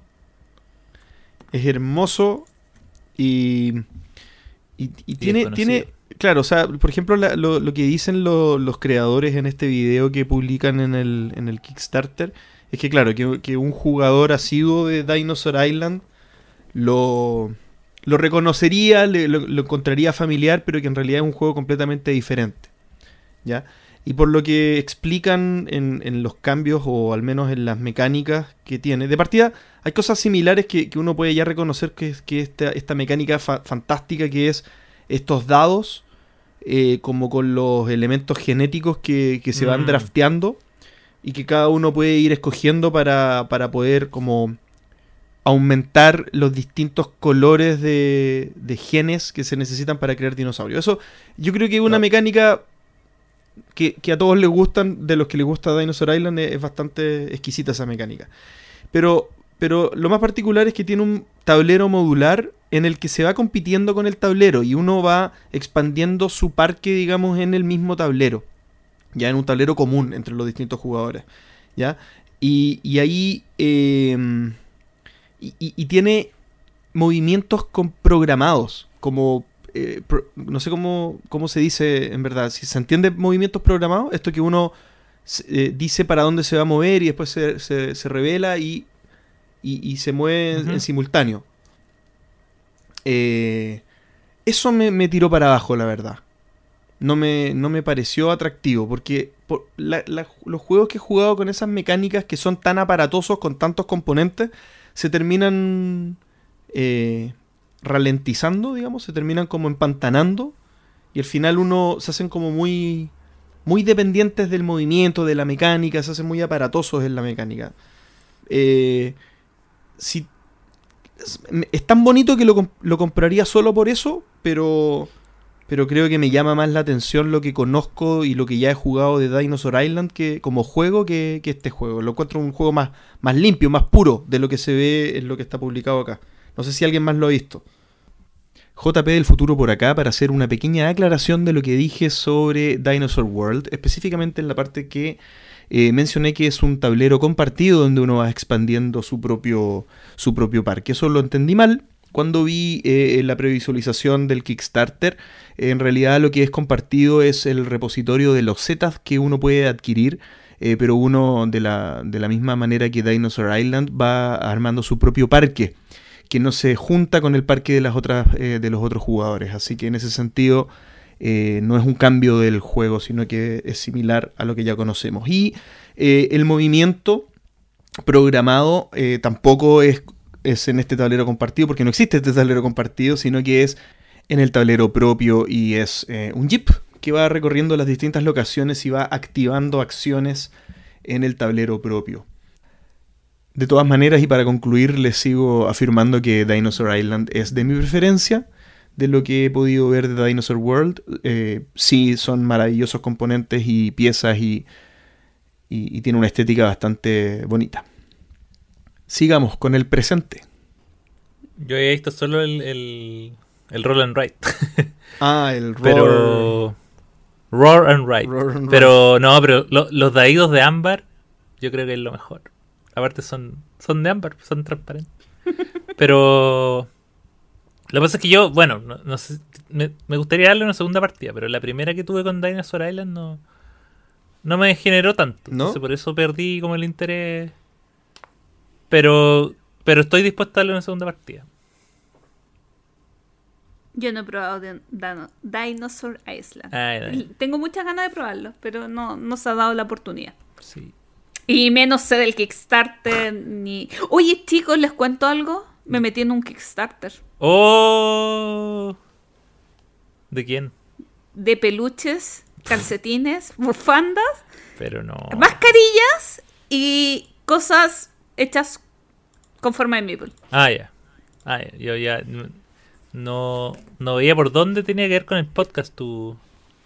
Es hermoso y. Y, y tiene, desconocido. tiene. Claro, o sea, por ejemplo, la- lo, lo que dicen lo- los creadores en este video que publican en el, en el Kickstarter es que, claro, que, que un jugador asiduo de Dinosaur Island lo, lo reconocería, le- lo, lo encontraría familiar, pero que en realidad es un juego completamente diferente. ¿Ya? Y por lo que explican en, en los cambios o al menos en las mecánicas que tiene. De partida, hay cosas similares que, que uno puede ya reconocer que, es- que esta, esta mecánica fa- fantástica que es estos dados, eh, como con los elementos genéticos que, que se van Mm. drafteando y que cada uno puede ir escogiendo para, para poder como aumentar los distintos colores de, de genes que se necesitan para crear dinosaurios. Eso yo creo que es una mecánica que, que a todos les gustan, de los que les gusta Dinosaur Island, es, es bastante exquisita esa mecánica. Pero, pero lo más particular es que tiene un tablero modular en el que se va compitiendo con el tablero y uno va expandiendo su parque, digamos, en el mismo tablero. Ya en un tablero común entre los distintos jugadores. ¿Ya? Y, y ahí. eh, y, y- y tiene movimientos con programados. Como. eh, pro- no sé cómo, cómo se dice en verdad. Si se entiende movimientos programados, esto que uno eh, dice para dónde se va a mover y después se, se- se revela y, y, y se mueve en- simultáneo. Eh, eso me, me tiró para abajo, la verdad. No me, no me pareció atractivo, porque por- la- la- los juegos que he jugado con esas mecánicas que son tan aparatosos, con tantos componentes, se terminan eh, ralentizando, digamos, se terminan como empantanando, y al final uno se hacen como muy, muy dependientes del movimiento, de la mecánica, se hacen muy aparatosos en la mecánica. Eh, si, es, tan bonito que lo, lo compraría solo por eso, pero, pero creo que me llama más la atención lo que conozco y lo que ya he jugado de Dinosaur Island que, como juego que, este juego. Lo encuentro un juego más, más limpio, más puro de lo que se ve en lo que está publicado acá. No sé si alguien más lo ha visto. JP del futuro por acá para hacer una pequeña aclaración de lo que dije sobre Dinosaur World, específicamente en la parte que eh, mencioné que es un tablero compartido donde uno va expandiendo su propio, su propio parque. Eso lo entendí mal cuando vi eh, la previsualización del Kickstarter. En realidad lo que es compartido es el repositorio de los zetas que uno puede adquirir. eh, pero uno de la, de la misma manera que Dinosaur Island va armando su propio parque que no se junta con el parque de las otras eh, de los otros jugadores así que en ese sentido eh, no es un cambio del juego sino que es similar a lo que ya conocemos y el movimiento programado tampoco es, es en este tablero compartido porque no existe este tablero compartido sino que es en el tablero propio y es eh, un jeep que va recorriendo las distintas locaciones y va activando acciones en el tablero propio de todas maneras, y para concluir, les sigo afirmando que Dinosaur Island es de mi preferencia. de lo que he podido ver de Dinosaur World. Eh, sí, son maravillosos componentes y piezas y, y, y tiene una estética bastante bonita. Sigamos con el presente. Yo he visto solo el, el, el Roll and Write. Ah, el Roar. pero. Roar and Write. Roar and pero no, pero lo- los daídos de ámbar, yo creo que es lo mejor. Aparte son, son de ámbar, son transparentes. pero. Lo que pasa es que yo, bueno, no, no sé, me, me gustaría darle una segunda partida, pero la primera que tuve con Dinosaur Island no, no me generó tanto. ¿No? Entonces por eso perdí como el interés. Pero, pero estoy dispuesto a darle una segunda partida. Yo no he probado de- Dinosaur Island. Ay, ay, Tengo muchas ganas de probarlo, pero no, no se ha dado la oportunidad. sí. Y menos sé del Kickstarter ni. Oye, chicos, ¿les cuento algo? Me metí en un Kickstarter ¡Oh! ¿De quién? de peluches, calcetines, bufandas, Pero no. mascarillas y cosas hechas con forma de meeple. Ah, ya. Ah, ya. Yo ya no, no veía por dónde tenía que ver con el podcast tu,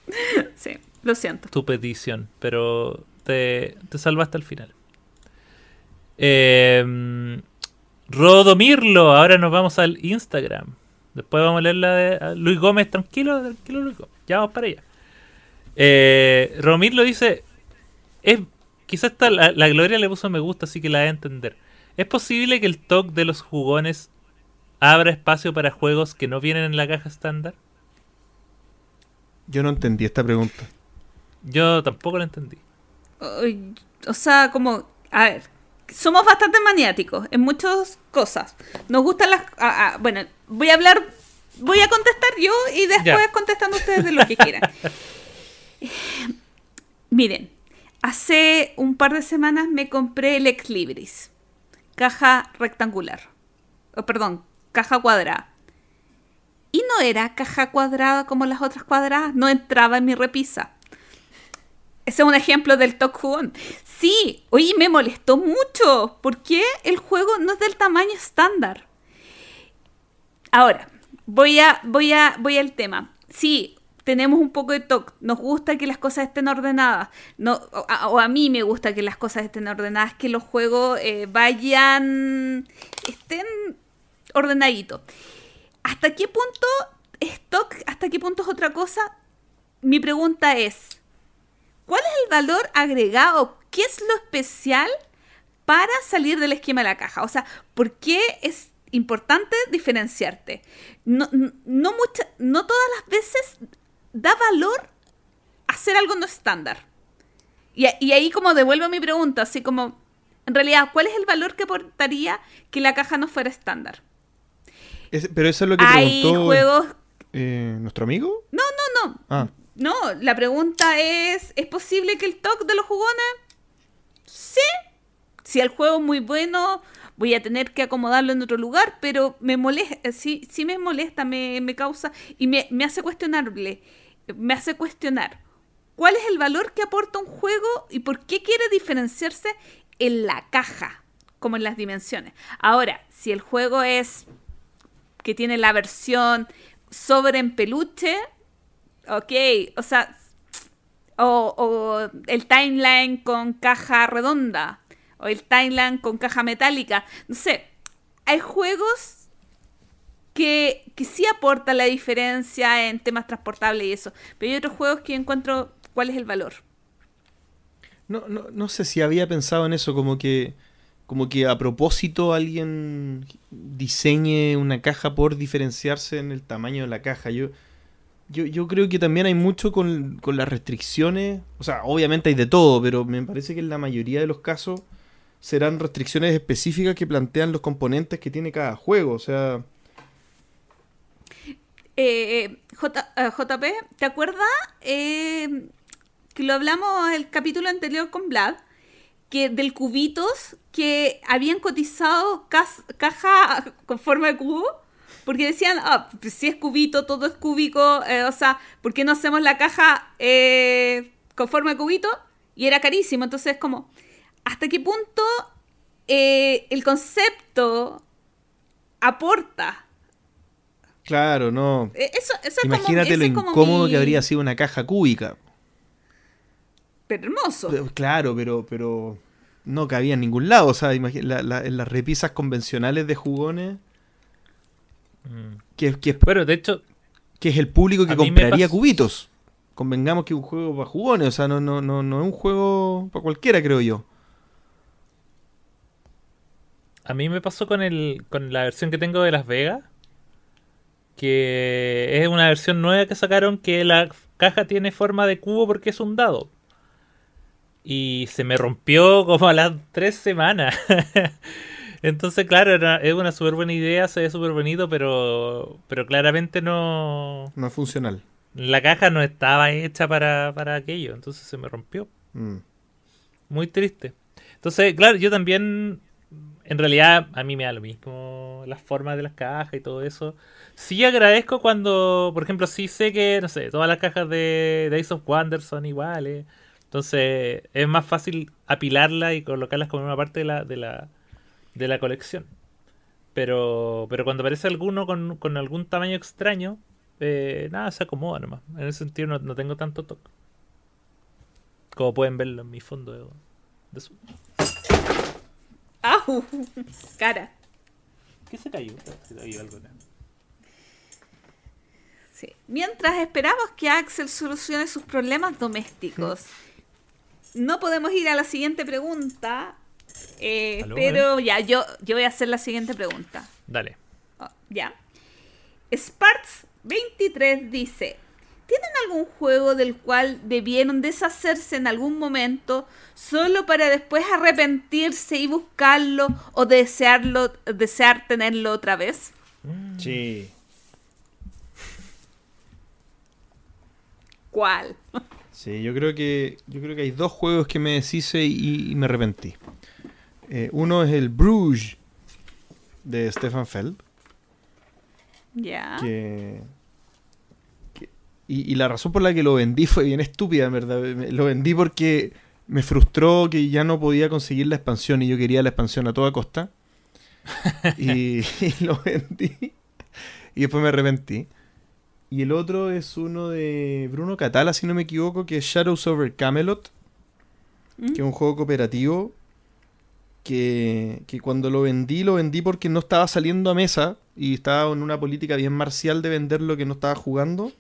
Sí, lo siento. tu petición, pero te, te salvaste al final. Eh, Rodomirlo, ahora nos vamos al Instagram. Después vamos a leer la de Luis Gómez. Tranquilo, tranquilo, Luis Gómez. Ya vamos para allá. Eh, Rodomirlo dice: es, Quizás la, la Gloria le puso me gusta, así que la a entender. ¿Es posible que el TOC de los jugones abra espacio para juegos que no vienen en la caja estándar? Yo no entendí esta pregunta. Yo tampoco lo entendí. O sea, como, a ver, somos bastante maniáticos en muchas cosas. Nos gustan las... ah, ah, bueno, voy a hablar, voy a contestar yo y después Ya. contestan ustedes de lo que quieran. Miren, hace un par de semanas me compré el Ex Libris, caja rectangular. Oh, perdón, caja cuadrada. Y no era caja cuadrada como las otras cuadradas, no entraba en mi repisa. Ese es un ejemplo del Top Jugón. Sí, oye, me molestó mucho. ¿Por qué el juego no es del tamaño estándar? Ahora, voy a, voy a, voy al tema. Sí, tenemos un poco de TOC. Nos gusta que las cosas estén ordenadas. No, o, a, mí me gusta que las cosas estén ordenadas, que los juegos eh, vayan, estén ordenaditos. ¿Hasta qué punto es TOC? ¿Hasta qué punto es otra cosa? Mi pregunta es, ¿Cuál es el valor agregado? ¿Qué es lo especial para salir del esquema de la caja? O sea, ¿por qué es importante diferenciarte? No, no, no no todas las veces da valor hacer algo no estándar. Y, ahí como devuelvo mi pregunta, así como, en realidad, ¿cuál es el valor que aportaría que la caja no fuera estándar? Es- pero eso es lo que Hay preguntó juegos... eh, nuestro amigo. No, no, no. Ah, No, la pregunta es, ¿es posible que el TOC de los jugones? Sí. Si el juego es muy bueno, voy a tener que acomodarlo en otro lugar, pero me molesta, sí, sí me molesta, me, me causa y me, me hace cuestionarle, me hace cuestionar. ¿Cuál es el valor que aporta un juego y por qué quiere diferenciarse en la caja, como en las dimensiones? Ahora, si el juego es que tiene la versión sobre en peluche, Ok, o sea, o, o el timeline con caja redonda, o el timeline con caja metálica, no sé, hay juegos que, que sí aportan la diferencia en temas transportables y eso, pero hay otros juegos que encuentro cuál es el valor. no, no, no sé si había pensado en eso, como que, como que a propósito alguien diseñe una caja por diferenciarse en el tamaño de la caja. Yo, yo, yo creo que también hay mucho con, con las restricciones. O sea, obviamente hay de todo, pero me parece que en la mayoría de los casos serán restricciones específicas que plantean los componentes que tiene cada juego. O sea, Eh, eh, JP, ¿te acuerdas eh, que lo hablamos el capítulo anterior con Vlad? Que del cubitos que habían cotizado caja con forma de cubo. Porque decían, ah, pues si es cubito, todo es cúbico, eh, o sea, ¿por qué no hacemos la caja eh, con forma de cubito? Y era carísimo, entonces como, ¿hasta qué punto eh, el concepto aporta Claro, no. Eh, Eso, eso es como- Imagínate lo incómodo mi- que habría sido una caja cúbica. Pero hermoso. Pero, Claro, pero, pero no cabía en ningún lado. O sea, imagi- la- la- en las repisas convencionales de jugones, Mm. que, que, Bueno, de hecho, que es el público que compraría cubitos. Convengamos que es un juego para jugones, o sea, no, no, no, no es un juego para cualquiera, creo yo. a mí me pasó con el con la versión que tengo de Las Vegas, que es una versión nueva que sacaron que la caja tiene forma de cubo porque es un dado. Y se me rompió como a las tres semanas. Entonces, claro, era- es una súper buena idea, se ve súper bonito, pero, pero claramente no... No es funcional. La caja no estaba hecha para, para aquello, entonces se me rompió. Mm. Muy triste. Entonces, claro, yo también, en realidad, a mí me da lo mismo las formas de las cajas y todo eso. Sí agradezco cuando, por ejemplo, sí sé que, no sé, todas las cajas de Days of Wonder son iguales. Entonces, es más fácil apilarlas y colocarlas como una parte de la, de la, de la colección. Pero, pero cuando aparece alguno con, con algún tamaño extraño, eh, nada, se acomoda nomás. En ese sentido no, no tengo tanto toque. Como pueden verlo en mi fondo de, Zoom. ¡Au! Cara. ¿Qué se cayó? Se cayó algo. Mientras esperamos que Axel solucione sus problemas domésticos, no podemos ir a la siguiente pregunta. eh, pero ya, yo, yo voy a hacer la siguiente pregunta. Dale. Oh, ya. Sparks23 dice: ¿Tienen algún juego del cual debieron deshacerse en algún momento solo para después arrepentirse y buscarlo o desearlo, desear tenerlo otra vez? Sí. ¿Cuál? Sí, yo creo que yo creo que hay dos juegos que me deshice y, y me arrepentí. Eh, uno es el Bruges de Stefan Feld, Ya. que- y, y la razón por la que lo vendí fue bien estúpida, en verdad. Me- Lo vendí porque me frustró que ya no podía conseguir la expansión y yo quería la expansión a toda costa. y, y lo vendí. Y después me arrepentí. Y el otro es uno de Bruno Catala, si no me equivoco, que es Shadows Over Camelot, ¿Mm? que es un juego cooperativo que, que cuando lo vendí, lo vendí porque no estaba saliendo a mesa y estaba en una política bien marcial de vender lo que no estaba jugando.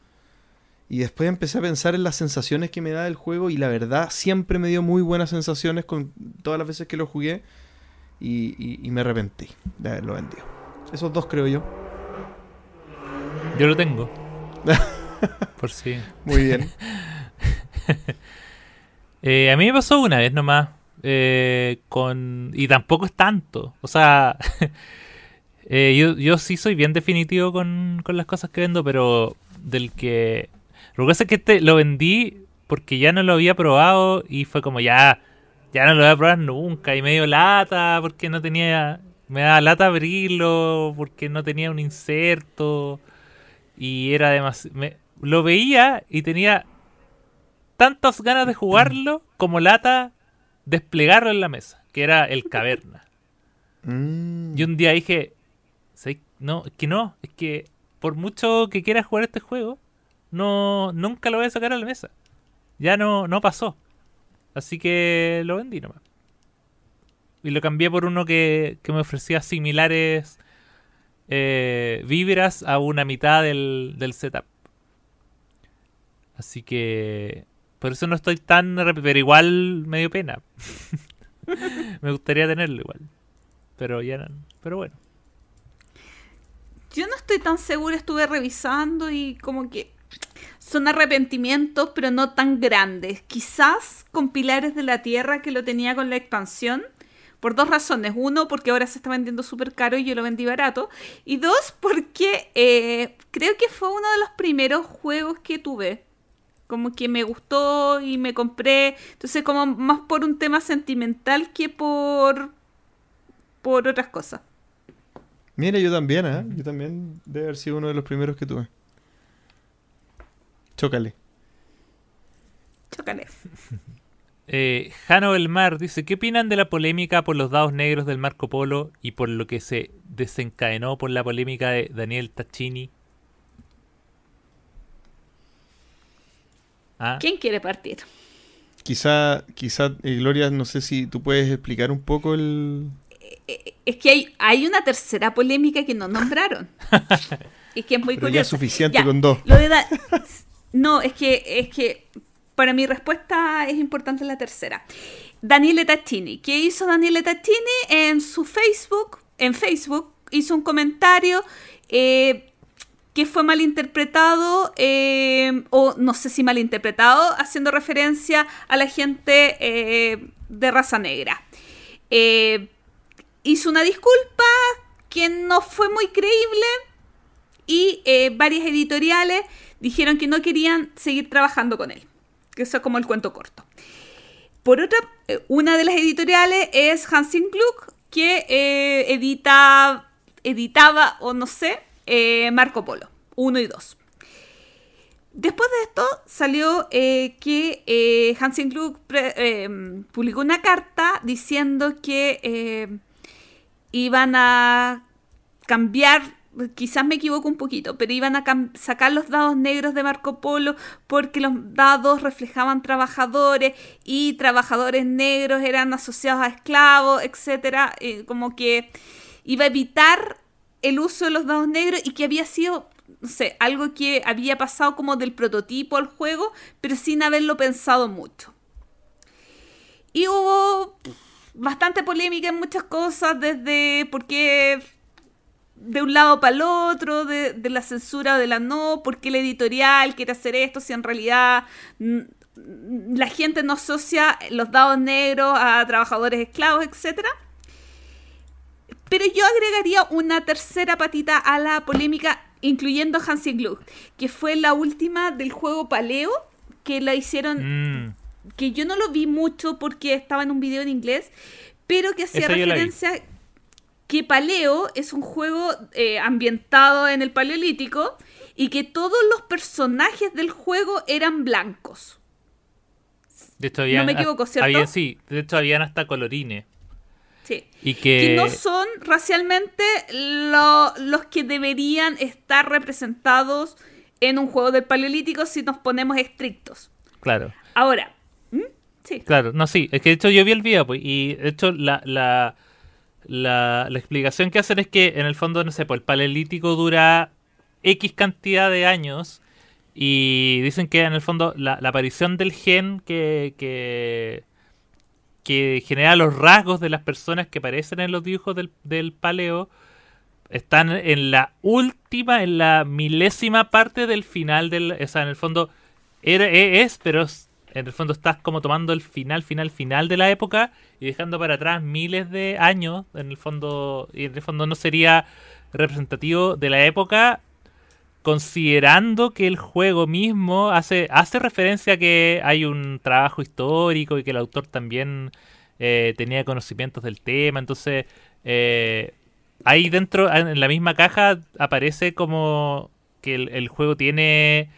Y después empecé a pensar en las sensaciones que me da el juego y la verdad siempre me dio muy buenas sensaciones con todas las veces que lo jugué y, y- y me arrepentí de haberlo vendido. Esos dos creo yo. Yo lo tengo. Por si. Muy bien. Eh, a mí me pasó una vez nomás. eh, con Y tampoco es tanto. O sea. eh, yo, yo sí soy bien definitivo con, con las cosas que vendo, pero del que. Lo que pasa es que este lo vendí porque ya no lo había probado y fue como ya. Ya no lo voy a probar nunca. Y me dio lata porque no tenía. Me daba lata abrirlo porque no tenía un inserto. Y era demasiado. Lo veía y tenía tantas ganas de jugarlo como lata desplegarlo en la mesa, que era el caverna. Mm. Y un día dije, "¿Sabes? no, es que no, es que por mucho que quiera jugar este juego, no, nunca lo voy a sacar a la mesa. Ya no, no pasó. Así que lo vendí nomás. Y lo cambié por uno que, que me ofrecía similares eh, vibras a una mitad del, del setup. Así que por eso no estoy tan... Pero igual me dio pena. me gustaría tenerlo igual. Pero ya no. Pero bueno. Yo no estoy tan segura, estuve revisando y como que son arrepentimientos, pero no tan grandes. Quizás con Pilares de la Tierra que lo tenía con la expansión. Por dos razones. Uno, porque ahora se está vendiendo súper caro y yo lo vendí barato. Y dos, porque eh, creo que fue uno de los primeros juegos que tuve. Como que me gustó y me compré. Entonces, como más por un tema sentimental que por, por otras cosas. Mira, yo también, ¿eh? Yo también debe haber sido uno de los primeros que tuve. Chócale. Chócale. Eh, Jano del Mar dice, ¿qué opinan de la polémica por los dados negros del Marco Polo y por lo que se desencadenó por la polémica de Daniel Tacchini? Ah. ¿Quién quiere partir? Quizá, quizá eh, Gloria, no sé si tú puedes explicar un poco el... Eh, eh, es que hay, hay una tercera polémica que no nombraron. y que es muy curiosa. Ya es suficiente con dos. Lo de no, es que, es que para mi respuesta es importante la tercera. Daniele Taccini. ¿Qué hizo Daniele Taccini? En su Facebook, en Facebook, hizo un comentario eh, que fue malinterpretado, eh, o no sé si malinterpretado, haciendo referencia a la gente eh, de raza negra. Eh, hizo una disculpa que no fue muy creíble y eh, varias editoriales dijeron que no querían seguir trabajando con él. Que eso es como el cuento corto. Por otra, eh, una de las editoriales es Hansen Gluck, que eh, edita, editaba, o no sé, eh, Marco Polo, 1 y 2. Después de esto salió que eh, Hansen Gluck eh, publicó una carta diciendo que iban a cambiar, quizás me equivoco un poquito, pero iban a sacar los dados negros de Marco Polo porque los dados reflejaban trabajadores y trabajadores negros eran asociados a esclavos, etcétera, eh, como que iba a evitar el uso de los dados negros y que había sido no sé, algo que había pasado como del prototipo al juego, pero sin haberlo pensado mucho. Y hubo bastante polémica en muchas cosas, desde por qué de un lado para el otro, de, de la censura o de la no, por qué el editorial quiere hacer esto, si en realidad la gente no asocia los dados negros a trabajadores esclavos, etcétera. Pero yo agregaría una tercera patita a la polémica, incluyendo Hansi Gluck, que fue la última del juego Paleo, que la hicieron mm, que yo no lo vi mucho porque estaba en un video en inglés, pero que hacía la referencia que Paleo es un juego eh, ambientado en el Paleolítico y que todos los personajes del juego eran blancos. de hecho, habían, me equivoco, ¿cierto? habían- sí, de hecho, habían hasta colorines. Sí. Y Que que. no son racialmente lo- los que deberían estar representados en un juego del Paleolítico si nos ponemos estrictos. Claro. Ahora, ¿Mm? sí. Claro, no, sí, es que de hecho yo vi el video, pues, y de hecho la, la, la, explicación que hacen es que en el fondo, no sé, pues el paleolítico dura X cantidad de años y dicen que en el fondo la, aparición del gen que, que, genera los rasgos de las personas que aparecen en los dibujos del, del paleo están en la última, en la milésima parte del final del... O sea, en el fondo era, e- es, pero en el fondo estás como tomando el final, final, final de la época y dejando para atrás miles de años. En el fondo, y en el fondo no sería representativo de la época, considerando que el juego mismo hace, hace referencia a que hay un trabajo histórico y que el autor también eh, tenía conocimientos del tema. Entonces, eh, ahí dentro, en la misma caja, aparece como que el, el juego tiene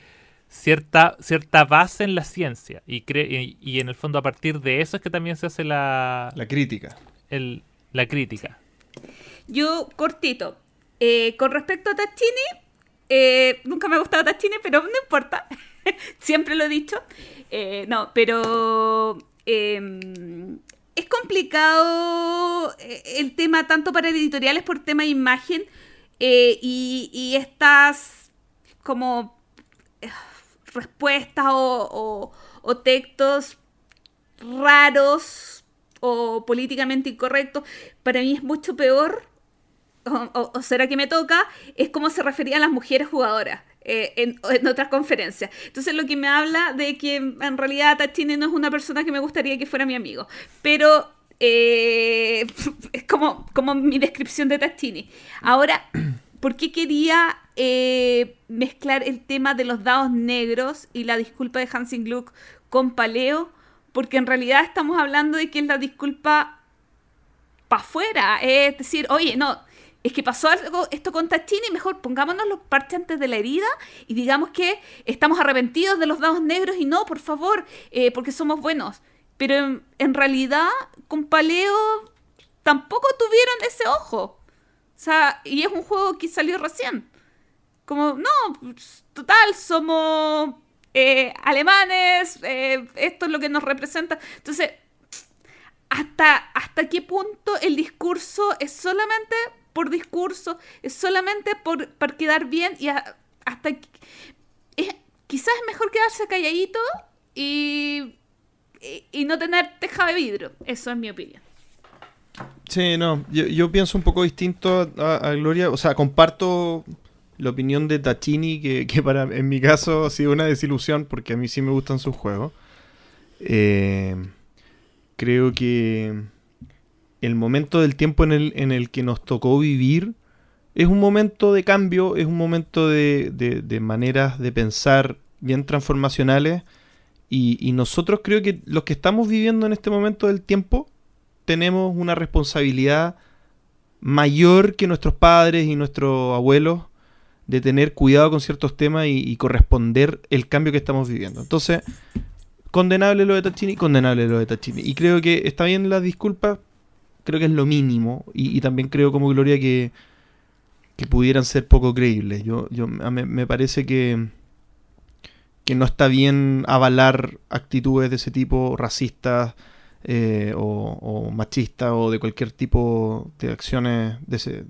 cierta, cierta base en la ciencia. Y, cre- y, y en el fondo, a partir de eso es que también se hace la, La crítica. el- la crítica. Yo, cortito. Eh, con respecto a Tachini, eh, nunca me ha gustado Tachini, pero no importa. Siempre lo he dicho. Eh, no, pero eh, es complicado el tema tanto para editoriales por tema de imagen eh, y, y estas como respuestas o, textos raros o políticamente incorrectos, para mí es mucho peor, o, será que me toca, es cómo se referían las mujeres jugadoras eh, en, en otras conferencias. Entonces lo que me habla de que en realidad Tachini no es una persona que me gustaría que fuera mi amigo, pero eh, es como, como mi descripción de Tachini. Ahora, ¿por qué quería eh, mezclar el tema de los dados negros y la disculpa de Hansen Gluck con Paleo? Porque en realidad estamos hablando de que es la disculpa para afuera. Es decir, oye, no, es que pasó algo esto con Tachini, mejor pongámonos los parches antes de la herida y digamos que estamos arrepentidos de los dados negros y no, por favor, eh, porque somos buenos. Pero en, en realidad, con Paleo tampoco tuvieron ese ojo. O sea, y es un juego que salió recién. Como, no, pues, total, somos eh, alemanes, eh, esto es lo que nos representa. Entonces, ¿hasta, ¿hasta qué punto el discurso es solamente por discurso, es solamente por, por quedar bien y hasta... es- quizás es mejor quedarse calladito y, y, y no tener teja de vidrio. Eso es mi opinión. Sí, no, yo, pienso un poco distinto a Gloria, o sea, comparto la opinión de Tachini, que, que para en mi caso ha sido una desilusión, porque a mí sí me gustan sus juegos. Eh, creo que el momento del tiempo en el, en el que nos tocó vivir es un momento de cambio, es un momento de, de- maneras de pensar bien transformacionales, y, y nosotros creo que los que estamos viviendo en este momento del tiempo, tenemos una responsabilidad mayor que nuestros padres y nuestros abuelos de tener cuidado con ciertos temas y, corresponder el cambio que estamos viviendo. Entonces, condenable lo de Tachini, condenable lo de Tachini. Y creo que está bien la disculpa, creo que es lo mínimo. Y, también creo como Gloria que, que pudieran ser poco creíbles. Yo, yo me, me parece que, que no está bien avalar actitudes de ese tipo, racistas, eh, o, o machista o de cualquier tipo de acciones de ese-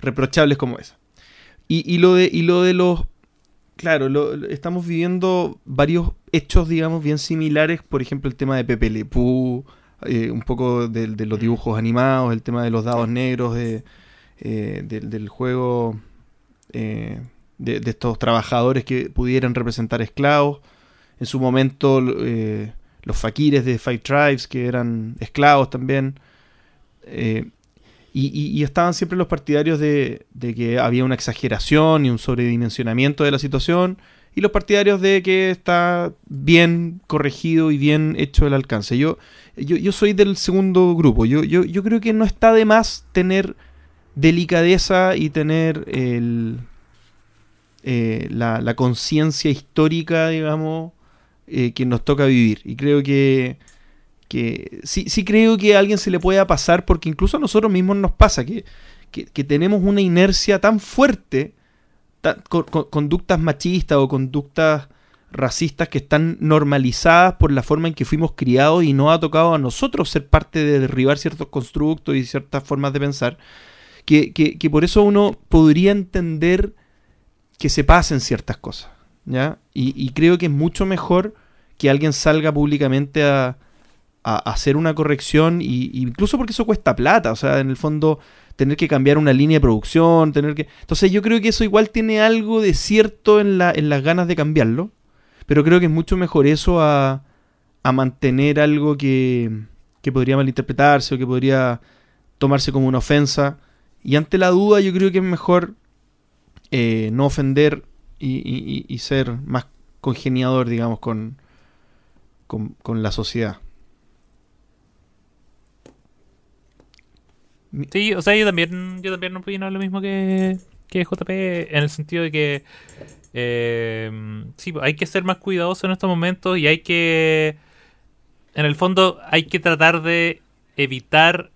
reprochables como esa. Y, y lo de, y lo de los... Claro, lo- estamos viviendo varios hechos, digamos, bien similares. Por ejemplo, el tema de Pepe Le Pew, eh, un poco de, de los dibujos animados, el tema de los dados negros, de, eh, del, del juego eh, de, de estos trabajadores que pudieran representar esclavos. En su momento, eh, los faquires de Five Tribes, que eran esclavos también. Y, y- estaban siempre los partidarios de, que había una exageración y un sobredimensionamiento de la situación. Y los partidarios de que está bien corregido y bien hecho el alcance. Yo, yo, yo soy del segundo grupo. Yo, yo, yo creo que no está de más tener delicadeza y tener el, eh, la, la conciencia histórica, digamos, eh, que nos toca vivir. Y creo que, que sí, sí creo que a alguien se le pueda pasar, porque incluso a nosotros mismos nos pasa, que, que, tenemos una inercia tan fuerte, con- conductas machistas o conductas racistas que están normalizadas por la forma en que fuimos criados y no ha tocado a nosotros ser parte de derribar ciertos constructos y ciertas formas de pensar, que, que- que por eso uno podría entender que se pasen ciertas cosas. ¿ya? Y, y creo que es mucho mejor que alguien salga públicamente a, a- hacer una corrección, y, incluso porque eso cuesta plata, o sea, en el fondo tener que cambiar una línea de producción, tener que... Entonces yo creo que eso igual tiene algo de cierto en, la, en las ganas de cambiarlo, pero creo que es mucho mejor eso a, a mantener algo que, que podría malinterpretarse o que podría tomarse como una ofensa. Y ante la duda yo creo que es mejor eh, no ofender y, ser más congeniador, digamos, con, con la sociedad. Sí, o sea, yo también, yo también opino lo mismo que, que JP, en el sentido de que eh, sí, hay que ser más cuidadosos en estos momentos y hay que, en el fondo, hay que tratar de evitar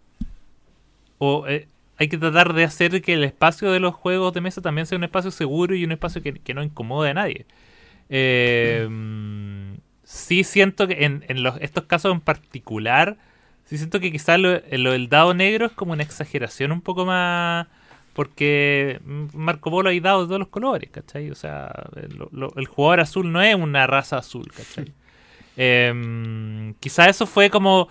o eh, hay que tratar de hacer que el espacio de los juegos de mesa también sea un espacio seguro y un espacio que, que no incomode a nadie. Eh, sí siento que en, en los, estos casos en particular, sí siento que quizás lo, lo del dado negro es como una exageración un poco más... Porque Marco Polo hay dados de todos los colores, ¿cachai? O sea, lo- lo- el jugador azul no es una raza azul, ¿cachai? Eh, quizás eso fue como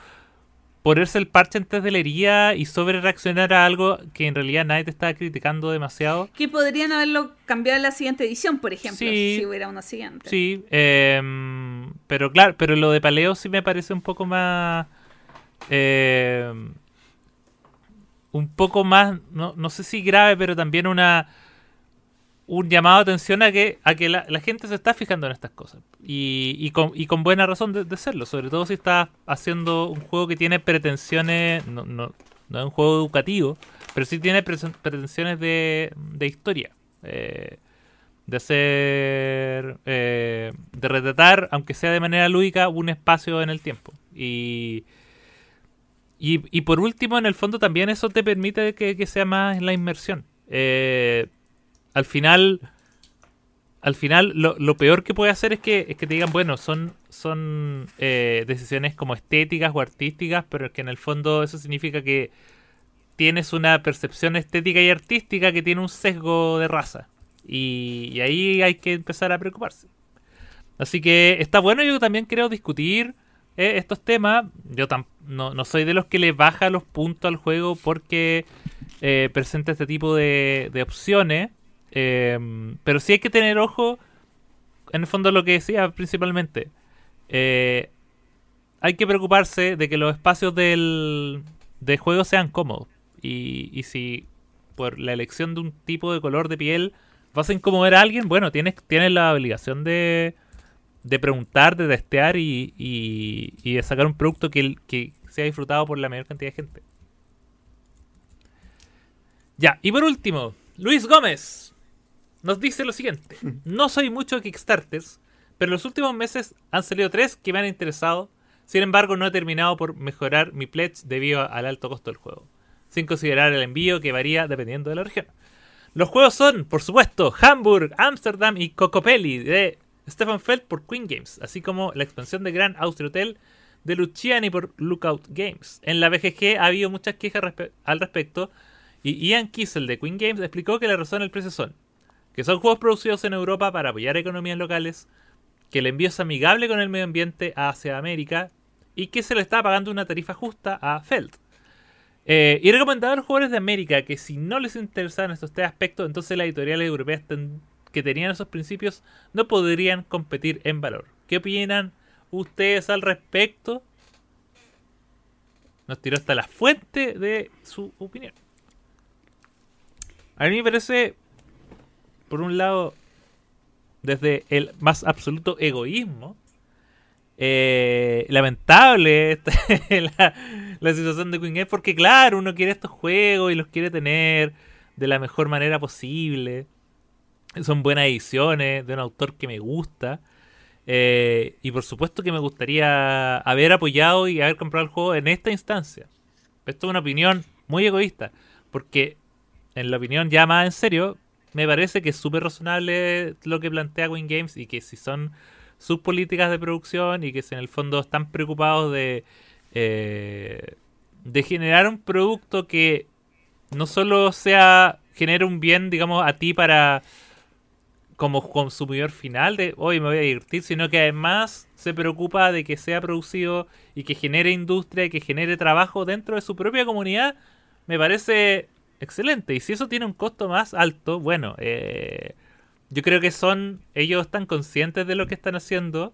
ponerse el parche antes de la herida y sobre reaccionar a algo que en realidad nadie te estaba criticando demasiado. Que podrían haberlo cambiado en la siguiente edición, por ejemplo, Sí. si hubiera una siguiente. Sí, em, pero claro, pero lo de paleo sí me parece un poco más... em, un poco más, no, no sé si grave, pero también una un llamado de atención a que a que la, gente se está fijando en estas cosas y, y, con, y con buena razón de, de serlo, sobre todo si estás haciendo un juego que tiene pretensiones, no, no, no es un juego educativo, pero sí tiene pretensiones de, de historia. Eh, de hacer eh, de retratar aunque sea de manera lúdica un espacio en el tiempo y y, y por último en el fondo también eso te permite que, sea más la inmersión Eh, al final al final lo, lo peor que puede hacer es que, es que te digan, bueno, son, eh, decisiones como estéticas o artísticas, pero que en el fondo eso significa que tienes una percepción estética y artística que tiene un sesgo de raza. Y, ahí hay que empezar a preocuparse. Así que está bueno, yo también creo discutir eh, estos temas. Yo tam- no, no soy de los que le baja los puntos al juego porque eh, presenta este tipo de, de opciones. Eh, pero sí hay que tener ojo, en el fondo lo que decía principalmente. Eh, hay que preocuparse de que los espacios del, del juego sean cómodos. Y, y si por la elección de un tipo de color de piel vas a incomodar a alguien, bueno, tienes, tienes la obligación de, de preguntar, de testear y, y, y de sacar un producto que, que sea disfrutado por la mayor cantidad de gente. Ya, y por último, Luis Gómez nos dice lo siguiente. No soy mucho de Kickstarters, pero en los últimos meses han salido tres que me han interesado. Sin embargo, no he terminado por mejorar mi pledge debido al alto costo del juego, sin considerar el envío que varía dependiendo de la región. Los juegos son, por supuesto, Hamburg, Amsterdam y Cocopelli de Stefan Feld por Queen Games, así como la expansión de Grand Austria Hotel de Luciani por Lookout Games. En la BGG ha habido muchas quejas al respecto y Ian Kissel de Queen Games explicó que la razón del precio son que son juegos producidos en Europa para apoyar economías locales, que el envío es amigable con el medio ambiente hacia América y que se le está pagando una tarifa justa a Feld. Eh, y recomendaba a los jugadores de América que si no les interesaban estos tres aspectos, entonces las editoriales europeas ten- que tenían esos principios no podrían competir en valor. ¿Qué opinan ustedes al respecto? Nos tiró hasta la fuente de su opinión. A mí me parece, por un lado, desde el más absoluto egoísmo, eh, lamentable esta- la, situación de Queen Game, porque claro, uno quiere estos juegos y los quiere tener de la mejor manera posible. Son buenas ediciones de un autor que me gusta. Eh, y por supuesto que me gustaría haber apoyado y haber comprado el juego en esta instancia. Esto es una opinión muy egoísta, porque en la opinión ya más en serio, me parece que es súper razonable lo que plantea Win Games y que si son sus políticas de producción y que si en el fondo están preocupados de, eh, de generar un producto que no solo sea genere un bien, digamos, a ti para como consumidor final de hoy me voy a divertir, sino que además se preocupa de que sea producido y que genere industria y que genere trabajo dentro de su propia comunidad, me parece excelente. Y si eso tiene un costo más alto, bueno, eh, yo creo que son, ellos están conscientes de lo que están haciendo.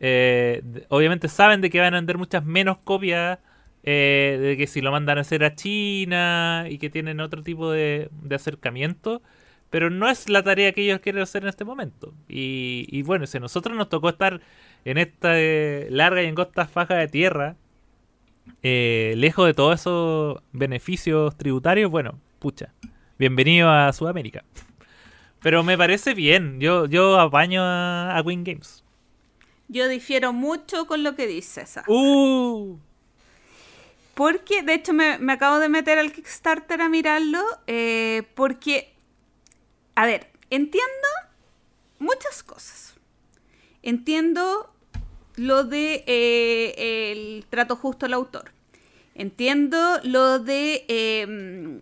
Eh, obviamente saben de que van a vender muchas menos copias, eh, de que si lo mandan a hacer a China y que tienen otro tipo de, de acercamiento. Pero no es la tarea que ellos quieren hacer en este momento. Y, y bueno, si a nosotros nos tocó estar en esta eh, larga y angosta faja de tierra, eh, lejos de todos esos beneficios tributarios, bueno, pucha, bienvenido a Sudamérica. Pero me parece bien, yo, yo apaño a, a Win Games. Yo difiero mucho con lo que dice César. ¡Uh! Porque, de hecho, me, me acabo de meter al Kickstarter a mirarlo. eh, porque, a ver, entiendo muchas cosas. Entiendo lo de eh, el trato justo al autor. Entiendo lo de eh,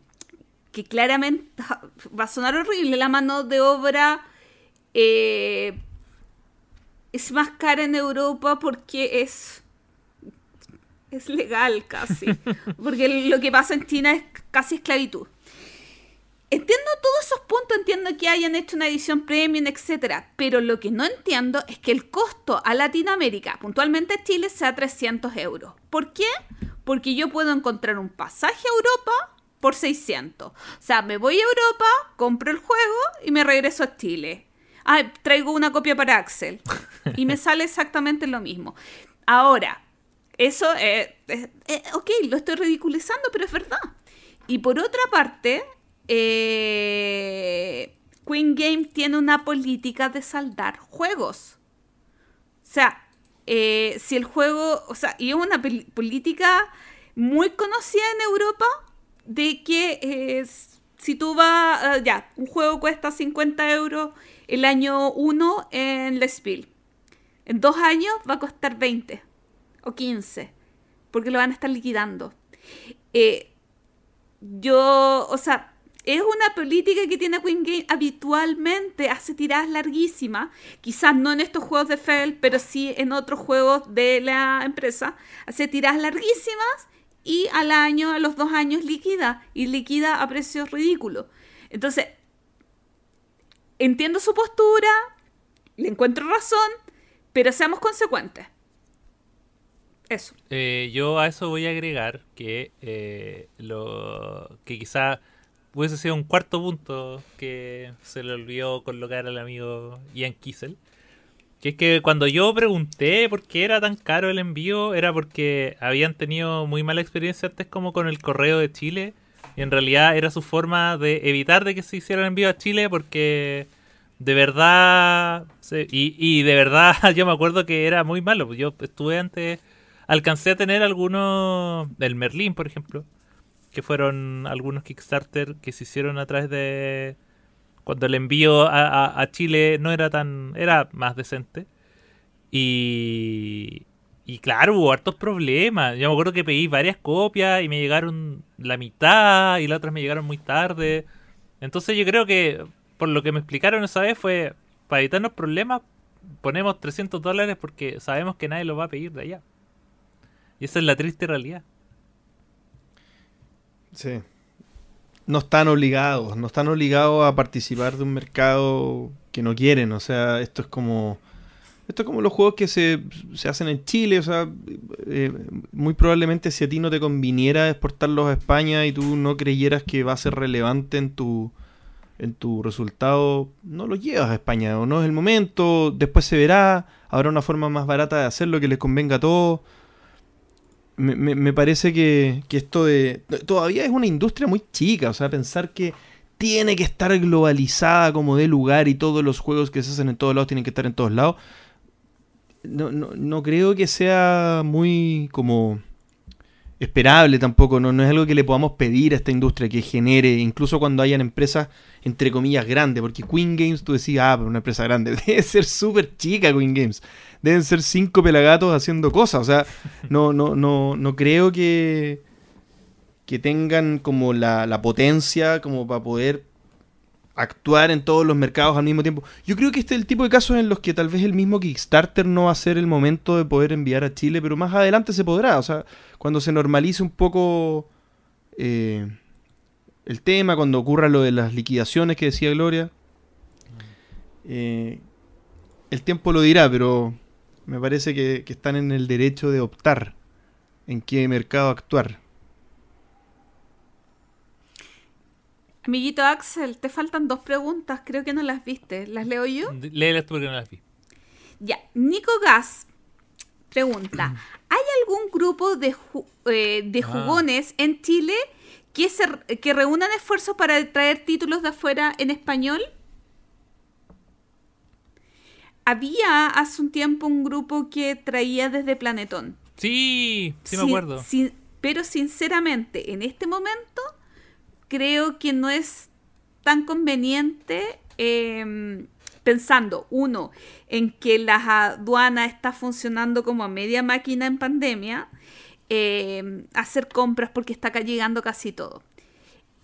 que claramente va a sonar horrible la mano de obra. eh, es más cara en Europa porque es es legal casi. Porque lo que pasa en China es casi esclavitud. Entiendo todos esos puntos, entiendo que hayan hecho una edición premium, etcétera, pero lo que no entiendo es que el costo a Latinoamérica, puntualmente a Chile, sea 300 euros. ¿Por qué? Porque yo puedo encontrar un pasaje a Europa por 600. O sea, me voy a Europa, compro el juego y me regreso a Chile. Ah, traigo una copia para Axel. Y me sale exactamente lo mismo. Ahora, eso, eh, eh, eh, ok, lo estoy ridiculizando, pero es verdad. Y por otra parte, eh, Queen Game tiene una política de saldar juegos. O sea, eh, si el juego, o sea, y es una política muy conocida en Europa de que eh, si tú vas, eh, ya, un juego cuesta 50 euros el año 1 en Les Spiel. En dos años va a costar 20 o 15, porque lo van a estar liquidando. Eh, yo, o sea, es una política que tiene Queen Game habitualmente, hace tiradas larguísimas, quizás no en estos juegos de Fel, pero sí en otros juegos de la empresa, hace tiradas larguísimas y al año, a los dos años liquida, y liquida a precios ridículos. Entonces, entiendo su postura, le encuentro razón, pero seamos consecuentes. Eso. Eh, yo a eso voy a agregar que eh, lo que quizá hubiese sido un cuarto punto que se le olvidó colocar al amigo Ian Kiesel. Que es que cuando yo pregunté por qué era tan caro el envío, era porque habían tenido muy mala experiencia antes como con el correo de Chile. Y en realidad era su forma de evitar de que se hiciera el envío a Chile porque de verdad... y, y de verdad yo me acuerdo que era muy malo. Yo estuve antes Alcancé a tener algunos, del Merlin, por ejemplo, que fueron algunos Kickstarter que se hicieron a través de... Cuando el envío a, Chile no era tan... era más decente. Y... Y claro, hubo hartos problemas. Yo me acuerdo que pedí varias copias y me llegaron la mitad y las otras me llegaron muy tarde. Entonces yo creo que por lo que me explicaron esa vez fue, para evitarnos problemas, ponemos 300 dólares porque sabemos que nadie lo va a pedir de allá. Y esa es la triste realidad. Sí. No están obligados, no están obligados a participar de un mercado que no quieren. O sea, esto es como. Esto es como los juegos que se, hacen en Chile. O sea, eh, muy probablemente si a ti no te conviniera exportarlos a España y tú no creyeras que va a ser relevante en tu, en tu resultado, no los llevas a España. O no es el momento, después se verá. Habrá una forma más barata de hacerlo que les convenga a todos me, parece que, esto de... Todavía es una industria muy chica, o sea, pensar que tiene que estar globalizada como de lugar y todos los juegos que se hacen en todos lados tienen que estar en todos lados. No, no, no creo que sea muy como esperable tampoco, no, no es algo que le podamos pedir a esta industria que genere, incluso cuando hayan empresas entre comillas grandes, porque Queen Games tú decías, ah, pero una empresa grande, debe ser súper chica Queen Games, deben ser cinco pelagatos haciendo cosas, o sea, no, no, no, no creo que, que tengan como la, la potencia como para poder actuar en todos los mercados al mismo tiempo. Yo creo que este es el tipo de casos en los que tal vez el mismo Kickstarter no va a ser el momento de poder enviar a Chile, pero más adelante se podrá. O sea, cuando se normalice un poco eh, el tema, cuando ocurra lo de las liquidaciones que decía Gloria, eh, el tiempo lo dirá, pero me parece que están en el derecho de optar en qué mercado actuar. Amiguito Axel, te faltan dos preguntas, creo que no las viste. ¿Las leo yo? Léelas tú porque no las vi. Ya, Nico Gas pregunta, ¿hay algún grupo de, eh, de ah. jugones en Chile que, se, que reúnan esfuerzos para traer títulos de afuera en español? Había hace un tiempo un grupo que traía desde Planetón. Sí, sí me acuerdo. pero sinceramente, en este momento creo que no es tan conveniente em, pensando, uno, en que la aduana está funcionando como a media máquina en pandemia, em, hacer compras porque está llegando casi todo.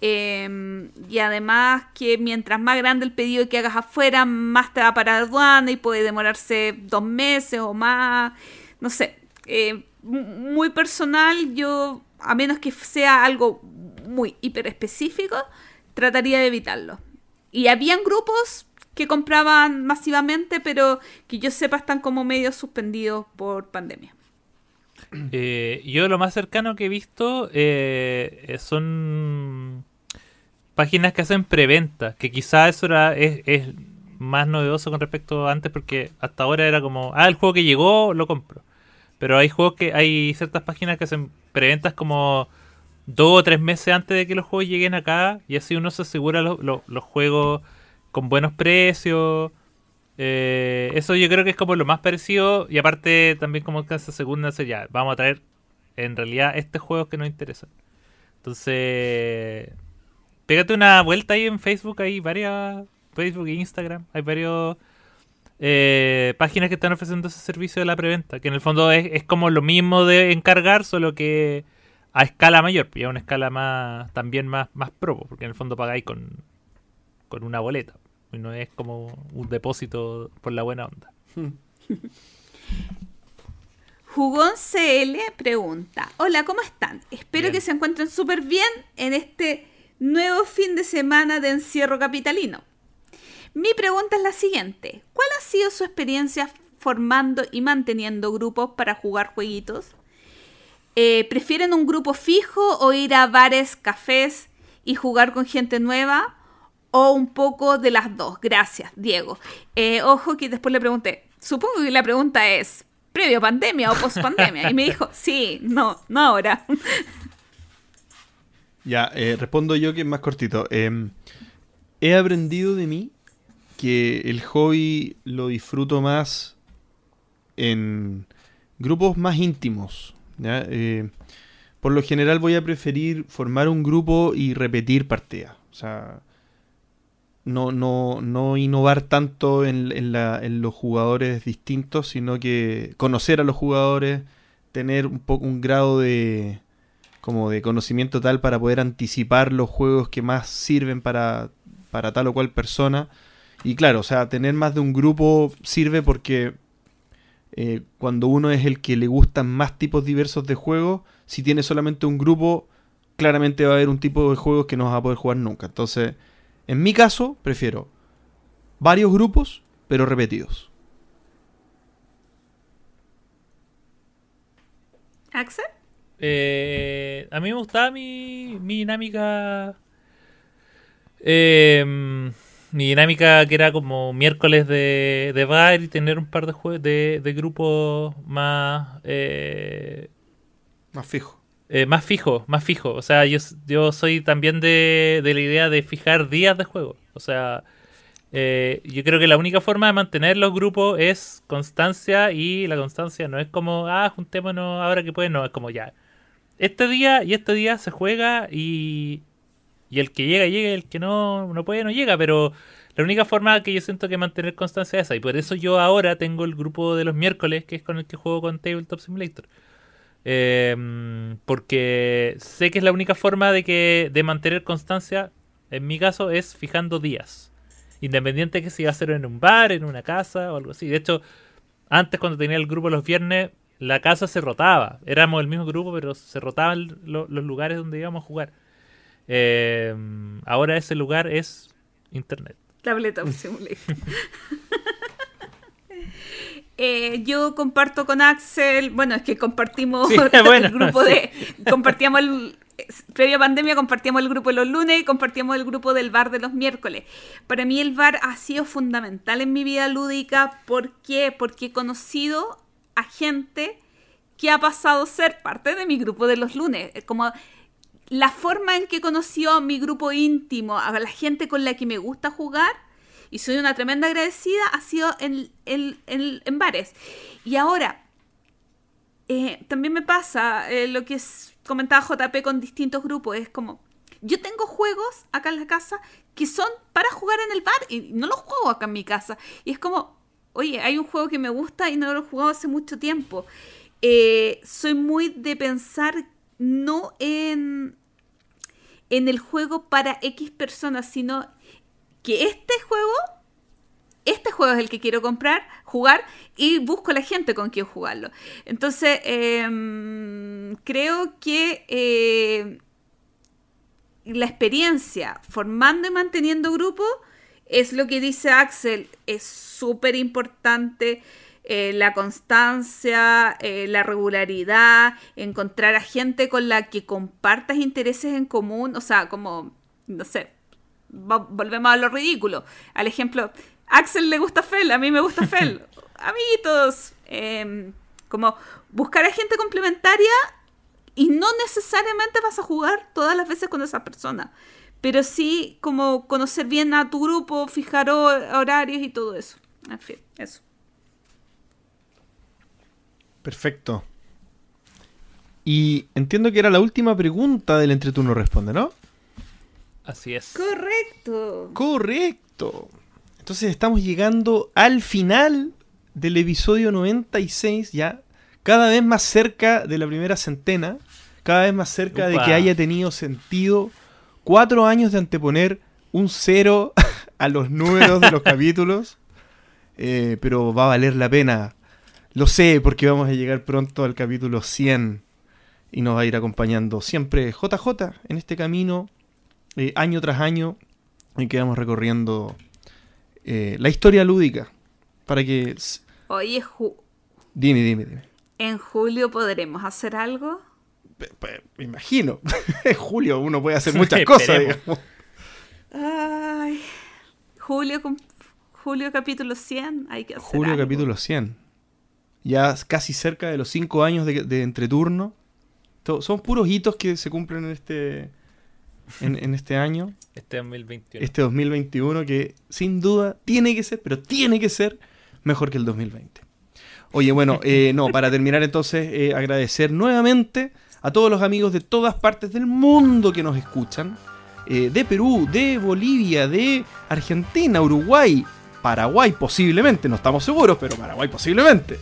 Em, y además que mientras más grande el pedido que hagas afuera, más te va para aduana y puede demorarse dos meses o más. No sé, eh, muy personal, yo, a menos que sea algo muy hiper específico, trataría de evitarlo. Y habían grupos que compraban masivamente, pero que yo sepa están como medio suspendidos por pandemia. Eh, yo lo más cercano que he visto eh, son páginas que hacen preventa, que quizás eso era, es, más novedoso con respecto a antes, porque hasta ahora era como, ah, el juego que llegó, lo compro. Pero hay juegos que, hay ciertas páginas que hacen preventas como dos o tres meses antes de que los juegos lleguen acá y así uno se asegura los juegos con buenos precios. Eh, eso yo creo que es como lo más parecido y aparte también como que hace segunda ya, vamos a traer en realidad este juego que nos interesa. Entonces, pégate una vuelta ahí en Facebook, hay varias Facebook e Instagram. Hay varios eh, páginas que están ofreciendo ese servicio de la preventa, que en el fondo es, es como lo mismo de encargar, solo que a escala mayor, y a una escala más también más, más pro, porque en el fondo pagáis con, con una boleta, y no es como un depósito por la buena onda. Jugón CL pregunta, hola, ¿cómo están? Espero Bien. que se encuentren súper bien en este nuevo fin de semana de encierro capitalino. Mi pregunta es la siguiente, ¿cuál ha sido su experiencia formando y manteniendo grupos para jugar jueguitos? Eh, ¿Prefieren un grupo fijo o ir a bares, cafés y jugar con gente nueva? ¿O un poco de las dos? Gracias, Diego. Eh, ojo que después le pregunté, supongo que la pregunta es, ¿previo pandemia o post pandemia? Y me dijo, sí, no, no ahora. Ya, eh, respondo yo que es más cortito. Em, he aprendido de mí que el hobby lo disfruto más en grupos más íntimos. ¿ya? Eh, por lo general voy a preferir formar un grupo y repetir partidas. O sea, no, no, no innovar tanto en, en la- en los jugadores distintos, sino que conocer a los jugadores, tener un poco un grado de como de conocimiento tal para poder anticipar los juegos que más sirven para, para tal o cual persona. Y claro, o sea, tener más de un grupo sirve porque eh, cuando uno es el que le gustan más tipos diversos de juegos, si tiene solamente un grupo, claramente va a haber un tipo de juegos que no vas a poder jugar nunca. Entonces, en mi caso, prefiero varios grupos, pero repetidos. ¿Axel? Eh, a mí me gustaba mi, mi dinámica. eh, mi dinámica que era como miércoles de, de bar y tener un par de juegos de, de grupos más. eh, Más fijo. Eh, más fijo, más fijo. O sea, yo, yo soy también de, de la idea de fijar días de juego. O sea, eh, yo creo que la única forma de mantener los grupos es constancia y la constancia no es como, ah, juntémonos ahora que pueden, no, es como ya. Este día y este día se juega y, y el que llega, llega, el que no, no puede, no llega, pero la única forma que yo siento que mantener constancia es esa. Y por eso yo ahora tengo el grupo de los miércoles, que es con el que juego con Tabletop Simulator. Eh, porque sé que es la única forma de que de mantener constancia, en mi caso, es fijando días. Independiente que si va a ser en un bar, en una casa o algo así. De hecho, antes cuando tenía el grupo los viernes, la casa se rotaba. Éramos el mismo grupo, pero se rotaban lo- los lugares donde íbamos a jugar. Eh, ahora ese lugar es internet. Tabletop Simulator. Eh, yo comparto con Axel, bueno, es que compartimos Sí, el grupo sí. de, compartíamos el, previa pandemia compartíamos el grupo de los lunes y compartíamos el grupo del bar de los miércoles. Para mí el bar ha sido fundamental en mi vida lúdica, ¿por qué? Porque he conocido a gente que ha pasado a ser parte de mi grupo de los lunes, Es como la forma en que conoció a mi grupo íntimo, a la gente con la que me gusta jugar, y soy una tremenda agradecida, ha sido en, en- en- bares. Y ahora, eh, también me pasa eh, lo que es- comentaba JP con distintos grupos, es como, yo tengo juegos acá en la casa que son para jugar en el bar y no los juego acá en mi casa. Y es como, oye, hay un juego que me gusta y no lo he jugado hace mucho tiempo. Eh, soy muy de pensar no en, en el juego para X personas, sino que este juego, este juego es el que quiero comprar, jugar y busco a la gente con quien jugarlo. Entonces, em, creo que eh, la experiencia formando y manteniendo grupos es lo que dice Axel, es súper importante. eh, la constancia, eh, la regularidad, encontrar a gente con la que compartas intereses en común, o sea, como, no sé, va- volvemos a lo ridículo. Al ejemplo, Axel le gusta Fel, a mí me gusta Fel. Amiguitos, em, como buscar a gente complementaria y no necesariamente vas a jugar todas las veces con esa persona. Pero sí como conocer bien a tu grupo, fijar ho- horarios y todo eso. En fin, eso. Perfecto. Y entiendo que era la última pregunta del entreturno responde, ¿no? Así es. Correcto. Correcto. Entonces estamos llegando al final del episodio 96, ya cada vez más cerca de la primera centena, cada vez más cerca de que haya tenido sentido cuatro años de anteponer un cero a los números de los capítulos. Eh, pero va a valer la pena. Lo sé, porque vamos a llegar pronto al capítulo 100 y nos va a ir acompañando siempre JJ en este camino, eh, año tras año, en que vamos recorriendo eh, la historia lúdica. Para que. Oye, Ju- Dime, dime, dime. ¿en julio podremos hacer algo? Pe- pe- Me imagino. En julio uno puede hacer muchas cosas, digamos. Ay, julio, julio capítulo 100, hay que hacer Julio algo. capítulo 100. Ya casi cerca de los 5 años de, de entreturno. Son puros hitos que se cumplen en este, en, en este año, Este 2021. este 2021, que sin duda tiene que ser, pero tiene que ser mejor que el 2020. Oye, bueno, eh, no, para terminar entonces, eh, agradecer nuevamente a todos los amigos de todas partes del mundo que nos escuchan. eh, de Perú, de Bolivia, de Argentina, Uruguay, Paraguay posiblemente, no estamos seguros, pero Paraguay posiblemente.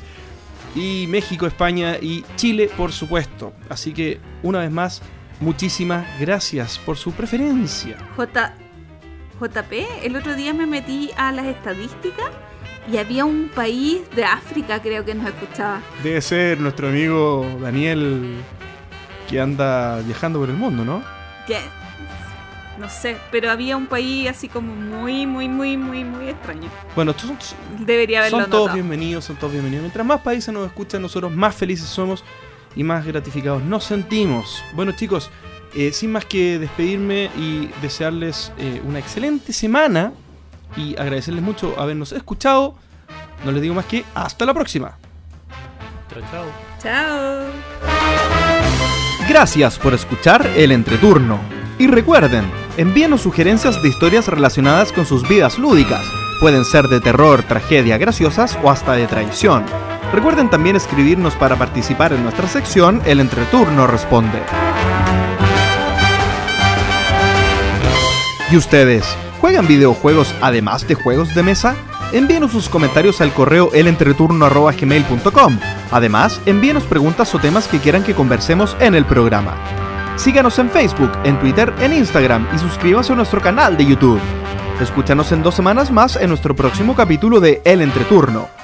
Y México, España y Chile, por supuesto. Así que, una vez más, muchísimas gracias por su preferencia. J JP, el otro día me metí a las estadísticas y había un país de África, creo que nos escuchaba. Debe ser nuestro amigo Daniel que anda viajando por el mundo, ¿no? Que, no sé, pero había un país así como muy, muy, muy, muy, muy extraño. Bueno, estos son, Debería haberlo son todos bienvenidos, son todos bienvenidos. Mientras más países nos escuchan, nosotros más felices somos y más gratificados nos sentimos. Bueno, chicos, eh, sin más que despedirme y desearles eh, una excelente semana y agradecerles mucho habernos escuchado, no les digo más que hasta la próxima. Chao, chao. Chao. Gracias por escuchar el entreturno. Y recuerden, envíenos sugerencias de historias relacionadas con sus vidas lúdicas. Pueden ser de terror, tragedia, graciosas o hasta de traición. Recuerden también escribirnos para participar en nuestra sección El Entreturno Responde. ¿Y ustedes? ¿Juegan videojuegos además de juegos de mesa? Envíenos sus comentarios al correo elentreturno.gmail.com. Además, envíenos preguntas o temas que quieran que conversemos en el programa. Síganos en Facebook, en Twitter, en Instagram y suscríbanse a nuestro canal de YouTube. Escúchanos en dos semanas más en nuestro próximo capítulo de El Entreturno.